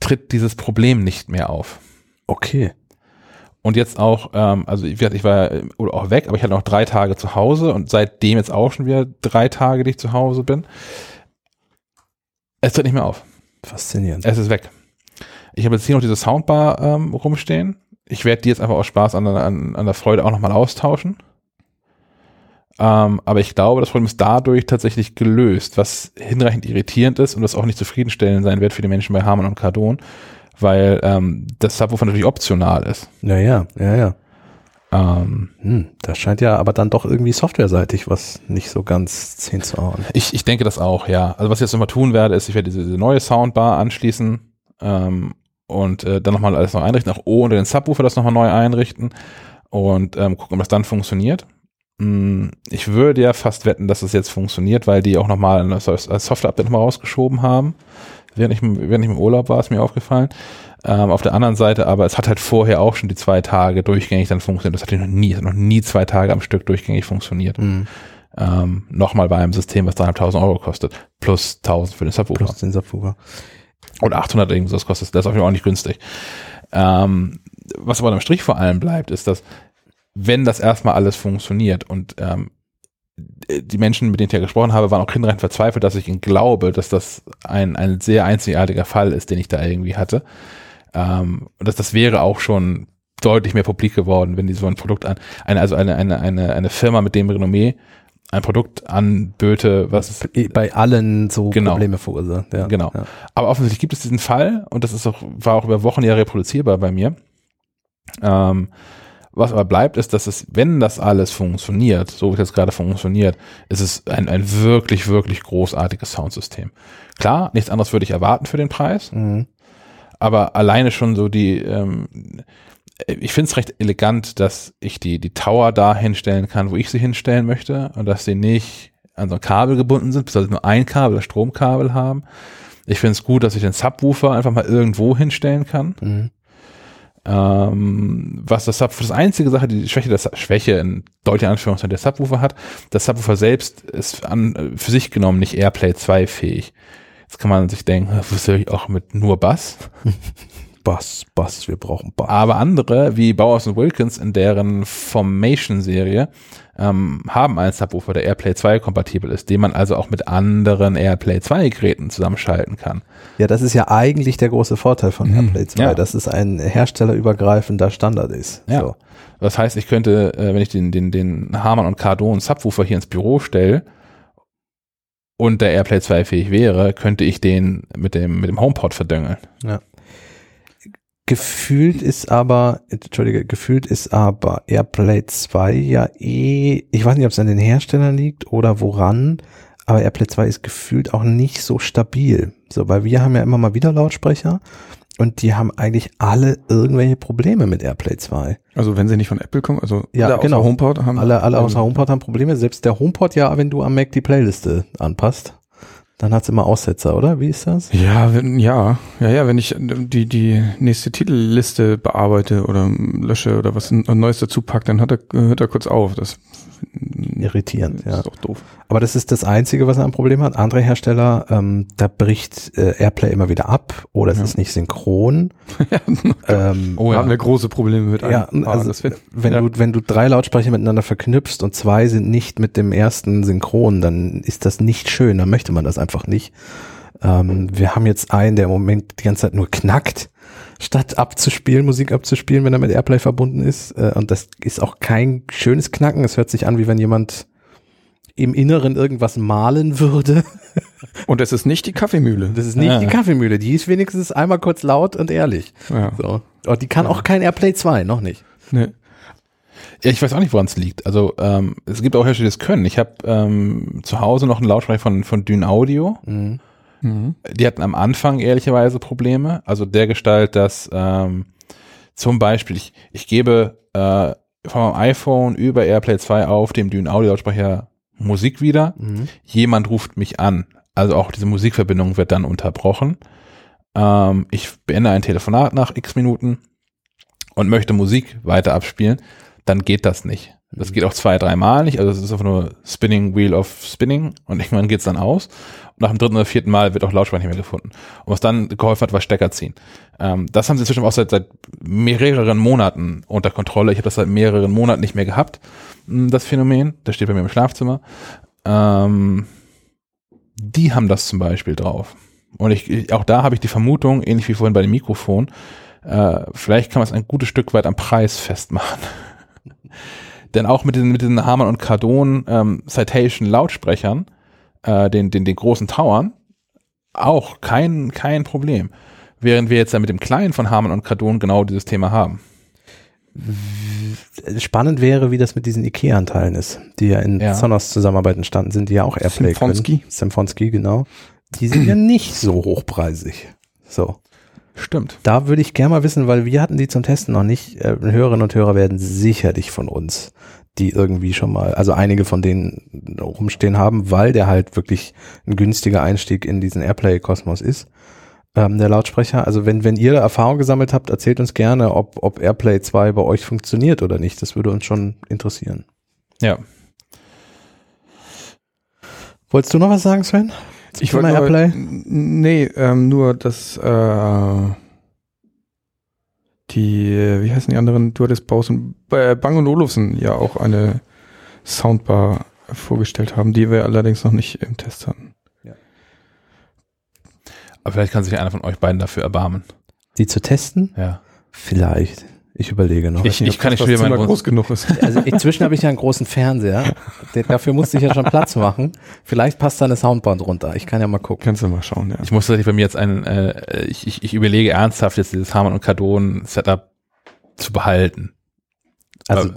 [SPEAKER 2] tritt dieses Problem nicht mehr auf.
[SPEAKER 1] Okay.
[SPEAKER 2] Und jetzt auch, ähm, also ich, ich war ja oder auch weg, aber ich hatte noch drei Tage zu Hause und seitdem jetzt auch schon wieder drei Tage, die ich zu Hause bin. Es tritt nicht mehr auf.
[SPEAKER 1] Faszinierend.
[SPEAKER 2] Es ist weg. Ich habe jetzt hier noch diese Soundbar ähm, rumstehen. Ich werde die jetzt einfach aus Spaß an, an, an der Freude auch nochmal austauschen. Ähm, aber ich glaube, das Problem ist dadurch tatsächlich gelöst, was hinreichend irritierend ist und das auch nicht zufriedenstellend sein wird für die Menschen bei Harman und Cardon, weil ähm, das Subwoofer natürlich optional ist.
[SPEAKER 1] Ja, ja, ja, ja.
[SPEAKER 2] Ähm,
[SPEAKER 1] Hm, das scheint ja aber dann doch irgendwie softwareseitig was nicht so ganz zehn zu hauen.
[SPEAKER 2] ich, ich denke das auch, ja. Also was ich jetzt nochmal tun werde, ist, ich werde diese, diese neue Soundbar anschließen ähm, und äh, dann nochmal alles noch einrichten, auch ohne den Subwoofer das nochmal neu einrichten und ähm, gucken, ob das dann funktioniert. Mm, Ich würde ja fast wetten, dass es jetzt funktioniert, weil die auch nochmal ein Software-Update nochmal rausgeschoben haben. Während ich, während ich im Urlaub war, ist mir aufgefallen. Ähm, auf der anderen Seite, aber es hat halt vorher auch schon die zwei Tage durchgängig dann funktioniert. Das hat noch nie, es hat noch nie zwei Tage am Stück durchgängig funktioniert.
[SPEAKER 1] Hm.
[SPEAKER 2] Ähm, Nochmal bei einem System, was 3.500 Euro kostet. Plus 1.000 für den Subwoofer.
[SPEAKER 1] Plus den Subwoofer.
[SPEAKER 2] Oder 800 irgendwas kostet. Das ist auf jeden Fall auch nicht günstig. Ähm, was aber am Strich vor allem bleibt, ist, dass wenn das erstmal alles funktioniert und ähm, die Menschen, mit denen ich ja gesprochen habe, waren auch hinreichend verzweifelt, dass ich ihnen glaube, dass das ein, ein sehr einzigartiger Fall ist, den ich da irgendwie hatte. Ähm, und dass das wäre auch schon deutlich mehr publik geworden, wenn die so ein Produkt an, eine, also eine, eine, eine, eine Firma mit dem Renommee ein Produkt anböte, was
[SPEAKER 1] Bei allen so
[SPEAKER 2] Genau.
[SPEAKER 1] Probleme verursacht. Ja.
[SPEAKER 2] Genau.
[SPEAKER 1] Ja.
[SPEAKER 2] Aber offensichtlich gibt es diesen Fall und das ist auch, war auch über Wochen ja reproduzierbar bei mir. Ähm, was aber bleibt, ist, dass es, wenn das alles funktioniert, so wie es jetzt gerade funktioniert, ist es ein, ein wirklich, wirklich großartiges Soundsystem. Klar, nichts anderes würde ich erwarten für den Preis,
[SPEAKER 1] Mhm.
[SPEAKER 2] aber alleine schon so die, ähm, ich finde es recht elegant, dass ich die, die Tower da hinstellen kann, wo ich sie hinstellen möchte und dass sie nicht an so ein Kabel gebunden sind, beziehungsweise nur ein Kabel, das Stromkabel haben. Ich finde es gut, dass ich den Subwoofer einfach mal irgendwo hinstellen kann.
[SPEAKER 1] Mhm.
[SPEAKER 2] Ähm, was das Subwoofer, das einzige Sache, die Schwäche, das Schwäche in deutlichen Anführungszeichen der Subwoofer hat, das Subwoofer selbst ist an, für sich genommen nicht Airplay 2 fähig. Jetzt kann man sich denken, was soll ich auch mit nur Bass?
[SPEAKER 1] Bass, Bass, wir brauchen Bass.
[SPEAKER 2] Aber andere, wie Bowers und Wilkins in deren Formation-Serie, ähm, haben einen Subwoofer, der Airplay 2 kompatibel ist, den man also auch mit anderen Airplay 2 Geräten zusammenschalten kann.
[SPEAKER 1] Ja, das ist ja eigentlich der große Vorteil von
[SPEAKER 3] Mhm.
[SPEAKER 1] AirPlay 2,
[SPEAKER 2] Ja.
[SPEAKER 1] dass es ein herstellerübergreifender Standard ist.
[SPEAKER 2] Ja.
[SPEAKER 1] So.
[SPEAKER 2] Das heißt, ich könnte, äh, wenn ich den, den, den Harman und Cardon Subwoofer hier ins Büro stelle und der Airplay 2 fähig wäre, könnte ich den mit dem, mit dem HomePod verdüngeln.
[SPEAKER 1] Gefühlt ist aber, entschuldige, gefühlt ist aber AirPlay 2 ja eh, ich weiß nicht, ob es an den Herstellern liegt oder woran, aber AirPlay 2 ist gefühlt auch nicht so stabil. So, weil wir haben ja immer mal wieder Lautsprecher und die haben eigentlich alle irgendwelche Probleme mit AirPlay 2.
[SPEAKER 3] Also wenn sie nicht von Apple kommen, also
[SPEAKER 1] Ja,
[SPEAKER 3] alle außer
[SPEAKER 1] genau.
[SPEAKER 3] HomePod haben
[SPEAKER 1] Alle, alle außer HomePod haben Probleme, selbst der HomePod ja, wenn du am Mac die Playliste anpasst, dann hat's immer Aussetzer, oder? Wie ist das?
[SPEAKER 3] Ja, wenn, ja, ja, ja, wenn ich ähm, die, die nächste Titelliste bearbeite oder lösche oder was Neues dazu packe, dann hat er, hört er kurz auf. Das
[SPEAKER 1] Irritierend,
[SPEAKER 3] das
[SPEAKER 1] ja.
[SPEAKER 3] ist doch doof.
[SPEAKER 1] Aber das ist das Einzige, was er ein Problem hat. Andere Hersteller, ähm, da bricht äh, Airplay immer wieder ab oder es
[SPEAKER 3] Ja.
[SPEAKER 1] ist nicht synchron. ähm,
[SPEAKER 2] Oh
[SPEAKER 3] Da haben wir große Probleme mit
[SPEAKER 1] ja,
[SPEAKER 3] einem. Ah,
[SPEAKER 1] also
[SPEAKER 3] das wird,
[SPEAKER 1] wenn
[SPEAKER 2] ja.
[SPEAKER 1] du wenn du drei Lautsprecher miteinander verknüpfst und zwei sind nicht mit dem ersten synchron, dann ist das nicht schön. Dann möchte man das einfach nicht. Ähm, wir haben jetzt einen, der im Moment die ganze Zeit nur knackt, statt abzuspielen, Musik abzuspielen, wenn er mit Airplay verbunden ist. Äh, und das ist auch kein schönes Knacken. Es hört sich an, wie wenn jemand im Inneren irgendwas malen würde.
[SPEAKER 3] und es ist nicht die Kaffeemühle.
[SPEAKER 1] Das ist nicht
[SPEAKER 2] Ah.
[SPEAKER 1] die Kaffeemühle. Die ist wenigstens einmal kurz laut und ehrlich.
[SPEAKER 3] Ja.
[SPEAKER 1] So. Und die kann auch kein Airplay 2, noch nicht.
[SPEAKER 3] Ne.
[SPEAKER 2] Ja, ich weiß auch nicht, woran es liegt. Also ähm, es gibt auch Hersteller, die das können. Ich habe ähm, zu Hause noch einen Lautsprecher von, von Dyn Audio.
[SPEAKER 1] Mhm.
[SPEAKER 3] Mhm.
[SPEAKER 2] Die hatten am Anfang ehrlicherweise Probleme. Also der Gestalt, dass ähm, zum Beispiel, ich, ich gebe äh, meinem iPhone über AirPlay 2 auf dem Dyn Audio Lautsprecher Musik wieder.
[SPEAKER 1] Mhm.
[SPEAKER 2] Jemand ruft mich an. Also auch diese Musikverbindung wird dann unterbrochen. Ähm, ich beende ein Telefonat nach x Minuten und möchte Musik weiter abspielen, dann geht das nicht. Das geht auch zwei, dreimal nicht. Also es ist einfach nur Spinning Wheel of Spinning und irgendwann geht's dann aus. Und nach dem dritten oder vierten Mal wird auch Lautsprecher nicht mehr gefunden. Und was dann geholfen hat, war Stecker ziehen. Ähm, das haben sie inzwischen auch seit, seit mehreren Monaten unter Kontrolle. Ich habe das seit mehreren Monaten nicht mehr gehabt, mh, das Phänomen. Das steht bei mir im Schlafzimmer. Ähm, die haben das zum Beispiel drauf. Und ich- auch da habe ich die Vermutung, ähnlich wie vorhin bei dem Mikrofon, äh, vielleicht kann man es ein gutes Stück weit am Preis festmachen. Denn auch mit den, mit den Harman und Cardon ähm, Citation Lautsprechern, äh, den, den, den großen Towern, auch kein, kein Problem. Während wir jetzt ja mit dem kleinen von Harman und Cardon genau dieses Thema haben.
[SPEAKER 1] spannend wäre, wie das mit diesen IKEA-Anteilen ist, die ja in
[SPEAKER 2] Ja.
[SPEAKER 1] Sonos Zusammenarbeit entstanden sind, die ja auch Airplay
[SPEAKER 3] Symfonsky.
[SPEAKER 1] können. Symfonsky, genau. Die sind ja nicht so hochpreisig. So.
[SPEAKER 2] Stimmt.
[SPEAKER 1] Da würde ich gerne mal wissen, weil wir hatten die zum Testen noch nicht. Äh, Hörerinnen und Hörer werden sicherlich von uns, die irgendwie schon mal, also einige von denen rumstehen haben, weil der halt wirklich ein günstiger Einstieg in diesen Airplay-Kosmos ist. Ähm, der Lautsprecher. Also wenn, wenn ihr Erfahrung gesammelt habt, erzählt uns gerne, ob, ob Airplay 2 bei euch funktioniert oder nicht. Das würde uns schon interessieren.
[SPEAKER 2] Ja.
[SPEAKER 1] Wolltest du noch was sagen, Sven?
[SPEAKER 3] Ich wollte nur-
[SPEAKER 1] Airplay?
[SPEAKER 3] Nee, ähm, nur, dass äh, die, äh, wie heißen die anderen, du hattest Baus und äh, Bang und Olufsen ja auch eine Soundbar vorgestellt haben, die wir allerdings noch nicht im Test hatten.
[SPEAKER 2] Aber vielleicht kann sich einer von euch beiden dafür erbarmen.
[SPEAKER 1] Die zu testen?
[SPEAKER 2] Ja.
[SPEAKER 1] Vielleicht. Ich überlege noch.
[SPEAKER 2] Ich- ich kann nicht
[SPEAKER 3] Zimmer
[SPEAKER 2] meinen
[SPEAKER 3] groß genug ist.
[SPEAKER 1] Also inzwischen habe ich ja einen großen Fernseher. Dafür musste ich ja schon Platz machen. Vielleicht passt da eine Soundband runter. Ich kann ja mal gucken.
[SPEAKER 3] Kannst du mal schauen, ja.
[SPEAKER 2] Ich muss tatsächlich bei mir jetzt einen, äh, ich, ich, ich überlege ernsthaft jetzt dieses Harman und Kardon Setup zu behalten.
[SPEAKER 1] Also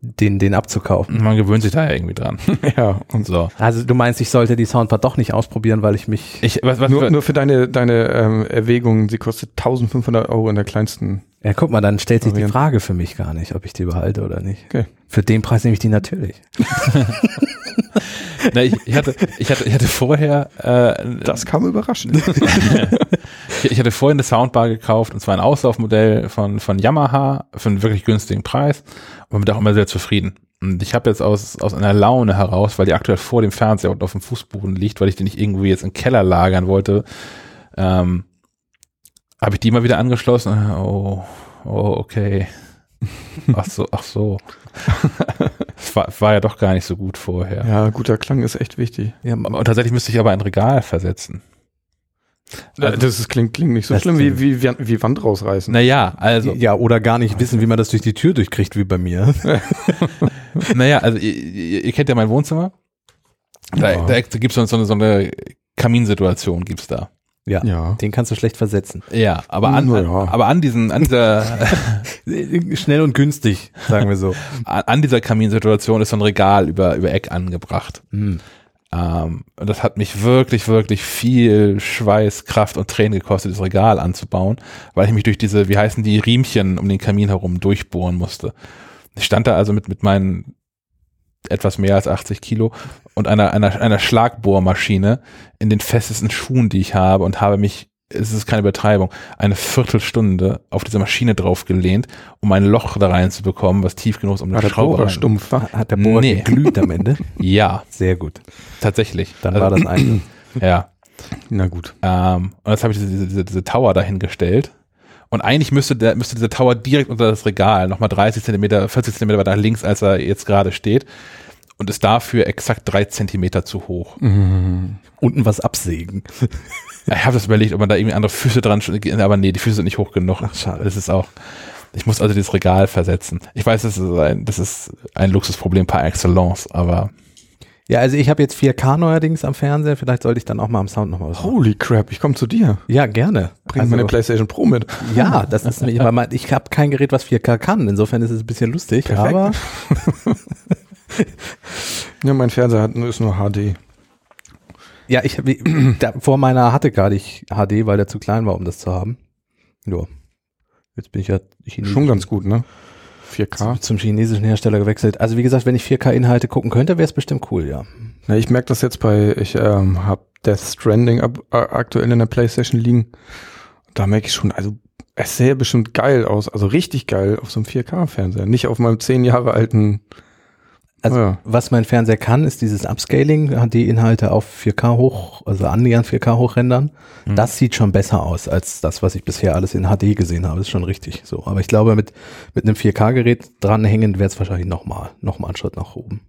[SPEAKER 1] den, den abzukaufen.
[SPEAKER 2] Man gewöhnt sich da ja irgendwie dran.
[SPEAKER 3] ja, und
[SPEAKER 2] So.
[SPEAKER 1] Also du meinst, ich sollte die Soundbar doch nicht ausprobieren, weil ich mich.
[SPEAKER 2] Ich, was, was,
[SPEAKER 3] nur, nur für deine, deine ähm, Erwägung, sie kostet 1500 Euro in der kleinsten.
[SPEAKER 1] Ja, guck mal, dann stellt sich die. Frage für mich gar nicht, ob ich die behalte oder nicht.
[SPEAKER 3] Okay.
[SPEAKER 1] Für den Preis nehme ich die natürlich.
[SPEAKER 2] na, ich, ich, hatte, ich, hatte, ich hatte vorher äh,
[SPEAKER 3] Das kam überraschend.
[SPEAKER 2] ich, ich hatte vorhin eine Soundbar gekauft und zwar ein Auslaufmodell von, von Yamaha für einen wirklich günstigen Preis und bin auch immer sehr zufrieden. Und ich habe jetzt aus, aus einer Laune heraus, weil die aktuell vor dem Fernseher und auf dem Fußboden liegt, weil ich die nicht irgendwie jetzt im Keller lagern wollte, ähm, habe ich die mal wieder angeschlossen. Oh, oh okay. Ach so, ach so. Es war, war ja doch gar nicht so gut vorher.
[SPEAKER 3] ja, guter Klang ist echt wichtig.
[SPEAKER 1] Ja,
[SPEAKER 2] Und tatsächlich müsste ich aber ein Regal versetzen. Also-
[SPEAKER 3] das ist, klingt, klingt nicht so
[SPEAKER 1] Das
[SPEAKER 3] schlimm wie, wie, wie Wand rausreißen.
[SPEAKER 2] Naja, also.
[SPEAKER 1] ja, oder gar nicht wissen, wie man das durch die Tür durchkriegt, wie bei mir.
[SPEAKER 2] Naja, also ihr, ihr, kennt ja mein Wohnzimmer. Da,
[SPEAKER 3] Ja.
[SPEAKER 2] da gibt es so eine, so eine Kaminsituation gibt's da.
[SPEAKER 1] Ja.
[SPEAKER 3] Ja.
[SPEAKER 1] Den kannst du schlecht versetzen.
[SPEAKER 2] Ja, aber an,
[SPEAKER 3] ja.
[SPEAKER 2] aber an diesen, an dieser,
[SPEAKER 1] Schnell und günstig, sagen wir so.
[SPEAKER 2] an an dieser Kaminsituation ist so ein Regal über, über Eck angebracht.
[SPEAKER 1] Hm.
[SPEAKER 2] Ähm, und das hat mich wirklich, wirklich viel Schweiß, Kraft und Tränen gekostet, dieses Regal anzubauen, weil ich mich durch diese, wie heißen die, Riemchen um den Kamin herum durchbohren musste. Ich stand da also mit, mit meinen etwas mehr als 80 Kilo und einer, einer, einer Schlagbohrmaschine in den festesten Schuhen, die ich habe und habe mich, es ist keine Übertreibung, eine Viertelstunde auf diese Maschine draufgelehnt, um ein Loch da reinzubekommen, was tief genug ist, um
[SPEAKER 3] War
[SPEAKER 2] eine
[SPEAKER 3] der
[SPEAKER 2] Schraube
[SPEAKER 3] Bohrer
[SPEAKER 2] rein.
[SPEAKER 3] stumpf, wa?
[SPEAKER 1] Hat der Bohrer
[SPEAKER 2] Nee.
[SPEAKER 1] geglüht am Ende?
[SPEAKER 2] Ja,
[SPEAKER 1] Sehr gut.
[SPEAKER 2] tatsächlich.
[SPEAKER 1] Dann
[SPEAKER 2] Also,
[SPEAKER 1] war das ein.
[SPEAKER 2] Ja.
[SPEAKER 3] Na gut.
[SPEAKER 2] Ähm, und jetzt habe ich diese, diese, diese, diese Tower dahingestellt. Und eigentlich müsste der, müsste dieser Tower direkt unter das Regal, nochmal 30 Zentimeter, 40 Zentimeter weiter links, als er jetzt gerade steht. Und ist dafür exakt drei Zentimeter zu hoch.
[SPEAKER 3] Mhm.
[SPEAKER 1] Unten was absägen.
[SPEAKER 2] Ich habe das überlegt, ob man da irgendwie andere Füße dran, aber nee, die Füße sind nicht hoch genug.
[SPEAKER 1] Ach, schade.
[SPEAKER 2] Das ist auch, ich muss also dieses Regal versetzen. Ich weiß, das ist ein, das ist ein Luxusproblem par excellence, aber
[SPEAKER 1] Ja, also ich habe jetzt 4K neuerdings am Fernseher. Vielleicht sollte ich dann auch mal am Sound noch mal was machen.
[SPEAKER 3] Holy crap, ich komme zu dir.
[SPEAKER 1] Ja, gerne.
[SPEAKER 3] Bring
[SPEAKER 1] Also-
[SPEAKER 3] meine PlayStation Pro mit.
[SPEAKER 1] Ja, das ist nämlich, weil mein- ich habe kein Gerät, was 4K kann. Insofern ist es ein bisschen lustig.
[SPEAKER 3] Perfekt.
[SPEAKER 1] Aber
[SPEAKER 3] Ja, mein Fernseher hat, ist nur HD.
[SPEAKER 1] ja, ich da, vor meiner hatte gar nicht HD, weil der zu klein war, um das zu haben. Ja. Jetzt bin ich ja Chinesisch,
[SPEAKER 3] Schon ganz gut, ne? 4K.
[SPEAKER 1] zum, zum chinesischen Hersteller gewechselt. Also wie gesagt, wenn ich 4K-Inhalte gucken könnte, wäre es bestimmt cool, ja.
[SPEAKER 3] Ja, ich merke das jetzt bei, ich ähm, habe Death Stranding ab, äh, aktuell in der PlayStation liegen. Da merke ich schon, also es sähe bestimmt geil aus, also richtig geil auf so einem 4K-Fernseher, nicht auf meinem zehn Jahre alten.
[SPEAKER 1] Also
[SPEAKER 3] Ja.
[SPEAKER 1] was mein Fernseher kann, ist dieses Upscaling, HD-Inhalte auf 4K hoch, also annähernd 4K hochrendern.
[SPEAKER 2] Mhm.
[SPEAKER 1] Das sieht schon besser aus als das, was ich bisher alles in HD gesehen habe. ist schon richtig so. Aber ich glaube, mit, mit einem 4K-Gerät dranhängen wäre es wahrscheinlich nochmal noch mal einen Schritt nach oben.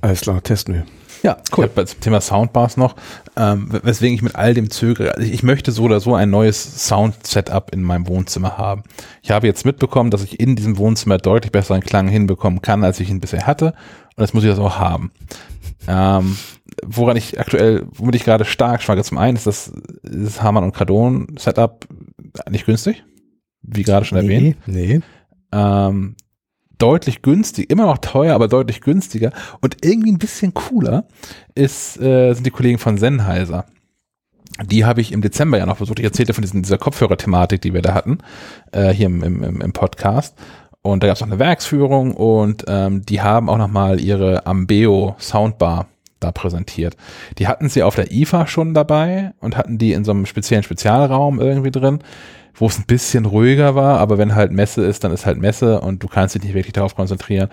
[SPEAKER 3] Alles klar, testen wir.
[SPEAKER 1] Ja,
[SPEAKER 2] cool. Ich zum Thema Soundbars noch, ähm, weswegen ich mit all dem zögere. Also ich, ich möchte so oder so ein neues Sound-Setup in meinem Wohnzimmer haben. Ich habe jetzt mitbekommen, dass ich in diesem Wohnzimmer deutlich besseren Klang hinbekommen kann, als ich ihn bisher hatte. Und das muss ich das auch haben. Ähm, woran ich aktuell, womit ich gerade stark schwanke, zum einen ist das, das Hamann und Cardon Setup nicht günstig, wie gerade schon erwähnt.
[SPEAKER 1] Nee, nee.
[SPEAKER 2] Ähm, deutlich günstig, immer noch teuer, aber deutlich günstiger und irgendwie ein bisschen cooler ist, äh, sind die Kollegen von Sennheiser. Die habe ich im Dezember ja noch versucht. Ich erzählte von diesen, dieser Kopfhörer-Thematik, die wir da hatten, äh, hier im, im, im Podcast. Und da gab es noch eine Werksführung und ähm, die haben auch nochmal ihre Ambeo Soundbar da präsentiert. Die hatten sie auf der IFA schon dabei und hatten die in so einem speziellen Spezialraum irgendwie drin wo es ein bisschen ruhiger war, aber wenn halt Messe ist, dann ist halt Messe und du kannst dich nicht wirklich darauf konzentrieren,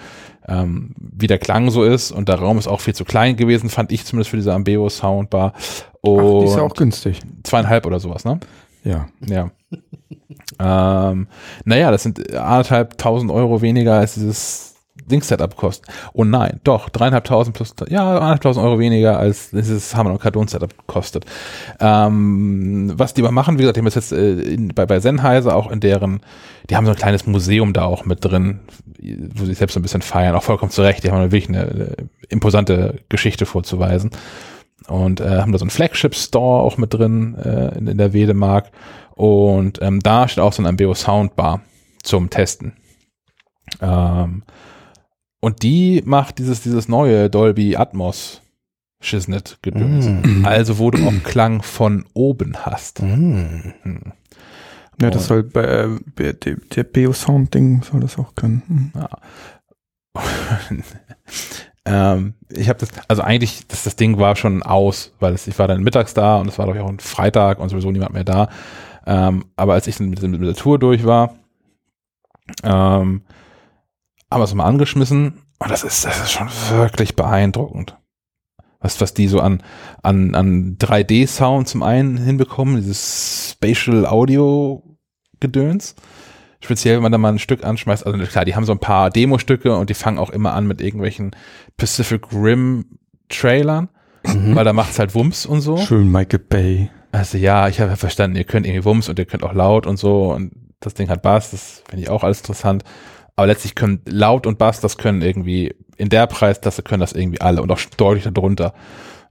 [SPEAKER 2] ähm, wie der Klang so ist und der Raum ist auch viel zu klein gewesen, fand ich zumindest für diese Ambeo Soundbar. Und
[SPEAKER 3] Ach, die ist ja auch günstig.
[SPEAKER 2] Zweieinhalb oder sowas, ne?
[SPEAKER 3] Ja.
[SPEAKER 2] Ja. ähm, naja, das sind anderthalb tausend Euro weniger als dieses Dings-Setup kosten. Oh nein, doch, dreieinhalbtausend plus, ja, eineinhalbtausend Euro weniger als dieses Hammer und Cardon-Setup kostet. Ähm, was die aber machen, wie gesagt, die haben jetzt äh, in, bei, bei Sennheiser auch in deren, die haben so ein kleines Museum da auch mit drin, wo sie selbst so ein bisschen feiern, auch vollkommen zurecht, die haben wirklich eine, eine imposante Geschichte vorzuweisen. Und äh, haben da so einen Flagship-Store auch mit drin äh, in, in der Wedemark. Und ähm, da steht auch so ein Ambeo Soundbar zum Testen. Ähm, und die macht dieses, dieses neue Dolby Atmos Schissnet gedöns.
[SPEAKER 1] Mm.
[SPEAKER 2] Also wo du auch Klang von oben hast.
[SPEAKER 1] Mm.
[SPEAKER 2] Hm.
[SPEAKER 3] Ja, das soll bei, äh, bei der, der Beo-Sound-Ding soll das auch können. Hm.
[SPEAKER 2] Ja. ähm, ich habe das, also eigentlich, das, das Ding war schon aus, weil es, ich war dann mittags da und es war, glaube ich, auch ein Freitag und sowieso niemand mehr da. Ähm, aber als ich mit, mit der Tour durch war, ähm, haben wir es mal angeschmissen und das ist, das ist schon wirklich beeindruckend. Was, was die so an, an, an 3D-Sound zum einen hinbekommen, dieses Spatial Audio Gedöns. Speziell, wenn man da mal ein Stück anschmeißt. Also klar, die haben so ein paar Demo-Stücke und die fangen auch immer an mit irgendwelchen Pacific Rim Trailern,
[SPEAKER 1] Mhm.
[SPEAKER 2] weil da macht's halt Wumms und so.
[SPEAKER 3] Schön Michael Bay.
[SPEAKER 2] Also ja, ich habe verstanden, ihr könnt irgendwie Wumms und ihr könnt auch laut und so und das Ding hat Bass, das finde ich auch alles interessant. Aber letztlich können laut und Bass, das können irgendwie in der Preisklasse können das irgendwie alle und auch deutlich darunter.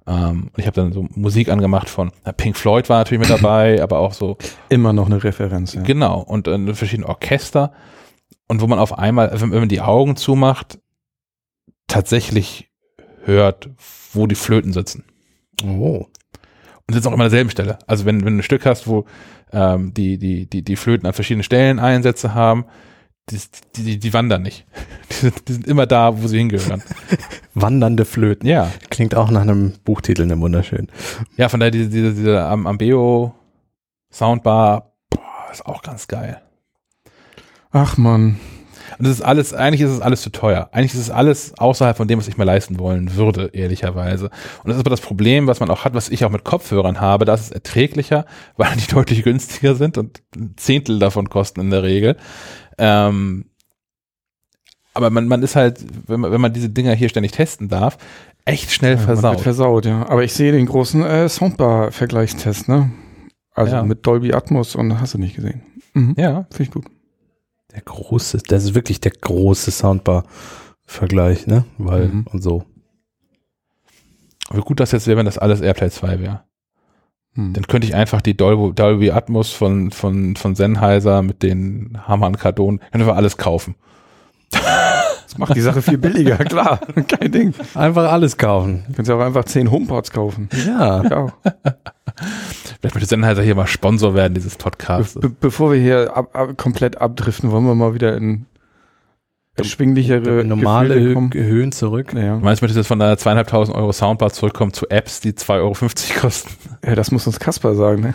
[SPEAKER 2] Ähm, und ich habe dann so Musik angemacht von Pink Floyd war natürlich mit dabei, aber auch so
[SPEAKER 3] Immer noch eine Referenz. Ja.
[SPEAKER 2] genau und äh, verschiedene Orchester und wo man auf einmal, wenn, wenn man die Augen zumacht, tatsächlich hört, wo die Flöten sitzen.
[SPEAKER 1] Oh.
[SPEAKER 2] Und sitzen auch immer an derselben Stelle. Also wenn, wenn du ein Stück hast, wo ähm, die, die, die, die Flöten an verschiedenen Stellen Einsätze haben, die, die, die, wandern nicht. Die sind, die sind immer da, wo sie hingehören.
[SPEAKER 1] Wandernde Flöten.
[SPEAKER 2] Ja.
[SPEAKER 1] Klingt auch nach einem Buchtitel, ne wunderschön.
[SPEAKER 2] Ja, von daher diese, diese, diese Am- Ambeo Soundbar, boah, ist auch ganz geil.
[SPEAKER 3] Ach man.
[SPEAKER 2] Und das ist alles, eigentlich ist es alles zu teuer. Eigentlich ist es alles außerhalb von dem, was ich mir leisten wollen würde, ehrlicherweise. Und das ist aber das Problem, was man auch hat, was ich auch mit Kopfhörern habe. Da ist es erträglicher, weil die deutlich günstiger sind und ein Zehntel davon kosten in der Regel. Ähm, aber man, man ist halt, wenn man, wenn man diese Dinger hier ständig testen darf, echt schnell
[SPEAKER 3] Ja, man wird
[SPEAKER 2] versaut.
[SPEAKER 3] versaut, ja. Aber ich sehe den großen äh, Soundbar-Vergleichstest, ne? Also
[SPEAKER 2] Ja.
[SPEAKER 3] mit Dolby Atmos und hast du nicht gesehen. Mhm.
[SPEAKER 2] ja,
[SPEAKER 3] Finde ich gut.
[SPEAKER 1] Der große, das ist wirklich der große Soundbar-Vergleich, ne? Weil,
[SPEAKER 3] Mhm.
[SPEAKER 1] und so.
[SPEAKER 2] aber gut, dass jetzt wäre, wenn das alles Airplay 2 wäre.
[SPEAKER 3] Hm.
[SPEAKER 2] Dann könnte ich einfach die Dolby, Dolby Atmos von, von, von Sennheiser mit den Hammer und Kardon, könnte wir alles kaufen.
[SPEAKER 3] Das macht die Sache viel billiger, klar. Kein Ding.
[SPEAKER 1] Einfach alles kaufen.
[SPEAKER 3] Du kannst ja auch einfach zehn HomePods kaufen.
[SPEAKER 1] Ja.
[SPEAKER 3] Ja.
[SPEAKER 2] Vielleicht möchte Sennheiser hier mal Sponsor werden, dieses Podcast.
[SPEAKER 3] Be bevor wir hier ab, ab, komplett abdriften, wollen wir mal wieder in erschwinglichere
[SPEAKER 1] Normale
[SPEAKER 3] Gefühle.
[SPEAKER 1] Höhen zurück.
[SPEAKER 3] Ja.
[SPEAKER 2] Du meinst, möchtest jetzt von deiner zweieinhalbtausend Euro Soundbar zurückkommen zu Apps, die 2,50 Euro kosten?
[SPEAKER 3] ja, das muss uns Kasper sagen. Ne?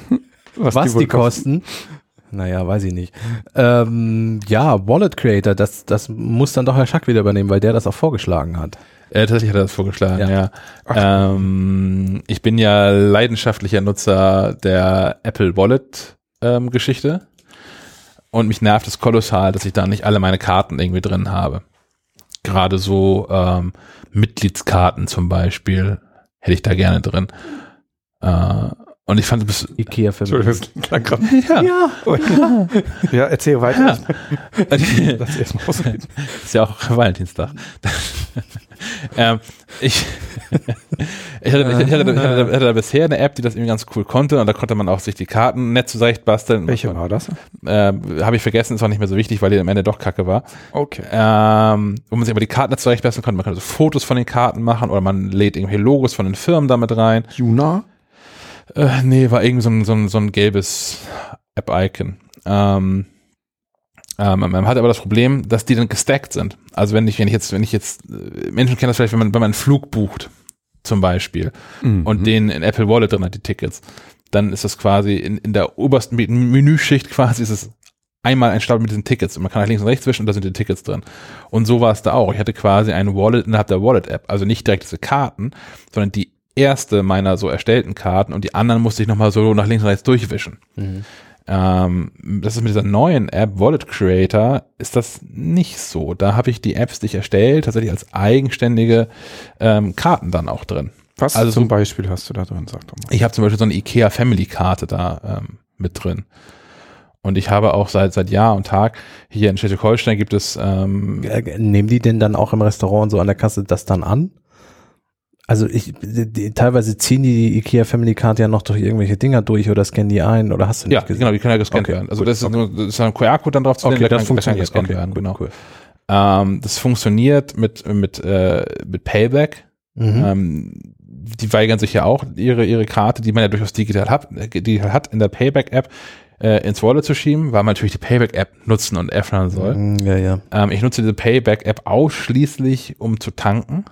[SPEAKER 1] Was,
[SPEAKER 3] wohl
[SPEAKER 1] die kosten? Naja, weiß ich nicht. Ähm, ja, Wallet Creator, das, das muss dann doch Herr Schack wieder übernehmen, weil der das auch vorgeschlagen hat.
[SPEAKER 2] Äh, tatsächlich hat er das vorgeschlagen,
[SPEAKER 1] Ja.
[SPEAKER 2] ja. Ähm, ich bin ja leidenschaftlicher Nutzer der Apple Wallet ähm, Geschichte und mich nervt es kolossal, dass ich da nicht alle meine Karten irgendwie drin habe. Gerade so ähm, Mitgliedskarten zum Beispiel hätte ich da gerne drin. Äh, Und ich fand, du bist,
[SPEAKER 1] Ikea für
[SPEAKER 3] Entschuldigung, das klang grad-
[SPEAKER 2] ja,
[SPEAKER 3] ja. ja, erzähl weiter.
[SPEAKER 2] das
[SPEAKER 3] Lass erst mal ausreden.
[SPEAKER 2] ist ja auch Valentinstag. ähm, ich, ich, hatte, ich, hatte, ich, hatte, ich hatte da bisher eine App, die das irgendwie ganz cool konnte und da konnte man auch sich die Karten nett zurechtbasteln.
[SPEAKER 3] Welche war das?
[SPEAKER 2] Äh, Habe ich vergessen, ist auch nicht mehr so wichtig, weil die am Ende doch kacke war.
[SPEAKER 3] Okay.
[SPEAKER 2] ähm, wo man sich aber die Karten dazu zurechtbasteln konnte. Man konnte so Fotos von den Karten machen oder man lädt irgendwelche Logos von den Firmen damit rein.
[SPEAKER 3] Juna?
[SPEAKER 2] Äh, nee, war irgendwie so ein, so ein, so ein gelbes App-Icon. Ähm, ähm, man hat aber das Problem, dass die dann gestackt sind. Also wenn ich, wenn ich jetzt, wenn ich jetzt, äh, Menschen kennen das vielleicht, wenn man, wenn man einen Flug bucht, zum Beispiel,
[SPEAKER 3] Mhm.
[SPEAKER 2] und den in Apple Wallet drin hat, die Tickets, dann ist das quasi in, in der obersten Men- Menüschicht quasi ist es einmal ein Stapel mit diesen Tickets und man kann nach links und rechts wischen und da sind die Tickets drin. Und so war es da auch. Ich hatte quasi ein Wallet innerhalb der Wallet-App, also nicht direkt diese Karten, sondern die erste meiner so erstellten Karten und die anderen musste ich nochmal so nach links und rechts durchwischen. Ähm, das ist mit dieser neuen App Wallet Creator ist das nicht so. Da habe ich die Apps, die ich erstelle, tatsächlich als eigenständige ähm, Karten dann auch drin.
[SPEAKER 3] Was
[SPEAKER 2] also
[SPEAKER 3] zum
[SPEAKER 2] so-
[SPEAKER 3] Beispiel hast du da drin? Sag doch mal.
[SPEAKER 2] Ich habe zum Beispiel so eine IKEA Family Karte da ähm, mit drin. Und ich habe auch seit seit Jahr und Tag hier in Schleswig-Holstein gibt es ähm,
[SPEAKER 1] Äh, Nehmen die denn dann auch im Restaurant so an der Kasse das dann an? Also ich, die, teilweise ziehen die IKEA Family Card ja noch durch irgendwelche Dinger durch oder scannen die ein oder hast du nicht
[SPEAKER 2] ja
[SPEAKER 1] gesehen?
[SPEAKER 2] genau, die können ja gescannt
[SPEAKER 1] Okay,
[SPEAKER 2] werden. Also
[SPEAKER 1] gut,
[SPEAKER 2] das ist,
[SPEAKER 1] okay.
[SPEAKER 2] nur, das ist ein QR-Code dann drauf zu sehen,
[SPEAKER 1] Okay,
[SPEAKER 2] der
[SPEAKER 1] das
[SPEAKER 2] kann- kann
[SPEAKER 1] funktioniert.
[SPEAKER 2] gescannt
[SPEAKER 1] Okay,
[SPEAKER 2] werden,
[SPEAKER 1] gut,
[SPEAKER 2] genau.
[SPEAKER 1] cool.
[SPEAKER 2] Ähm, das funktioniert mit mit äh, mit Payback.
[SPEAKER 1] Mhm.
[SPEAKER 2] Ähm, die weigern sich ja auch, ihre, ihre Karte, die man ja durchaus digital hat, äh, digital hat in der Payback-App äh, ins Wallet zu schieben, weil man natürlich die Payback-App nutzen und öffnen soll.
[SPEAKER 1] Mm, Ja, ja.
[SPEAKER 2] Ähm, ich nutze diese Payback-App ausschließlich, um zu tanken.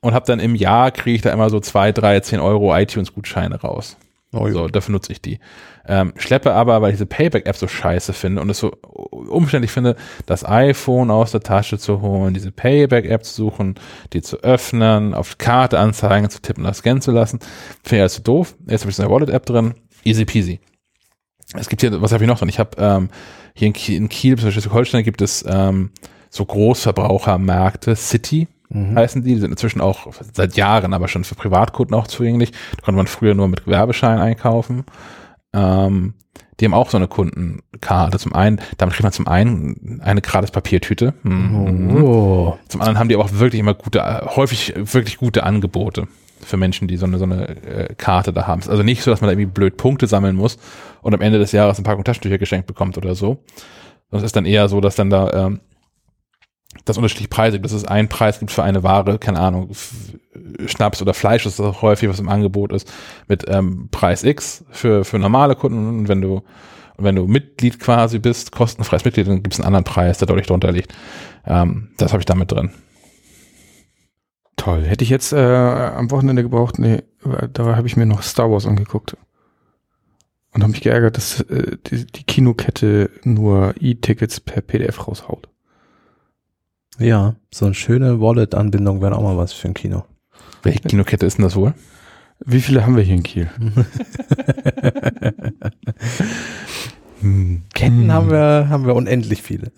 [SPEAKER 2] Und habe dann im Jahr, kriege ich da immer so zwei, drei, zehn Euro iTunes-Gutscheine raus.
[SPEAKER 1] Oh,
[SPEAKER 2] so, dafür nutze ich die. Ähm, schleppe aber, weil ich diese Payback-App so scheiße finde und es so umständlich finde, das iPhone aus der Tasche zu holen, diese Payback-App zu suchen, die zu öffnen, auf die Karte anzeigen, zu tippen, das scannen zu lassen. Finde ich alles so doof. Jetzt habe ich so eine Wallet-App drin. Easy peasy. Es gibt hier, was habe ich noch drin? Ich habe ähm, hier in Kiel, in Kiel Schleswig-Holstein gibt es ähm, so Großverbrauchermärkte, City heißen die, die sind inzwischen auch seit Jahren, aber schon für Privatkunden auch zugänglich. Da konnte man früher nur mit Gewerbeschein einkaufen. Ähm, die haben auch so eine Kundenkarte. Zum einen, damit kriegt man zum einen eine gratis Papiertüte. Mhm.
[SPEAKER 1] Oh.
[SPEAKER 2] Zum anderen haben die aber auch wirklich immer gute, häufig wirklich gute Angebote für Menschen, die so eine, so eine äh, Karte da haben. Also nicht so, dass man da irgendwie blöd Punkte sammeln muss und am Ende des Jahres eine Packung Taschentücher geschenkt bekommt oder so. Das ist dann eher so, dass dann da ähm, das unterschiedliche Preise gibt. Dass es einen Preis gibt für eine Ware, keine Ahnung, Schnaps oder Fleisch ist auch häufig, was im Angebot ist, mit ähm, Preis X für, für normale Kunden und wenn du wenn du Mitglied quasi bist, kostenfreies Mitglied, dann gibt es einen anderen Preis, der deutlich drunter liegt. Ähm, das habe ich damit drin.
[SPEAKER 3] Toll. Hätte ich jetzt äh, am Wochenende gebraucht, nee, da habe ich mir noch Star Wars angeguckt. Und habe mich geärgert, dass äh, die, die Kinokette nur E-Tickets per PDF raushaut.
[SPEAKER 1] Ja, so eine schöne Wallet-Anbindung wäre auch mal was für ein Kino.
[SPEAKER 2] Welche Kinokette ist denn das wohl?
[SPEAKER 3] Wie viele haben wir hier in Kiel?
[SPEAKER 1] Ketten haben wir, haben wir unendlich viele.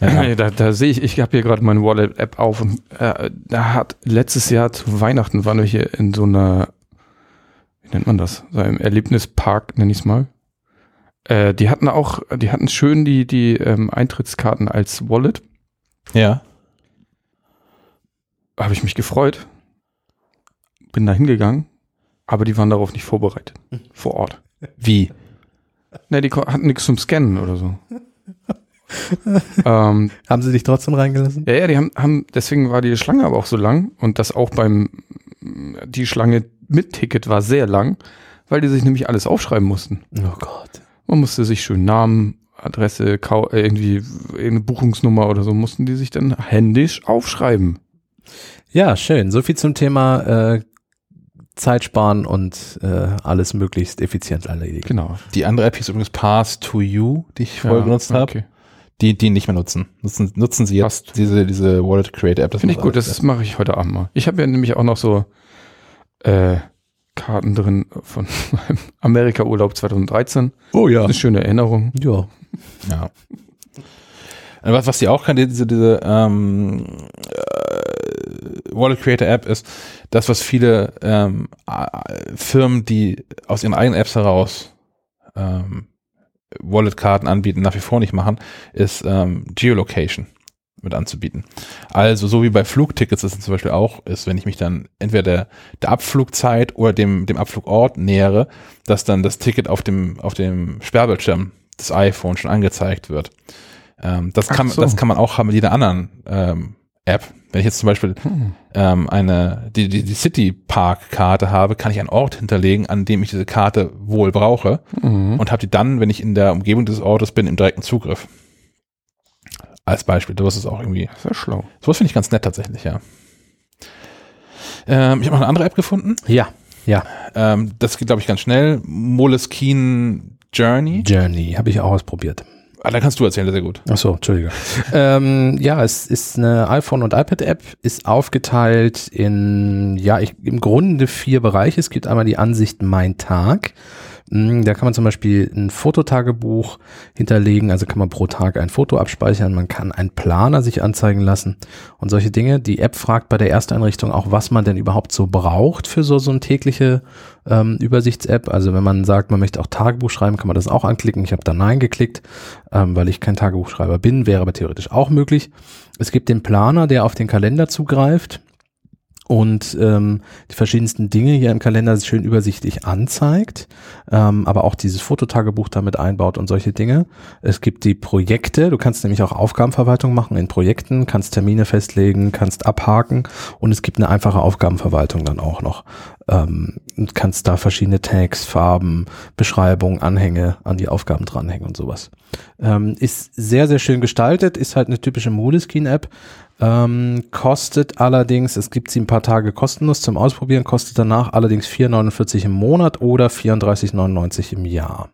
[SPEAKER 2] Ja.
[SPEAKER 3] Da, da sehe ich, ich habe hier gerade meine Wallet-App auf und äh, da hat letztes Jahr zu Weihnachten waren wir hier in so einer, wie nennt man das? So einem Erlebnispark, nenne ich es mal. Äh, die hatten auch, die hatten schön die, die ähm, Eintrittskarten als Wallet.
[SPEAKER 2] Ja.
[SPEAKER 3] Habe ich mich gefreut. Bin da hingegangen, aber die waren darauf nicht vorbereitet. Vor Ort.
[SPEAKER 2] Wie?
[SPEAKER 3] Ne, die hatten nichts zum Scannen oder so. ähm,
[SPEAKER 1] Haben sie dich trotzdem reingelassen?
[SPEAKER 3] Ja, ja, die haben, haben, deswegen war die Schlange aber auch so lang und das auch beim, die Schlange mit Ticket war sehr lang, weil die sich nämlich alles aufschreiben mussten.
[SPEAKER 1] Oh Gott.
[SPEAKER 3] Man musste sich schön Namen, Adresse, äh, irgendwie eine Buchungsnummer oder so, mussten die sich dann händisch aufschreiben.
[SPEAKER 1] Ja, schön. So viel zum Thema äh, Zeit sparen und äh, alles möglichst effizient erledigen.
[SPEAKER 3] Genau.
[SPEAKER 2] Die andere App hieß übrigens Pass to You, die ich vorher genutzt habe.
[SPEAKER 3] okay.
[SPEAKER 2] Die, die nicht mehr nutzen. Nutzen, nutzen sie jetzt
[SPEAKER 3] Passt.
[SPEAKER 2] diese, diese Wallet Creator App.
[SPEAKER 3] Finde ich gut, das mache ich heute Abend mal. Ich habe ja nämlich auch noch so äh, Karten drin von meinem Amerika-Urlaub 2013.
[SPEAKER 1] Oh ja.
[SPEAKER 3] Eine schöne Erinnerung.
[SPEAKER 1] Ja.
[SPEAKER 2] Ja. Was, was die auch kann, diese, diese ähm, äh, Wallet Creator App ist das, was viele ähm, äh, Firmen, die aus ihren eigenen Apps heraus ähm, Wallet-Karten anbieten, nach wie vor nicht machen, ist ähm, Geolocation mit anzubieten. Also so wie bei Flugtickets das zum Beispiel auch ist, wenn ich mich dann entweder der, der Abflugzeit oder dem, dem Abflugort nähere, dass dann das Ticket auf dem, auf dem Sperrbildschirm des iPhone schon angezeigt wird. Ähm, das, kann,
[SPEAKER 3] so.
[SPEAKER 2] das kann man auch haben mit jeder anderen ähm, App. Wenn ich jetzt zum Beispiel
[SPEAKER 3] Hm.
[SPEAKER 2] ähm, eine, die, die, die City Park Karte habe, kann ich einen Ort hinterlegen, an dem ich diese Karte wohl brauche
[SPEAKER 3] Mhm.
[SPEAKER 2] und habe die dann, wenn ich in der Umgebung des Ortes bin, im direkten Zugriff. Als Beispiel. Das ist auch irgendwie,
[SPEAKER 3] Sehr schlau.
[SPEAKER 2] sowas finde ich ganz nett tatsächlich, ja. Ähm, ich habe noch eine andere App gefunden.
[SPEAKER 1] Ja, ja.
[SPEAKER 2] Ähm, das geht, glaube ich, ganz schnell. Moleskine Journey.
[SPEAKER 1] Journey habe ich auch ausprobiert.
[SPEAKER 2] Ah, da kannst du erzählen, sehr gut.
[SPEAKER 1] Ach so, Entschuldige. ähm, ja, es ist eine iPhone- und iPad-App, ist aufgeteilt in, ja, ich, im Grunde vier Bereiche. Es gibt einmal die Ansicht Mein Tag. Mm, Da kann man zum Beispiel ein Fototagebuch hinterlegen, also kann man pro Tag ein Foto abspeichern, man kann einen Planer sich anzeigen lassen und solche Dinge. Die App fragt bei der Ersteinrichtung auch, was man denn überhaupt so braucht für so, so eine tägliche ähm, Übersichts-App. Also wenn man sagt, man möchte auch Tagebuch schreiben, kann man das auch anklicken. Ich habe da Nein geklickt, ähm, weil ich kein Tagebuchschreiber bin, wäre aber theoretisch auch möglich. Es gibt den Planer, der auf den Kalender zugreift und ähm, die verschiedensten Dinge hier im Kalender schön übersichtlich anzeigt, ähm, aber auch dieses Fototagebuch damit einbaut und solche Dinge. Es gibt die Projekte, du kannst nämlich auch Aufgabenverwaltung machen in Projekten, kannst Termine festlegen, kannst abhaken und es gibt eine einfache Aufgabenverwaltung dann auch noch. Ähm, und kannst da verschiedene Tags, Farben, Beschreibungen, Anhänge an die Aufgaben dranhängen und sowas. Ähm, ist sehr, sehr schön gestaltet, ist halt eine typische Moleskine-App. Ähm, kostet allerdings, es gibt sie ein paar Tage kostenlos zum Ausprobieren, kostet danach allerdings 4,49 im Monat oder 34,99 im Jahr.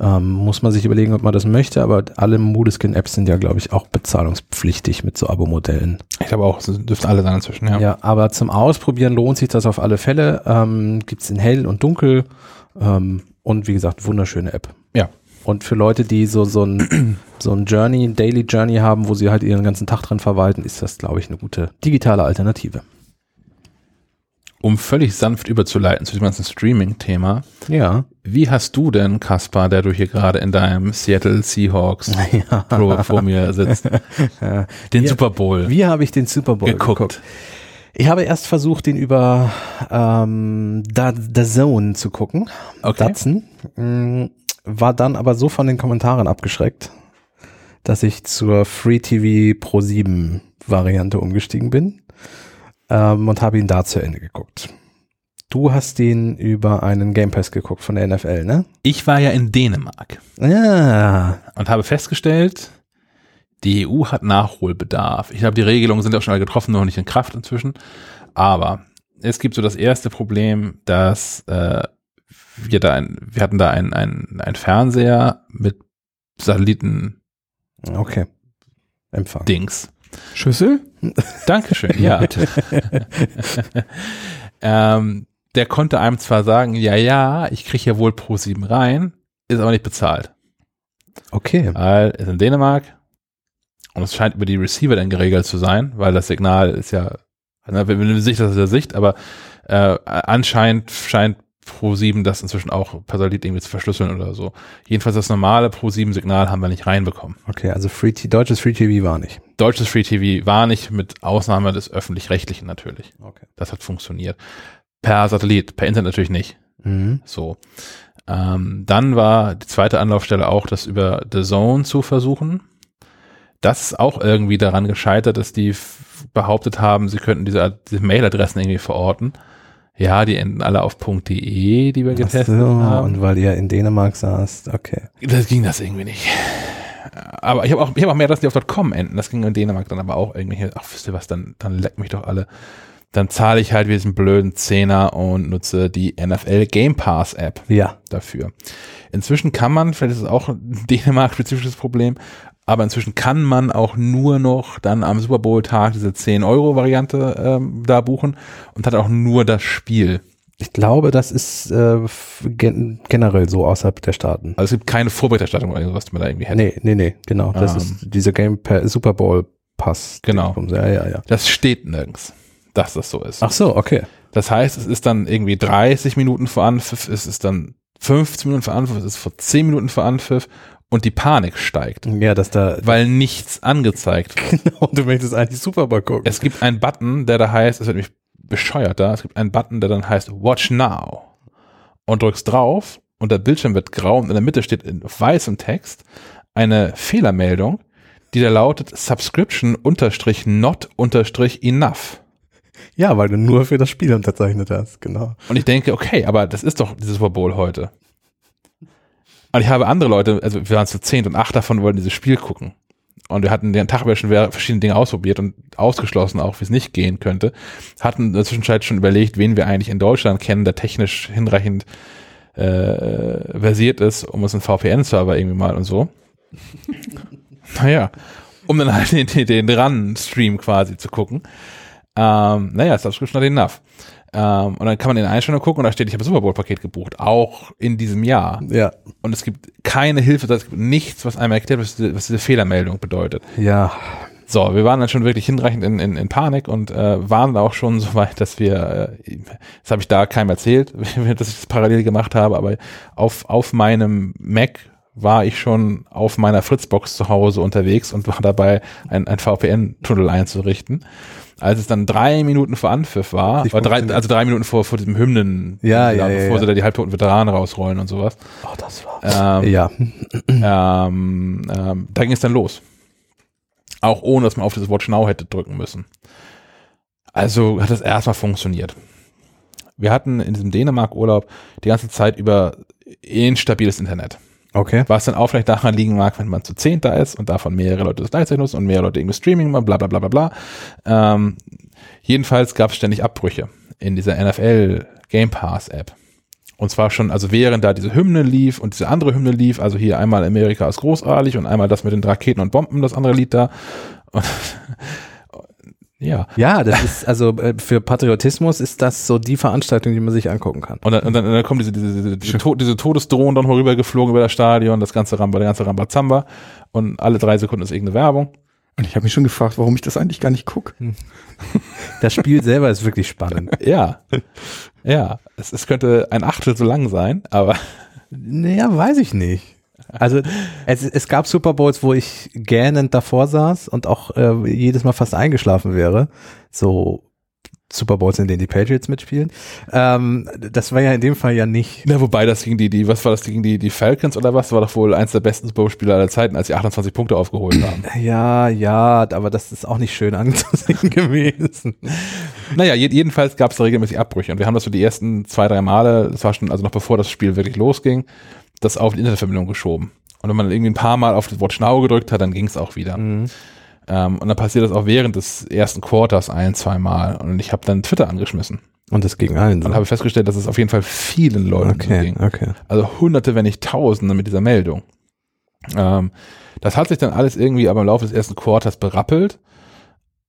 [SPEAKER 1] Ähm, muss man sich überlegen, ob man das möchte, aber alle Moleskine-Apps sind ja, glaube ich, auch bezahlungspflichtig mit so Abo-Modellen.
[SPEAKER 2] Ich glaube auch, es dürften alle sein inzwischen, ja.
[SPEAKER 1] Ja. aber zum Ausprobieren lohnt sich das auf alle Fälle. Ähm, Gibt es in hell und dunkel ähm, und wie gesagt, wunderschöne App.
[SPEAKER 2] Ja.
[SPEAKER 1] Und für Leute, die so, so ein, so ein Journey, ein Daily Journey haben, wo sie halt ihren ganzen Tag drin verwalten, ist das, glaube ich, eine gute digitale Alternative.
[SPEAKER 2] Um völlig sanft überzuleiten zu dem ganzen Streaming-Thema.
[SPEAKER 1] Ja.
[SPEAKER 2] Wie hast du denn, Kaspar, der du hier gerade in deinem Seattle Seahawks
[SPEAKER 1] ja.
[SPEAKER 2] Pro vor mir sitzt, den
[SPEAKER 1] Ja.
[SPEAKER 2] Super Bowl
[SPEAKER 1] Wie habe ich den Super Bowl
[SPEAKER 2] geguckt?
[SPEAKER 1] geguckt? Ich habe erst versucht, den über ähm, The Zone zu gucken.
[SPEAKER 2] Okay.
[SPEAKER 1] Datsen. War dann aber so von den Kommentaren abgeschreckt, dass ich zur Free TV Pro 7 Variante umgestiegen bin ähm, und habe ihn da zu Ende geguckt. Du hast ihn über einen Game Pass geguckt von der NFL, ne?
[SPEAKER 2] Ich war ja in Dänemark
[SPEAKER 1] Ja.
[SPEAKER 2] und habe festgestellt, die EU hat Nachholbedarf. Ich glaube, die Regelungen sind auch schon alle getroffen, noch nicht in Kraft inzwischen. Aber es gibt so das erste Problem, dass äh, wir da ein, wir hatten da ein, ein, ein Fernseher mit Satelliten-Dings.
[SPEAKER 1] Okay. Empfang.
[SPEAKER 3] Schüssel?
[SPEAKER 2] Dankeschön, ja. ähm, der konnte einem zwar sagen, ja, ja, ich kriege ja wohl pro 7 rein, ist aber nicht bezahlt.
[SPEAKER 1] Okay.
[SPEAKER 2] Weil ist in Dänemark und es scheint über die Receiver dann geregelt zu sein, weil das Signal ist ja, wenn du Sicht, das ist ja Sicht, aber äh, anscheinend scheint Pro7 das inzwischen auch per Satellit irgendwie zu verschlüsseln oder so. Jedenfalls das normale Pro7-Signal haben wir nicht reinbekommen.
[SPEAKER 1] Okay, also Free deutsches Free TV war nicht.
[SPEAKER 2] Deutsches Free TV war nicht, mit Ausnahme des öffentlich-rechtlichen natürlich.
[SPEAKER 1] Okay.
[SPEAKER 2] Das hat funktioniert. Per Satellit, per Internet natürlich nicht.
[SPEAKER 1] Mhm.
[SPEAKER 2] So. Ähm, dann war die zweite Anlaufstelle auch, das über The Zone zu versuchen. Das ist auch irgendwie daran gescheitert, dass die behauptet haben, sie könnten diese, diese Mailadressen irgendwie verorten. Ja, die enden alle auf .de, die wir getestet
[SPEAKER 1] so,
[SPEAKER 2] haben.
[SPEAKER 1] und weil ihr in Dänemark saßt, okay.
[SPEAKER 2] Das ging das irgendwie nicht. Aber ich habe auch, ich hab auch mehr, dass die auf .com enden. Das ging in Dänemark dann aber auch irgendwie. Ach, wisst ihr was, dann, dann leckt mich doch alle. Dann zahle ich halt wie diesen blöden Zehner und nutze die NFL Game Pass App
[SPEAKER 1] Ja.
[SPEAKER 2] dafür. Inzwischen kann man, vielleicht ist es auch ein Dänemark-spezifisches Problem, aber inzwischen kann man auch nur noch dann am Super Bowl-Tag diese 10-Euro-Variante ähm, da buchen und hat auch nur das Spiel.
[SPEAKER 1] Ich glaube, das ist äh, gen generell so außerhalb der Staaten.
[SPEAKER 2] Also es gibt keine Vorberichterstattung oder irgendwas, die man da irgendwie hätte.
[SPEAKER 1] Nee, nee, nee, genau. Das
[SPEAKER 2] Ähm.
[SPEAKER 1] ist dieser Game pa Super Bowl Pass.
[SPEAKER 2] Genau.
[SPEAKER 1] Ja, ja, ja.
[SPEAKER 2] Das steht nirgends. dass das so ist.
[SPEAKER 1] Ach so, okay.
[SPEAKER 2] Das heißt, es ist dann irgendwie 30 Minuten vor Anpfiff, es ist dann 15 Minuten vor Anpfiff, es ist vor 10 Minuten vor Anpfiff und die Panik steigt,
[SPEAKER 1] Ja, dass da,
[SPEAKER 2] weil nichts angezeigt wird.
[SPEAKER 1] genau, du möchtest eigentlich Super Bowl gucken.
[SPEAKER 2] Es gibt einen Button, der da heißt, es wird nämlich bescheuert da, es gibt einen Button, der dann heißt Watch Now und drückst drauf und der Bildschirm wird grau und in der Mitte steht in weißem Text eine Fehlermeldung, die da lautet Subscription unterstrich not unterstrich enough.
[SPEAKER 1] Ja, weil du nur für das Spiel unterzeichnet hast, genau.
[SPEAKER 2] Und ich denke, okay, aber das ist doch dieses Bowl heute. Und ich habe andere Leute, also wir waren zu zehn und acht davon wollten dieses Spiel gucken. Und wir hatten den Tag über schon verschiedene Dinge ausprobiert und ausgeschlossen auch, wie es nicht gehen könnte. Hatten in der Zwischenzeit schon überlegt, wen wir eigentlich in Deutschland kennen, der technisch hinreichend äh, versiert ist, um uns einen VPN-Server irgendwie mal und so. naja, um dann halt den, den, den RAN-Stream quasi zu gucken. Ähm, naja, Subscription not enough. Ähm, und dann kann man in Einstellungen gucken und da steht, ich habe ein Super Bowl-Paket gebucht, auch in diesem Jahr.
[SPEAKER 1] Ja,
[SPEAKER 2] Und es gibt keine Hilfe, es gibt nichts, was einem erklärt, was diese, was diese Fehlermeldung bedeutet.
[SPEAKER 1] ja,
[SPEAKER 2] So, wir waren dann schon wirklich hinreichend in, in, in Panik und äh, waren auch schon so weit, dass wir, äh, das habe ich da keinem erzählt, dass ich das parallel gemacht habe, aber auf, auf meinem Mac war ich schon auf meiner Fritzbox zu Hause unterwegs und war dabei, ein, ein VPN-Tunnel einzurichten. Als es dann drei Minuten vor Anpfiff war, drei, also drei Minuten vor, vor diesem Hymnen,
[SPEAKER 1] Ja, ja, ja,
[SPEAKER 2] bevor
[SPEAKER 1] ja.
[SPEAKER 2] sie da die halbtoten Veteranen rausrollen und sowas.
[SPEAKER 1] Oh, das war.
[SPEAKER 2] Ähm,
[SPEAKER 1] ja,
[SPEAKER 2] ähm, ähm, da ging es dann los. Auch ohne, dass man auf dieses Watch Now hätte drücken müssen. Also hat das erstmal funktioniert. Wir hatten in diesem Dänemark-Urlaub die ganze Zeit über instabiles Internet.
[SPEAKER 1] Okay.
[SPEAKER 2] Was dann auch vielleicht daran liegen mag, wenn man zu zehnt da ist und davon mehrere Leute das gleichzeitig nutzen und mehrere Leute irgendwie Streaming machen, bla bla bla bla bla. Ähm, jedenfalls gab es ständig Abbrüche in dieser NFL Game Pass App. Und zwar schon, also während da diese Hymne lief und diese andere Hymne lief, also hier einmal Amerika ist großartig und einmal das mit den Raketen und Bomben, das andere Lied da. Und, ja.
[SPEAKER 1] Ja, das ist, also äh, für Patriotismus ist das so die Veranstaltung, die man sich angucken kann.
[SPEAKER 2] Und dann, und dann, und dann kommen diese, diese, diese, diese, To- diese Todesdrohnen dann rübergeflogen über das Stadion, das ganze Ramba, der ganze Rambazamba. Und alle drei Sekunden ist irgendeine Werbung.
[SPEAKER 3] Und ich habe mich schon gefragt, warum ich das eigentlich gar nicht gucke.
[SPEAKER 1] Das Spiel selber ist wirklich spannend.
[SPEAKER 2] Ja. Ja. Es, es könnte ein Achtel so lang sein, aber
[SPEAKER 1] Naja, weiß ich nicht. Also es, es gab Super Bowls, wo ich gähnend davor saß und auch äh, jedes Mal fast eingeschlafen wäre. So Super Bowls, in denen die Patriots mitspielen. Ähm, das war ja in dem Fall ja nicht.
[SPEAKER 2] Na, wobei das gegen die, die, was war das gegen die, die Falcons oder was? War doch wohl eins der besten Super Bowl-Spieler aller Zeiten, als sie 28 Punkte aufgeholt haben.
[SPEAKER 1] Ja, ja, aber das ist auch nicht schön anzusehen gewesen.
[SPEAKER 2] naja, je, jedenfalls gab es da regelmäßig Abbrüche und wir haben das so die ersten zwei, drei Male, das war schon, also noch bevor das Spiel wirklich losging, das auf die Internetverbindung geschoben. Und wenn man irgendwie ein paar Mal auf das Watch Now gedrückt hat, dann ging es auch wieder.
[SPEAKER 1] Mhm.
[SPEAKER 2] Ähm, und dann passiert das auch während des ersten Quarters ein, zwei Mal. Und ich habe dann Twitter angeschmissen
[SPEAKER 1] Und das ging allen so.
[SPEAKER 2] und habe festgestellt, dass es auf jeden Fall vielen Leuten so
[SPEAKER 1] Okay,
[SPEAKER 2] ging.
[SPEAKER 1] okay.
[SPEAKER 2] Also hunderte, wenn nicht tausende mit dieser Meldung. Ähm, das hat sich dann alles irgendwie aber im Laufe des ersten Quarters berappelt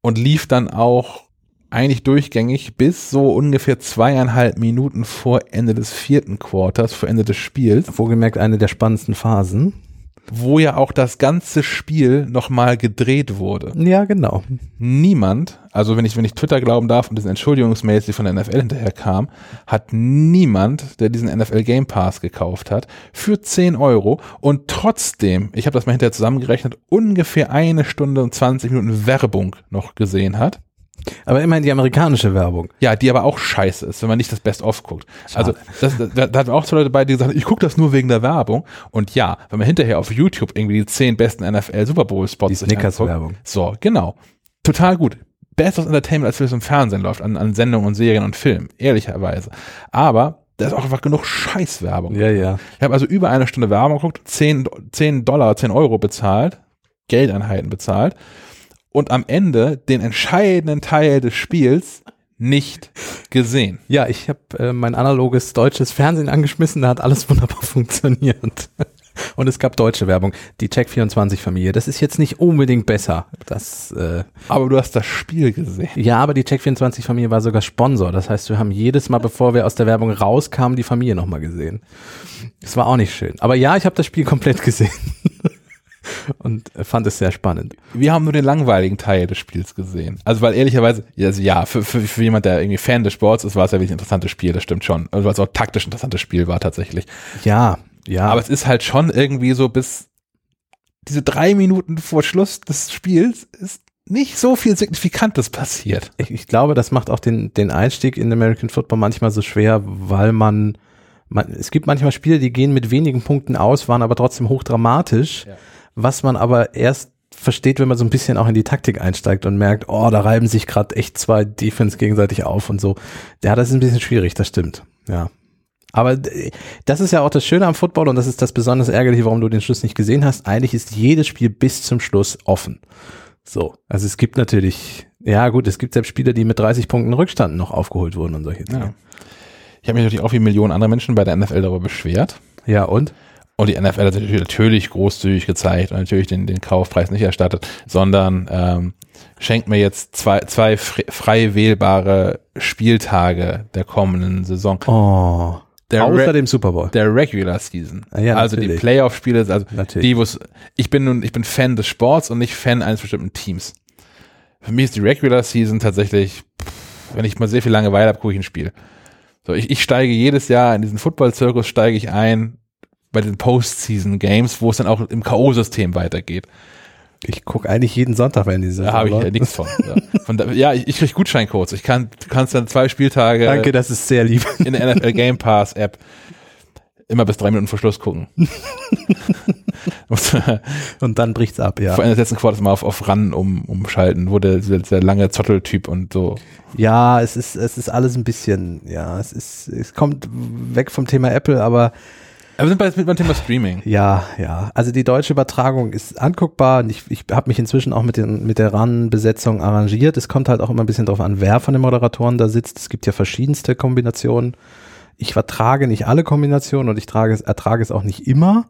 [SPEAKER 2] und lief dann auch eigentlich durchgängig bis so ungefähr zweieinhalb Minuten vor Ende des vierten Quarters, vor Ende des Spiels,
[SPEAKER 1] Wohlgemerkt eine der spannendsten Phasen.
[SPEAKER 2] wo ja auch das ganze Spiel nochmal gedreht wurde.
[SPEAKER 1] Ja, genau.
[SPEAKER 2] Niemand, also wenn ich, wenn ich Twitter glauben darf und diesen Entschuldigungsmails, die von der NFL hinterher kam, hat niemand, der diesen NFL Game Pass gekauft hat, für 10 Euro und trotzdem, ich habe das mal hinterher zusammengerechnet, ungefähr eine Stunde und 20 Minuten Werbung noch gesehen hat.
[SPEAKER 1] Aber immerhin die amerikanische Werbung.
[SPEAKER 2] Ja, die aber auch scheiße ist, wenn man nicht das Best-of guckt. Also das, da, da hatten wir auch zwei Leute bei, die gesagt haben, ich gucke das nur wegen der Werbung. Und ja, wenn man hinterher auf YouTube irgendwie die zehn besten NFL Super Bowl Spots
[SPEAKER 1] Die
[SPEAKER 2] sich anguckt,
[SPEAKER 1] Snickers-Werbung.
[SPEAKER 2] So, genau. Total gut. Besseres Entertainment, als wenn es im Fernsehen läuft, an, an Sendungen und Serien und Filmen, ehrlicherweise. Aber da ist auch einfach genug Scheißwerbung.
[SPEAKER 1] Ja, ja.
[SPEAKER 2] Ich habe also über eine Stunde Werbung geguckt, 10, 10 Dollar, 10 Euro bezahlt, Geldeinheiten bezahlt und am Ende den entscheidenden Teil des Spiels nicht gesehen.
[SPEAKER 1] Ja, ich habe äh, mein analoges deutsches Fernsehen angeschmissen, da hat alles wunderbar funktioniert. Und es gab deutsche Werbung. Die Check24-Familie, das ist jetzt nicht unbedingt besser. Das, äh,
[SPEAKER 2] Aber du hast das Spiel gesehen.
[SPEAKER 1] ja, aber die Check24-Familie war sogar Sponsor. Das heißt, wir haben jedes Mal, bevor wir aus der Werbung rauskamen, die Familie nochmal gesehen. Das war auch nicht schön. Aber ja, ich habe das Spiel komplett gesehen. Und fand es sehr spannend.
[SPEAKER 2] Wir haben nur den langweiligen Teil des Spiels gesehen. Also weil ehrlicherweise, also ja, für, für, für jemand, der irgendwie Fan des Sports ist, war es ja wirklich ein interessantes Spiel, das stimmt schon. Also weil es auch taktisch ein interessantes Spiel war tatsächlich.
[SPEAKER 1] Ja, ja.
[SPEAKER 2] Aber es ist halt schon irgendwie so bis diese drei Minuten vor Schluss des Spiels ist nicht so viel Signifikantes passiert.
[SPEAKER 1] ich, ich glaube, das macht auch den, den Einstieg in American Football manchmal so schwer, weil man, man, es gibt manchmal Spiele, die gehen mit wenigen Punkten aus, waren aber trotzdem hochdramatisch,
[SPEAKER 2] Ja.
[SPEAKER 1] Was man aber erst versteht, wenn man so ein bisschen auch in die Taktik einsteigt und merkt, oh, da reiben sich gerade echt zwei Defense gegenseitig auf und so. Ja, das ist ein bisschen schwierig, das stimmt. Ja. Aber äh, das ist ja auch das Schöne am Football und das ist das besonders ärgerliche, warum du den Schluss nicht gesehen hast. Eigentlich ist jedes Spiel bis zum Schluss offen. So. Also es gibt natürlich, ja gut, es gibt selbst Spieler, die mit 30 Punkten Rückstand noch aufgeholt wurden und solche Dinge.
[SPEAKER 2] Ja. Ich habe mich natürlich auch wie Millionen andere Menschen bei der NFL darüber beschwert.
[SPEAKER 1] Ja, und?
[SPEAKER 2] Und die NFL hat natürlich, natürlich großzügig gezeigt und natürlich den, den Kaufpreis nicht erstattet, sondern ähm, schenkt mir jetzt zwei, zwei fre- frei wählbare Spieltage der kommenden Saison.
[SPEAKER 1] Oh.
[SPEAKER 2] Der,
[SPEAKER 1] Außer dem Super Bowl.
[SPEAKER 2] der Regular Season.
[SPEAKER 1] Ah ja,
[SPEAKER 2] also die. Playoff-Spiele, also
[SPEAKER 1] Natürlich.
[SPEAKER 2] die, wo's, ich bin nun, ich bin Fan des Sports und nicht Fan eines bestimmten Teams. Für mich ist die Regular Season tatsächlich, wenn ich mal sehr viel Langeweile habe, gucke ich ein Spiel. So, ich, ich steige jedes Jahr in diesen Football-Zirkus, steige ich ein bei den Postseason-Games, wo es dann auch im K.O.-System weitergeht.
[SPEAKER 1] Ich gucke eigentlich jeden Sonntag, wenn diese
[SPEAKER 2] Da habe ich ja nichts von. Ja, von da, ja ich, ich kriege Gutscheincodes. Ich kann, du kannst dann zwei Spieltage
[SPEAKER 1] Danke, das ist sehr lieb.
[SPEAKER 2] in der NFL Game Pass App immer bis drei Minuten vor Schluss gucken.
[SPEAKER 1] Und dann bricht's ab, ja.
[SPEAKER 2] Vor Ende des letzten Quartals mal auf, auf Run um, umschalten, wo der, der, der lange Zotteltyp und so.
[SPEAKER 1] Ja, es ist, es ist alles ein bisschen, ja, es ist, es kommt weg vom Thema Apple, aber
[SPEAKER 2] Aber wir sind bei, mit beim Thema Streaming.
[SPEAKER 1] ja, ja. Also die deutsche Übertragung ist anguckbar ich, ich habe mich inzwischen auch mit, den, mit der RAN-Besetzung arrangiert. Es kommt halt auch immer ein bisschen drauf an, wer von den Moderatoren da sitzt. Es gibt ja verschiedenste Kombinationen. Ich vertrage nicht alle Kombinationen und ich trage es, ertrage es auch nicht immer.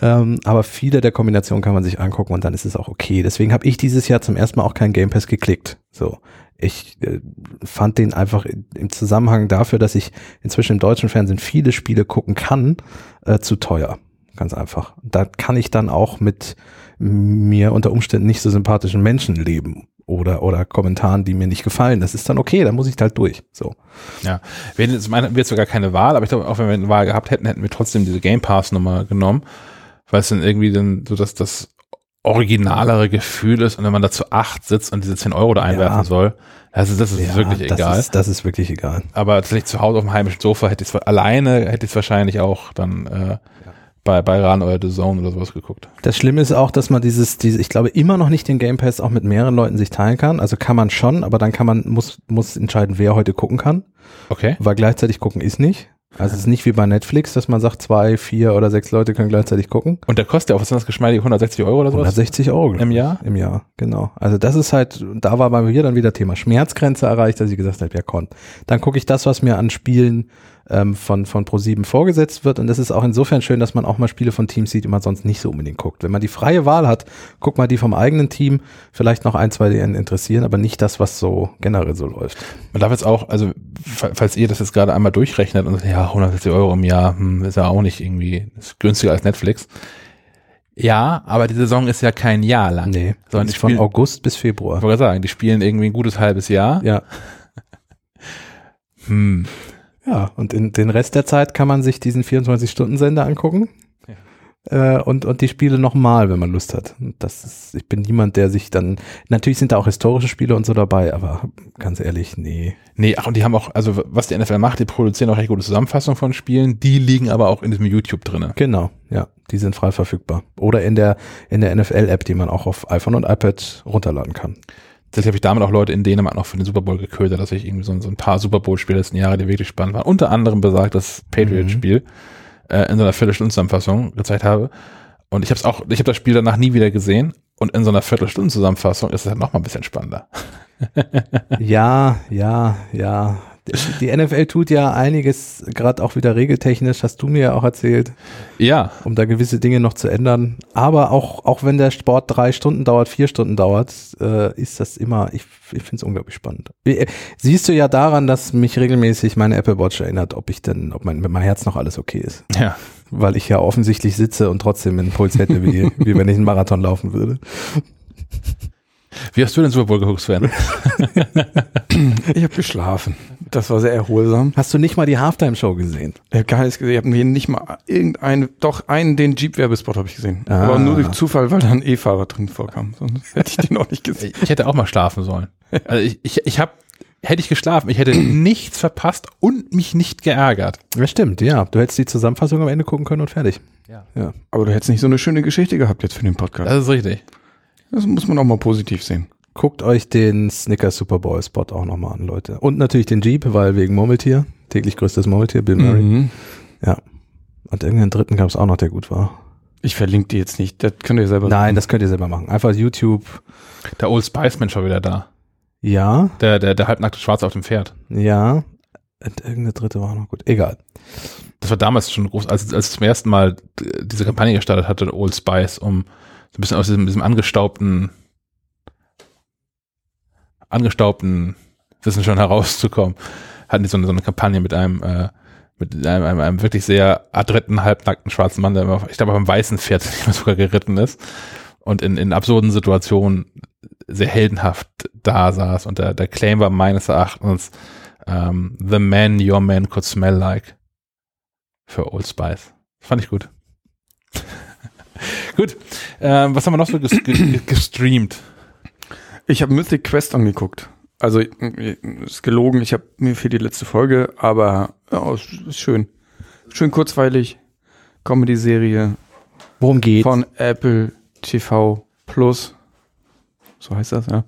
[SPEAKER 1] Ähm, aber viele der Kombinationen kann man sich angucken und dann ist es auch okay. Deswegen habe ich dieses Jahr zum ersten Mal auch kein Game Pass geklickt. So. Ich äh, fand den einfach in- im Zusammenhang dafür, dass ich inzwischen im deutschen Fernsehen viele Spiele gucken kann, äh, zu teuer. Ganz einfach. Da kann ich dann auch mit mir unter Umständen nicht so sympathischen Menschen leben oder, oder Kommentaren, die mir nicht gefallen. Das ist dann okay, da muss ich halt durch. So.
[SPEAKER 2] Ja. Wir hätten jetzt, sogar keine Wahl, aber ich glaube, auch wenn wir eine Wahl gehabt hätten, hätten wir trotzdem diese Game Pass Nummer genommen, weil es dann irgendwie dann so dass das originalere Gefühl ist und wenn man da zu acht sitzt und diese 10 Euro da einwerfen
[SPEAKER 1] Ja.
[SPEAKER 2] soll, also das ist
[SPEAKER 1] Ja,
[SPEAKER 2] wirklich
[SPEAKER 1] das
[SPEAKER 2] egal.
[SPEAKER 1] Ist, das ist wirklich egal.
[SPEAKER 2] aber tatsächlich zu Hause auf dem heimischen Sofa hätte ich es alleine, hätte ich es wahrscheinlich auch dann äh, bei, bei RAN oder The Zone oder sowas geguckt.
[SPEAKER 1] Das Schlimme ist auch, dass man dieses, diese, ich glaube, immer noch nicht den Game Pass auch mit mehreren Leuten sich teilen kann. Also kann man schon, aber dann kann man, muss, muss entscheiden, wer heute gucken kann.
[SPEAKER 2] Okay.
[SPEAKER 1] Weil gleichzeitig gucken ist nicht. Also es ist nicht wie bei Netflix, dass man sagt, zwei, vier oder sechs Leute können gleichzeitig gucken.
[SPEAKER 2] Und der kostet ja auch, was sind das geschmeidige 160 Euro oder sowas?
[SPEAKER 1] 160 Euro.
[SPEAKER 2] Im. Jahr?
[SPEAKER 1] Im Jahr, genau. Also das ist halt, da war bei mir dann wieder Thema Schmerzgrenze erreicht, dass ich gesagt habe, ja komm, dann gucke ich das, was mir an Spielen ähm, von, von Pro7 vorgesetzt wird. Und das ist auch insofern schön, dass man auch mal Spiele von Teams sieht, die man sonst nicht so unbedingt guckt. Wenn man die freie Wahl hat, guck mal die vom eigenen Team, vielleicht noch ein, zwei, die einen interessieren, aber nicht das, was so generell so läuft.
[SPEAKER 2] Man darf jetzt auch, also fa- falls ihr das jetzt gerade einmal durchrechnet und sagt, ja, 160 Euro im Jahr, hm, ist ja auch nicht irgendwie ist günstiger als Netflix. Ja, aber die Saison ist ja kein Jahr lang.
[SPEAKER 1] Nee,
[SPEAKER 2] Sondern die
[SPEAKER 1] ist von
[SPEAKER 2] spielen,
[SPEAKER 1] August bis
[SPEAKER 2] ich
[SPEAKER 1] Februar.
[SPEAKER 2] wollte gerade sagen, die spielen irgendwie ein gutes halbes Jahr.
[SPEAKER 1] Ja,
[SPEAKER 2] Hm.
[SPEAKER 1] Ja. Und in den Rest der Zeit kann man sich diesen 24-Stunden-Sender angucken. Äh, und, und die Spiele nochmal, wenn man Lust hat. Und Das ist, ich bin niemand, der sich dann, natürlich sind da auch historische Spiele und so dabei, aber ganz ehrlich, nee.
[SPEAKER 2] Nee, ach, und die haben auch, also was die NFL macht, die produzieren auch recht gute Zusammenfassungen von Spielen, die liegen aber auch in diesem YouTube drinne.
[SPEAKER 1] Genau, ja, die sind frei verfügbar. Oder in der, in der NFL-App, die man auch auf iPhone und iPad runterladen kann.
[SPEAKER 2] Tatsächlich habe ich damit auch Leute in Dänemark noch für den Super Bowl geködert, dass ich irgendwie so, so ein paar Super Bowl-Spiele letzten Jahre, die wirklich spannend waren. Unter anderem besagt das Patriot-Spiel äh, in so einer Viertelstunde-Zusammenfassung gezeigt habe. Und ich habe es auch, ich habe das Spiel danach nie wieder gesehen. Und in so einer Viertelstunde-Zusammenfassung ist es halt noch mal ein bisschen spannender.
[SPEAKER 1] Ja, ja, ja. Die, NFL tut ja einiges, gerade auch wieder regeltechnisch, hast du mir ja auch erzählt,
[SPEAKER 2] Ja,
[SPEAKER 1] um da gewisse Dinge noch zu ändern. Aber auch, auch wenn der Sport drei Stunden dauert, vier Stunden dauert, äh, ist das immer, ich, ich finde es unglaublich spannend. Äh, Siehst du ja daran, dass mich regelmäßig meine Apple Watch erinnert, ob ich denn, ob mein, mit meinem Herz noch alles okay ist.
[SPEAKER 2] ja.
[SPEAKER 1] weil ich ja offensichtlich sitze und trotzdem einen Puls hätte, wie, wie wenn ich einen Marathon laufen würde.
[SPEAKER 2] Wie hast du den Super Bowl geguckt, Sven?
[SPEAKER 3] Ich habe geschlafen. Das war sehr erholsam.
[SPEAKER 1] Hast du nicht mal die Halftime-Show gesehen?
[SPEAKER 3] Ich habe gar nichts gesehen. Ich habe mir nicht mal irgendeinen, doch einen, den Jeep-Werbespot habe ich gesehen.
[SPEAKER 1] Ah.
[SPEAKER 3] Aber nur durch Zufall, weil da ein E-Fahrer drin vorkam. Sonst hätte ich den auch nicht gesehen.
[SPEAKER 2] Ich hätte auch mal schlafen sollen. Also ich, ich, ich habe, hätte ich geschlafen, ich hätte nichts verpasst und mich nicht geärgert.
[SPEAKER 1] Ja, stimmt, ja. Du hättest die Zusammenfassung am Ende gucken können und fertig.
[SPEAKER 2] Ja.
[SPEAKER 1] Ja.
[SPEAKER 3] Aber du hättest nicht so eine schöne Geschichte gehabt jetzt für den Podcast.
[SPEAKER 2] Das ist richtig.
[SPEAKER 3] Das muss man auch mal positiv sehen.
[SPEAKER 1] Guckt euch den Snickers Super Bowl Spot auch nochmal an, Leute. Und natürlich den Jeep, weil wegen Murmeltier. Täglich größtes Murmeltier, Bill Murray.
[SPEAKER 3] Mhm.
[SPEAKER 1] Ja. Und irgendeinen dritten gab es auch noch, der gut war.
[SPEAKER 3] Ich verlinke die jetzt nicht. Das könnt ihr selber
[SPEAKER 1] Nein, das könnt ihr selber machen. Einfach YouTube.
[SPEAKER 2] Der Old Spice Mensch war wieder da.
[SPEAKER 1] Ja,
[SPEAKER 2] Der, der, der halbnackte Schwarze auf dem Pferd.
[SPEAKER 1] ja. Und irgendeine dritte war auch noch gut. Egal.
[SPEAKER 2] Das war damals schon groß, als, als zum ersten Mal diese Kampagne gestartet hatte, Old Spice, um so ein bisschen aus diesem, diesem angestaubten, angestaubten Wissen schon herauszukommen, hatten die so eine, so eine Kampagne mit einem, äh, mit einem, einem, einem wirklich sehr adretten, halbnackten schwarzen Mann, der immer, ich glaube, auf einem weißen Pferd mehr sogar geritten ist und in, in absurden Situationen sehr heldenhaft da saß. Und der, der Claim war meines Erachtens ähm, The Man Your Man Could Smell Like für Old Spice. Fand ich gut. Gut. Ähm, was haben wir noch so ges ge gestreamt?
[SPEAKER 3] Ich habe Mythic Quest angeguckt. Also äh, ist gelogen, ich habe mir für die letzte Folge, aber ja, ist, ist schön. Schön kurzweilig. Comedy-Serie
[SPEAKER 1] Worum geht's?
[SPEAKER 3] von Apple TV Plus. So heißt das, ja.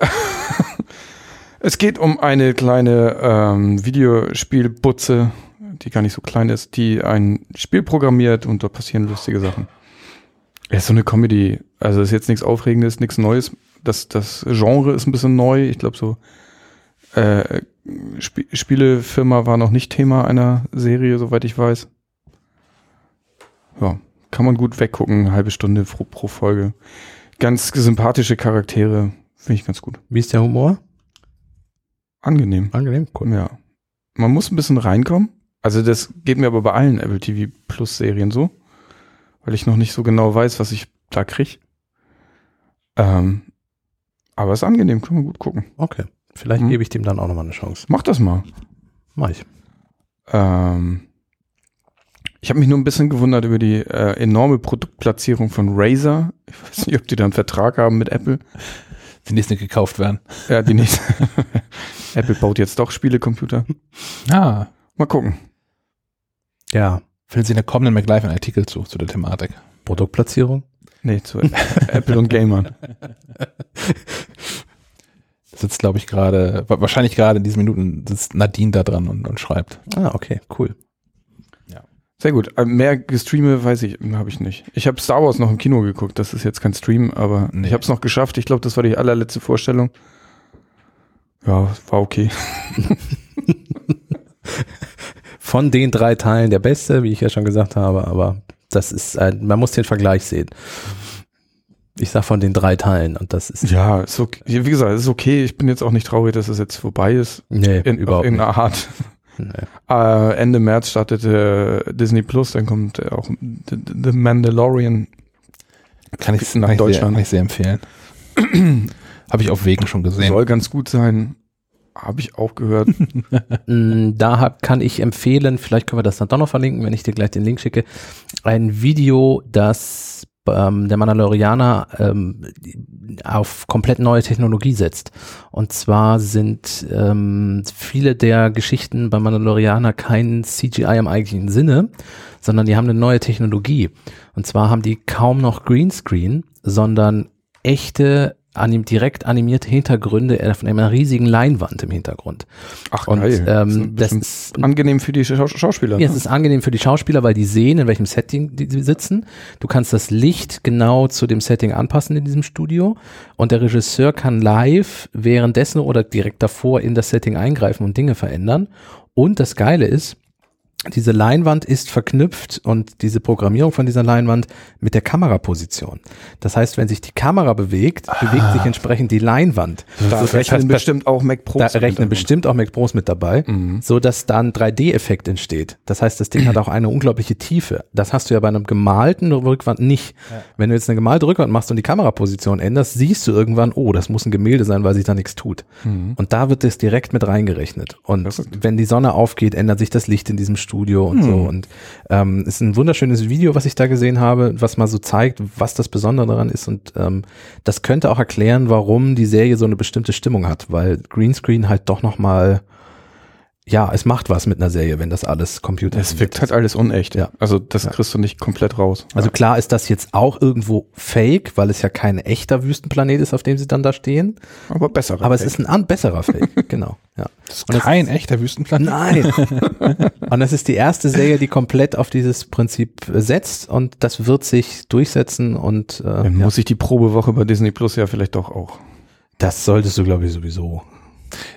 [SPEAKER 3] es geht um eine kleine ähm, Videospielbutze, die gar nicht so klein ist, die ein Spiel programmiert und da passieren lustige Sachen. Ja, ist so eine Comedy. Also ist jetzt nichts Aufregendes, nichts Neues. Das, das Genre ist ein bisschen neu. Ich glaube so äh, Sp Spielefirma war noch nicht Thema einer Serie, soweit ich weiß. Ja, kann man gut weggucken, eine halbe Stunde pro, pro Folge. Ganz sympathische Charaktere, finde ich ganz gut.
[SPEAKER 1] Wie ist der Humor?
[SPEAKER 3] Angenehm.
[SPEAKER 1] Angenehm, cool.
[SPEAKER 3] Ja. Man muss ein bisschen reinkommen. Also das geht mir aber bei allen Apple TV Plus Serien so, weil ich noch nicht so genau weiß, was ich da krieg. Ähm, aber es ist angenehm, kann man gut gucken.
[SPEAKER 1] Okay. Vielleicht
[SPEAKER 3] Mhm.
[SPEAKER 1] gebe ich dem dann auch nochmal eine Chance.
[SPEAKER 3] Mach das mal.
[SPEAKER 1] Mach ich.
[SPEAKER 3] Ähm, ich habe mich nur ein bisschen gewundert über die äh, enorme Produktplatzierung von Razer. Ich weiß nicht, ob die da einen Vertrag haben mit Apple.
[SPEAKER 2] Die nächsten gekauft werden.
[SPEAKER 3] Ja, die nächste. Apple baut jetzt doch Spielecomputer.
[SPEAKER 2] Ah.
[SPEAKER 3] Mal gucken.
[SPEAKER 1] Ja.
[SPEAKER 2] Finden Sie in der kommenden McLive einen Artikel zu, zu der Thematik.
[SPEAKER 1] Produktplatzierung?
[SPEAKER 3] Nee, zu Apple und Gamern.
[SPEAKER 2] Sitzt, glaube ich, gerade, wa- wahrscheinlich gerade in diesen Minuten sitzt Nadine da dran und, und schreibt.
[SPEAKER 1] Ah, okay, cool.
[SPEAKER 3] Sehr gut. Äh, Mehr gestreame weiß ich, habe ich nicht. Ich habe Star Wars noch im Kino geguckt. Das ist jetzt kein Stream, aber
[SPEAKER 2] Nee.
[SPEAKER 3] ich habe es noch geschafft. Ich glaube, das war die allerletzte Vorstellung. Ja, war okay.
[SPEAKER 1] Von den drei Teilen der beste, wie ich ja schon gesagt habe, aber das ist ein, man muss den Vergleich sehen. Ich sag von den drei Teilen und das ist,
[SPEAKER 3] Ja, ist okay. Wie gesagt, es ist okay. Ich bin jetzt auch nicht traurig, dass es jetzt vorbei ist.
[SPEAKER 1] nee,
[SPEAKER 3] In,
[SPEAKER 1] überhaupt
[SPEAKER 3] in einer Art.
[SPEAKER 1] Nee.
[SPEAKER 3] Äh, Ende März startet äh, Disney Plus, dann kommt äh, auch The, The Mandalorian.
[SPEAKER 2] Kann ich,
[SPEAKER 3] Nach
[SPEAKER 2] kann ich, sehr,
[SPEAKER 3] Deutschland.
[SPEAKER 2] kann ich sehr empfehlen. Habe ich auf Wegen schon gesehen.
[SPEAKER 3] Soll ganz gut sein. Habe ich auch gehört.
[SPEAKER 1] Mm, Da kann ich empfehlen, vielleicht können wir das dann doch noch verlinken, wenn ich dir gleich den Link schicke, ein Video, das ähm, der Mandalorianer ähm, auf komplett neue Technologie setzt. Und zwar sind ähm, viele der Geschichten beim Mandalorianer kein CGI im eigentlichen Sinne, sondern die haben eine neue Technologie. Und zwar haben die kaum noch Greenscreen, sondern echte anim direkt animierte Hintergründe von einer riesigen Leinwand im Hintergrund.
[SPEAKER 3] Ach,
[SPEAKER 1] Und
[SPEAKER 3] geil.
[SPEAKER 1] ähm, das ist
[SPEAKER 3] angenehm für die Schau Schauspieler.
[SPEAKER 1] ja,
[SPEAKER 3] ne?
[SPEAKER 1] es ist angenehm für die Schauspieler, weil die sehen, in welchem Setting die die sitzen. Du kannst das Licht genau zu dem Setting anpassen in diesem Studio und der Regisseur kann live währenddessen oder direkt davor in das Setting eingreifen und Dinge verändern. Und das Geile ist, diese Leinwand ist verknüpft und diese Programmierung von dieser Leinwand mit der Kameraposition. Das heißt, wenn sich die Kamera bewegt, bewegt sich entsprechend die Leinwand.
[SPEAKER 3] Da
[SPEAKER 1] So, das
[SPEAKER 3] rechnen
[SPEAKER 1] heißt,
[SPEAKER 3] bestimmt auch Mac Pro.
[SPEAKER 1] da rechnen bestimmt auch Mac Pros mit dabei,
[SPEAKER 3] Mhm.
[SPEAKER 1] so dass da ein 3D-Effekt entsteht. Das heißt, das Ding hat auch eine unglaubliche Tiefe. Das hast du ja bei einem gemalten Rückwand nicht. Wenn du jetzt eine gemalte Rückwand machst und die Kameraposition änderst, siehst du irgendwann, oh, das muss ein Gemälde sein, weil sich da nichts tut.
[SPEAKER 3] Mhm.
[SPEAKER 1] Und da wird das direkt mit reingerechnet. Und wenn die Sonne aufgeht, ändert sich das Licht in diesem Studio und so. Und ähm, ist ein wunderschönes Video, was ich da gesehen habe, was mal so zeigt, was das Besondere daran ist. Und ähm, das könnte auch erklären, warum die Serie so eine bestimmte Stimmung hat, weil Greenscreen halt doch noch mal ja, es macht was mit einer Serie, wenn das alles Computer
[SPEAKER 3] Es wirkt halt alles unecht.
[SPEAKER 1] Ja.
[SPEAKER 3] Also das kriegst du nicht komplett raus.
[SPEAKER 1] Also klar ist das jetzt auch irgendwo fake, weil es ja kein echter Wüstenplanet ist, auf dem sie dann da stehen.
[SPEAKER 3] aber besser.
[SPEAKER 1] Aber es ist ein besserer Fake, genau. Ja.
[SPEAKER 2] Das ist
[SPEAKER 1] Und das-
[SPEAKER 2] kein echter Wüstenplanet.
[SPEAKER 1] Nein. und das ist die erste Serie, die komplett auf dieses Prinzip äh, setzt und das wird sich durchsetzen und äh,
[SPEAKER 3] Dann
[SPEAKER 1] ja,
[SPEAKER 3] muss ich die Probewoche bei Disney Plus ja vielleicht doch auch.
[SPEAKER 1] das solltest du, glaube ich, sowieso.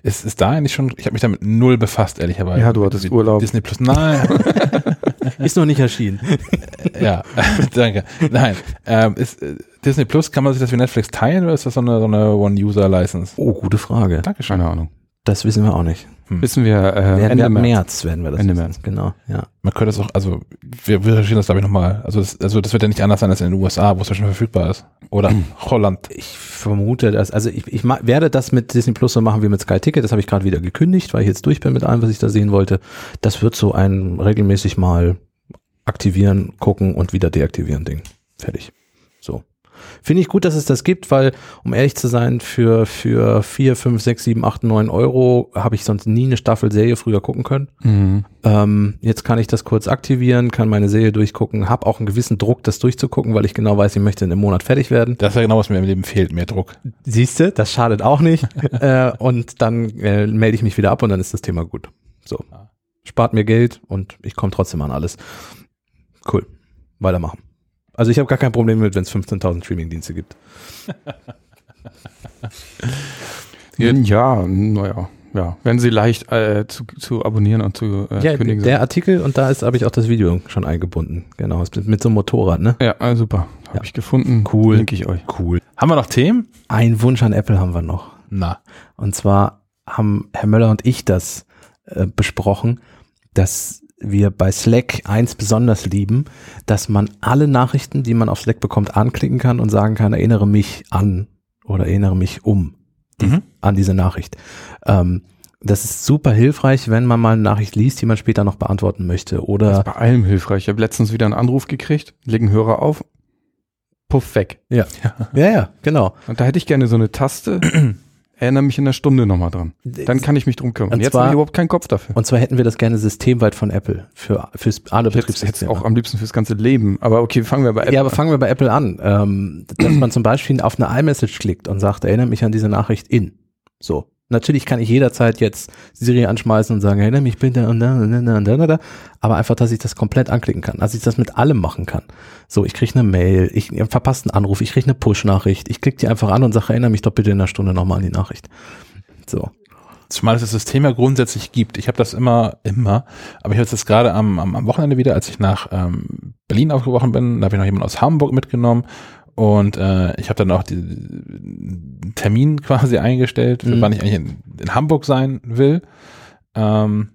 [SPEAKER 2] Ist, ist da eigentlich schon, ich habe mich damit null befasst, ehrlicherweise.
[SPEAKER 3] Ja, du hattest Urlaub.
[SPEAKER 2] Disney Plus, nein.
[SPEAKER 1] Ist noch nicht erschienen.
[SPEAKER 2] ja, danke. Nein, ähm, ist, äh, Disney Plus, kann man sich das wie Netflix teilen oder ist das so eine, so eine One-User-License?
[SPEAKER 1] Oh, gute Frage.
[SPEAKER 2] Dankeschön.
[SPEAKER 3] Keine Ahnung.
[SPEAKER 1] Das wissen wir auch nicht.
[SPEAKER 3] Wissen wir äh,
[SPEAKER 1] Werden
[SPEAKER 3] Ende
[SPEAKER 1] wir
[SPEAKER 3] März.
[SPEAKER 1] März werden wir das
[SPEAKER 3] Ende
[SPEAKER 1] wissen.
[SPEAKER 3] März.
[SPEAKER 1] Genau, ja.
[SPEAKER 2] Man könnte es auch, also wir, wir recherchieren das glaube ich nochmal. Also das, also das wird ja nicht anders sein als in den USA, wo es ja schon verfügbar ist. Oder Holland.
[SPEAKER 1] Ich vermute, dass, also ich, ich werde das mit Disney Plus so machen wie mit Sky Ticket. Das habe ich gerade wieder gekündigt, weil ich jetzt durch bin mit allem, was ich da sehen wollte. Das wird so ein regelmäßig mal aktivieren, gucken und wieder deaktivieren Ding. Fertig. So. Finde ich gut, dass es das gibt, weil, um ehrlich zu sein, für, für vier, fünf, sechs, sieben, acht, neun Euro habe ich sonst nie eine Staffel Serie früher gucken können.
[SPEAKER 3] Mhm.
[SPEAKER 1] Ähm, jetzt kann ich das kurz aktivieren, kann meine Serie durchgucken, habe auch einen gewissen Druck, das durchzugucken, weil ich genau weiß, ich möchte in einem Monat fertig werden.
[SPEAKER 2] Das ist ja genau, was mir im Leben fehlt, mehr Druck.
[SPEAKER 1] Siehst du, das schadet auch nicht. äh, und dann äh, melde ich mich wieder ab und dann ist das Thema gut. So. Spart mir Geld und ich komme trotzdem an alles. Cool. Weitermachen. Also ich habe gar kein Problem mit, wenn es 15.000 Streaming-Dienste gibt.
[SPEAKER 3] Ja, naja. Ja, wenn sie leicht äh, zu, zu abonnieren und zu äh,
[SPEAKER 1] ja,
[SPEAKER 3] kündigen
[SPEAKER 1] der Artikel und da ist habe ich auch das Video schon eingebunden. Genau, mit, mit so einem Motorrad, ne?
[SPEAKER 3] Ja, ah, super. Habe
[SPEAKER 1] Ja.
[SPEAKER 3] ich gefunden.
[SPEAKER 1] Cool.
[SPEAKER 3] Link ich euch.
[SPEAKER 1] Cool.
[SPEAKER 2] Haben wir noch Themen?
[SPEAKER 1] Ein Wunsch an Apple haben wir noch.
[SPEAKER 2] Na.
[SPEAKER 1] Und zwar haben Herr Möller und ich das äh, besprochen, dass wir bei Slack eins besonders lieben, dass man alle Nachrichten, die man auf Slack bekommt, anklicken kann und sagen kann, erinnere mich an oder erinnere mich um die,
[SPEAKER 2] Mhm.
[SPEAKER 1] an diese Nachricht. Ähm, das ist super hilfreich, wenn man mal eine Nachricht liest, die man später noch beantworten möchte.
[SPEAKER 3] Das
[SPEAKER 1] Oder
[SPEAKER 3] ist bei allem hilfreich. Ich habe letztens wieder einen Anruf gekriegt, legen Hörer auf, puff weg.
[SPEAKER 1] ja, ja, ja, genau.
[SPEAKER 3] Und da hätte ich gerne so eine Taste, erinnere mich in einer Stunde nochmal dran. Dann kann ich mich drum kümmern.
[SPEAKER 1] Und
[SPEAKER 3] Jetzt
[SPEAKER 1] zwar-
[SPEAKER 3] habe ich überhaupt keinen Kopf dafür.
[SPEAKER 1] Und zwar hätten wir das gerne systemweit von Apple für fürs alle
[SPEAKER 3] Ich hätte es
[SPEAKER 1] Betriebssysteme.
[SPEAKER 3] auch am liebsten fürs ganze Leben. Aber okay, fangen wir bei Apple
[SPEAKER 1] Ja, aber fangen wir bei Apple an. Ähm, dass man zum Beispiel auf eine iMessage klickt und sagt, erinnere mich an diese Nachricht in. So. Natürlich kann ich jederzeit jetzt Siri anschmeißen und sagen, erinnere mich bitte und da, und da, und da, und da, aber einfach, dass ich das komplett anklicken kann, dass ich das mit allem machen kann. So, ich kriege eine Mail, ich verpasse einen Anruf, ich kriege eine Push-Nachricht, ich klicke die einfach an und sage, erinnere mich doch bitte in einer Stunde nochmal an die Nachricht. So.
[SPEAKER 2] Zumal es das System ja grundsätzlich gibt. Ich habe das immer, immer, aber ich habe jetzt gerade am, am, am Wochenende wieder, als ich nach ähm, Berlin aufgebrochen bin, da habe ich noch jemanden aus Hamburg mitgenommen und äh, ich habe dann auch den Termin quasi eingestellt, für
[SPEAKER 1] Mhm.
[SPEAKER 2] wann ich eigentlich in, in Hamburg sein will. Ähm,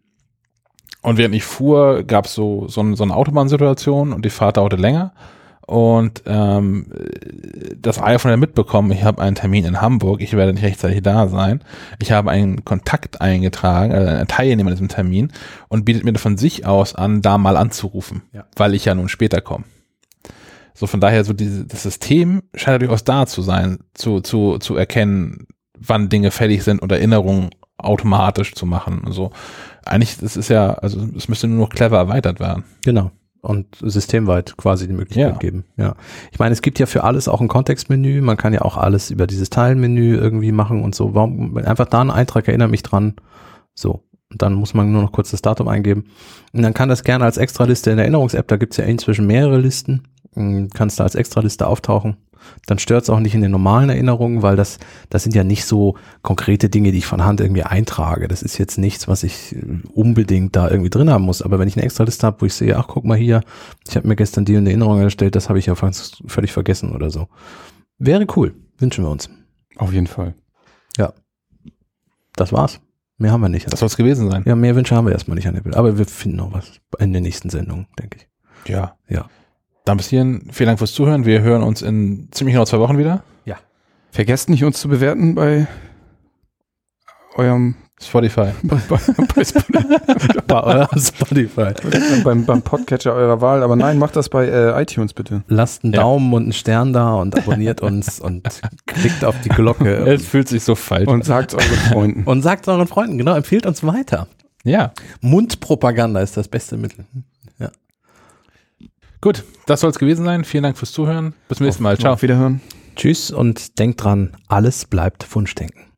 [SPEAKER 2] und während ich fuhr, gab es so, so, so eine Autobahnsituation und die Fahrt dauerte länger. Und ähm, das iPhone hat mitbekommen, ich habe einen Termin in Hamburg, ich werde nicht rechtzeitig da sein. Ich habe einen Kontakt eingetragen, also einen Teilnehmer an diesem Termin und bietet mir von sich aus an, da mal anzurufen,
[SPEAKER 1] Ja.
[SPEAKER 2] weil ich ja nun später komme. So von daher, so diese, das System scheint durchaus da zu sein, zu, zu, zu erkennen, wann Dinge fällig sind und Erinnerungen automatisch zu machen. Also eigentlich, das ist ja, also es müsste nur noch clever erweitert werden.
[SPEAKER 1] Genau. Und systemweit quasi die Möglichkeit
[SPEAKER 2] Ja.
[SPEAKER 1] geben. Ja. Ich meine, es gibt ja für alles auch ein Kontextmenü. Man kann ja auch alles über dieses Teilenmenü irgendwie machen und so. Warum einfach da einen Eintrag erinnere mich dran. So. Und dann muss man nur noch kurz das Datum eingeben. Und dann kann das gerne als Extraliste in der Erinnerungs-App, da gibt's ja inzwischen mehrere Listen, kannst da als Extraliste auftauchen. Dann stört es auch nicht in den normalen Erinnerungen, weil das, das sind ja nicht so konkrete Dinge, die ich von Hand irgendwie eintrage. Das ist jetzt nichts, was ich äh, unbedingt da irgendwie drin haben muss. Aber wenn ich eine extra Liste habe, wo ich sehe, ach guck mal hier, ich habe mir gestern die und die Erinnerung erstellt, das habe ich ja fast völlig vergessen oder so. Wäre cool, wünschen wir uns.
[SPEAKER 3] Auf jeden Fall.
[SPEAKER 1] Ja. Das war's. Mehr haben wir nicht.
[SPEAKER 2] Das soll es gewesen sein.
[SPEAKER 1] Ja, mehr Wünsche haben wir erstmal nicht an Apple. Aber wir finden noch was in der nächsten Sendung, denke ich.
[SPEAKER 2] Ja.
[SPEAKER 1] Ja.
[SPEAKER 2] Dann bis hierhin, vielen Dank fürs Zuhören. Wir hören uns in ziemlich genau zwei Wochen wieder.
[SPEAKER 3] Vergesst nicht, uns zu bewerten bei eurem
[SPEAKER 2] Spotify.
[SPEAKER 3] bei, bei, bei Spotify,
[SPEAKER 1] Bei eurem Spotify.
[SPEAKER 3] beim, beim Podcatcher eurer Wahl. Aber nein, macht das bei äh, iTunes bitte.
[SPEAKER 1] Lasst einen
[SPEAKER 2] Ja.
[SPEAKER 1] Daumen und einen Stern da und abonniert uns und klickt auf die Glocke
[SPEAKER 2] Es fühlt sich so falsch
[SPEAKER 3] Und sagt euren Freunden.
[SPEAKER 1] und sagt euren Freunden, genau, empfiehlt uns weiter.
[SPEAKER 2] Ja.
[SPEAKER 1] Mundpropaganda ist das beste Mittel.
[SPEAKER 2] Gut, das soll es gewesen sein. Vielen Dank fürs Zuhören. Bis zum nächsten Mal. Ciao.
[SPEAKER 3] Auf Wiederhören.
[SPEAKER 1] Tschüss und denkt dran, alles bleibt Wunschdenken.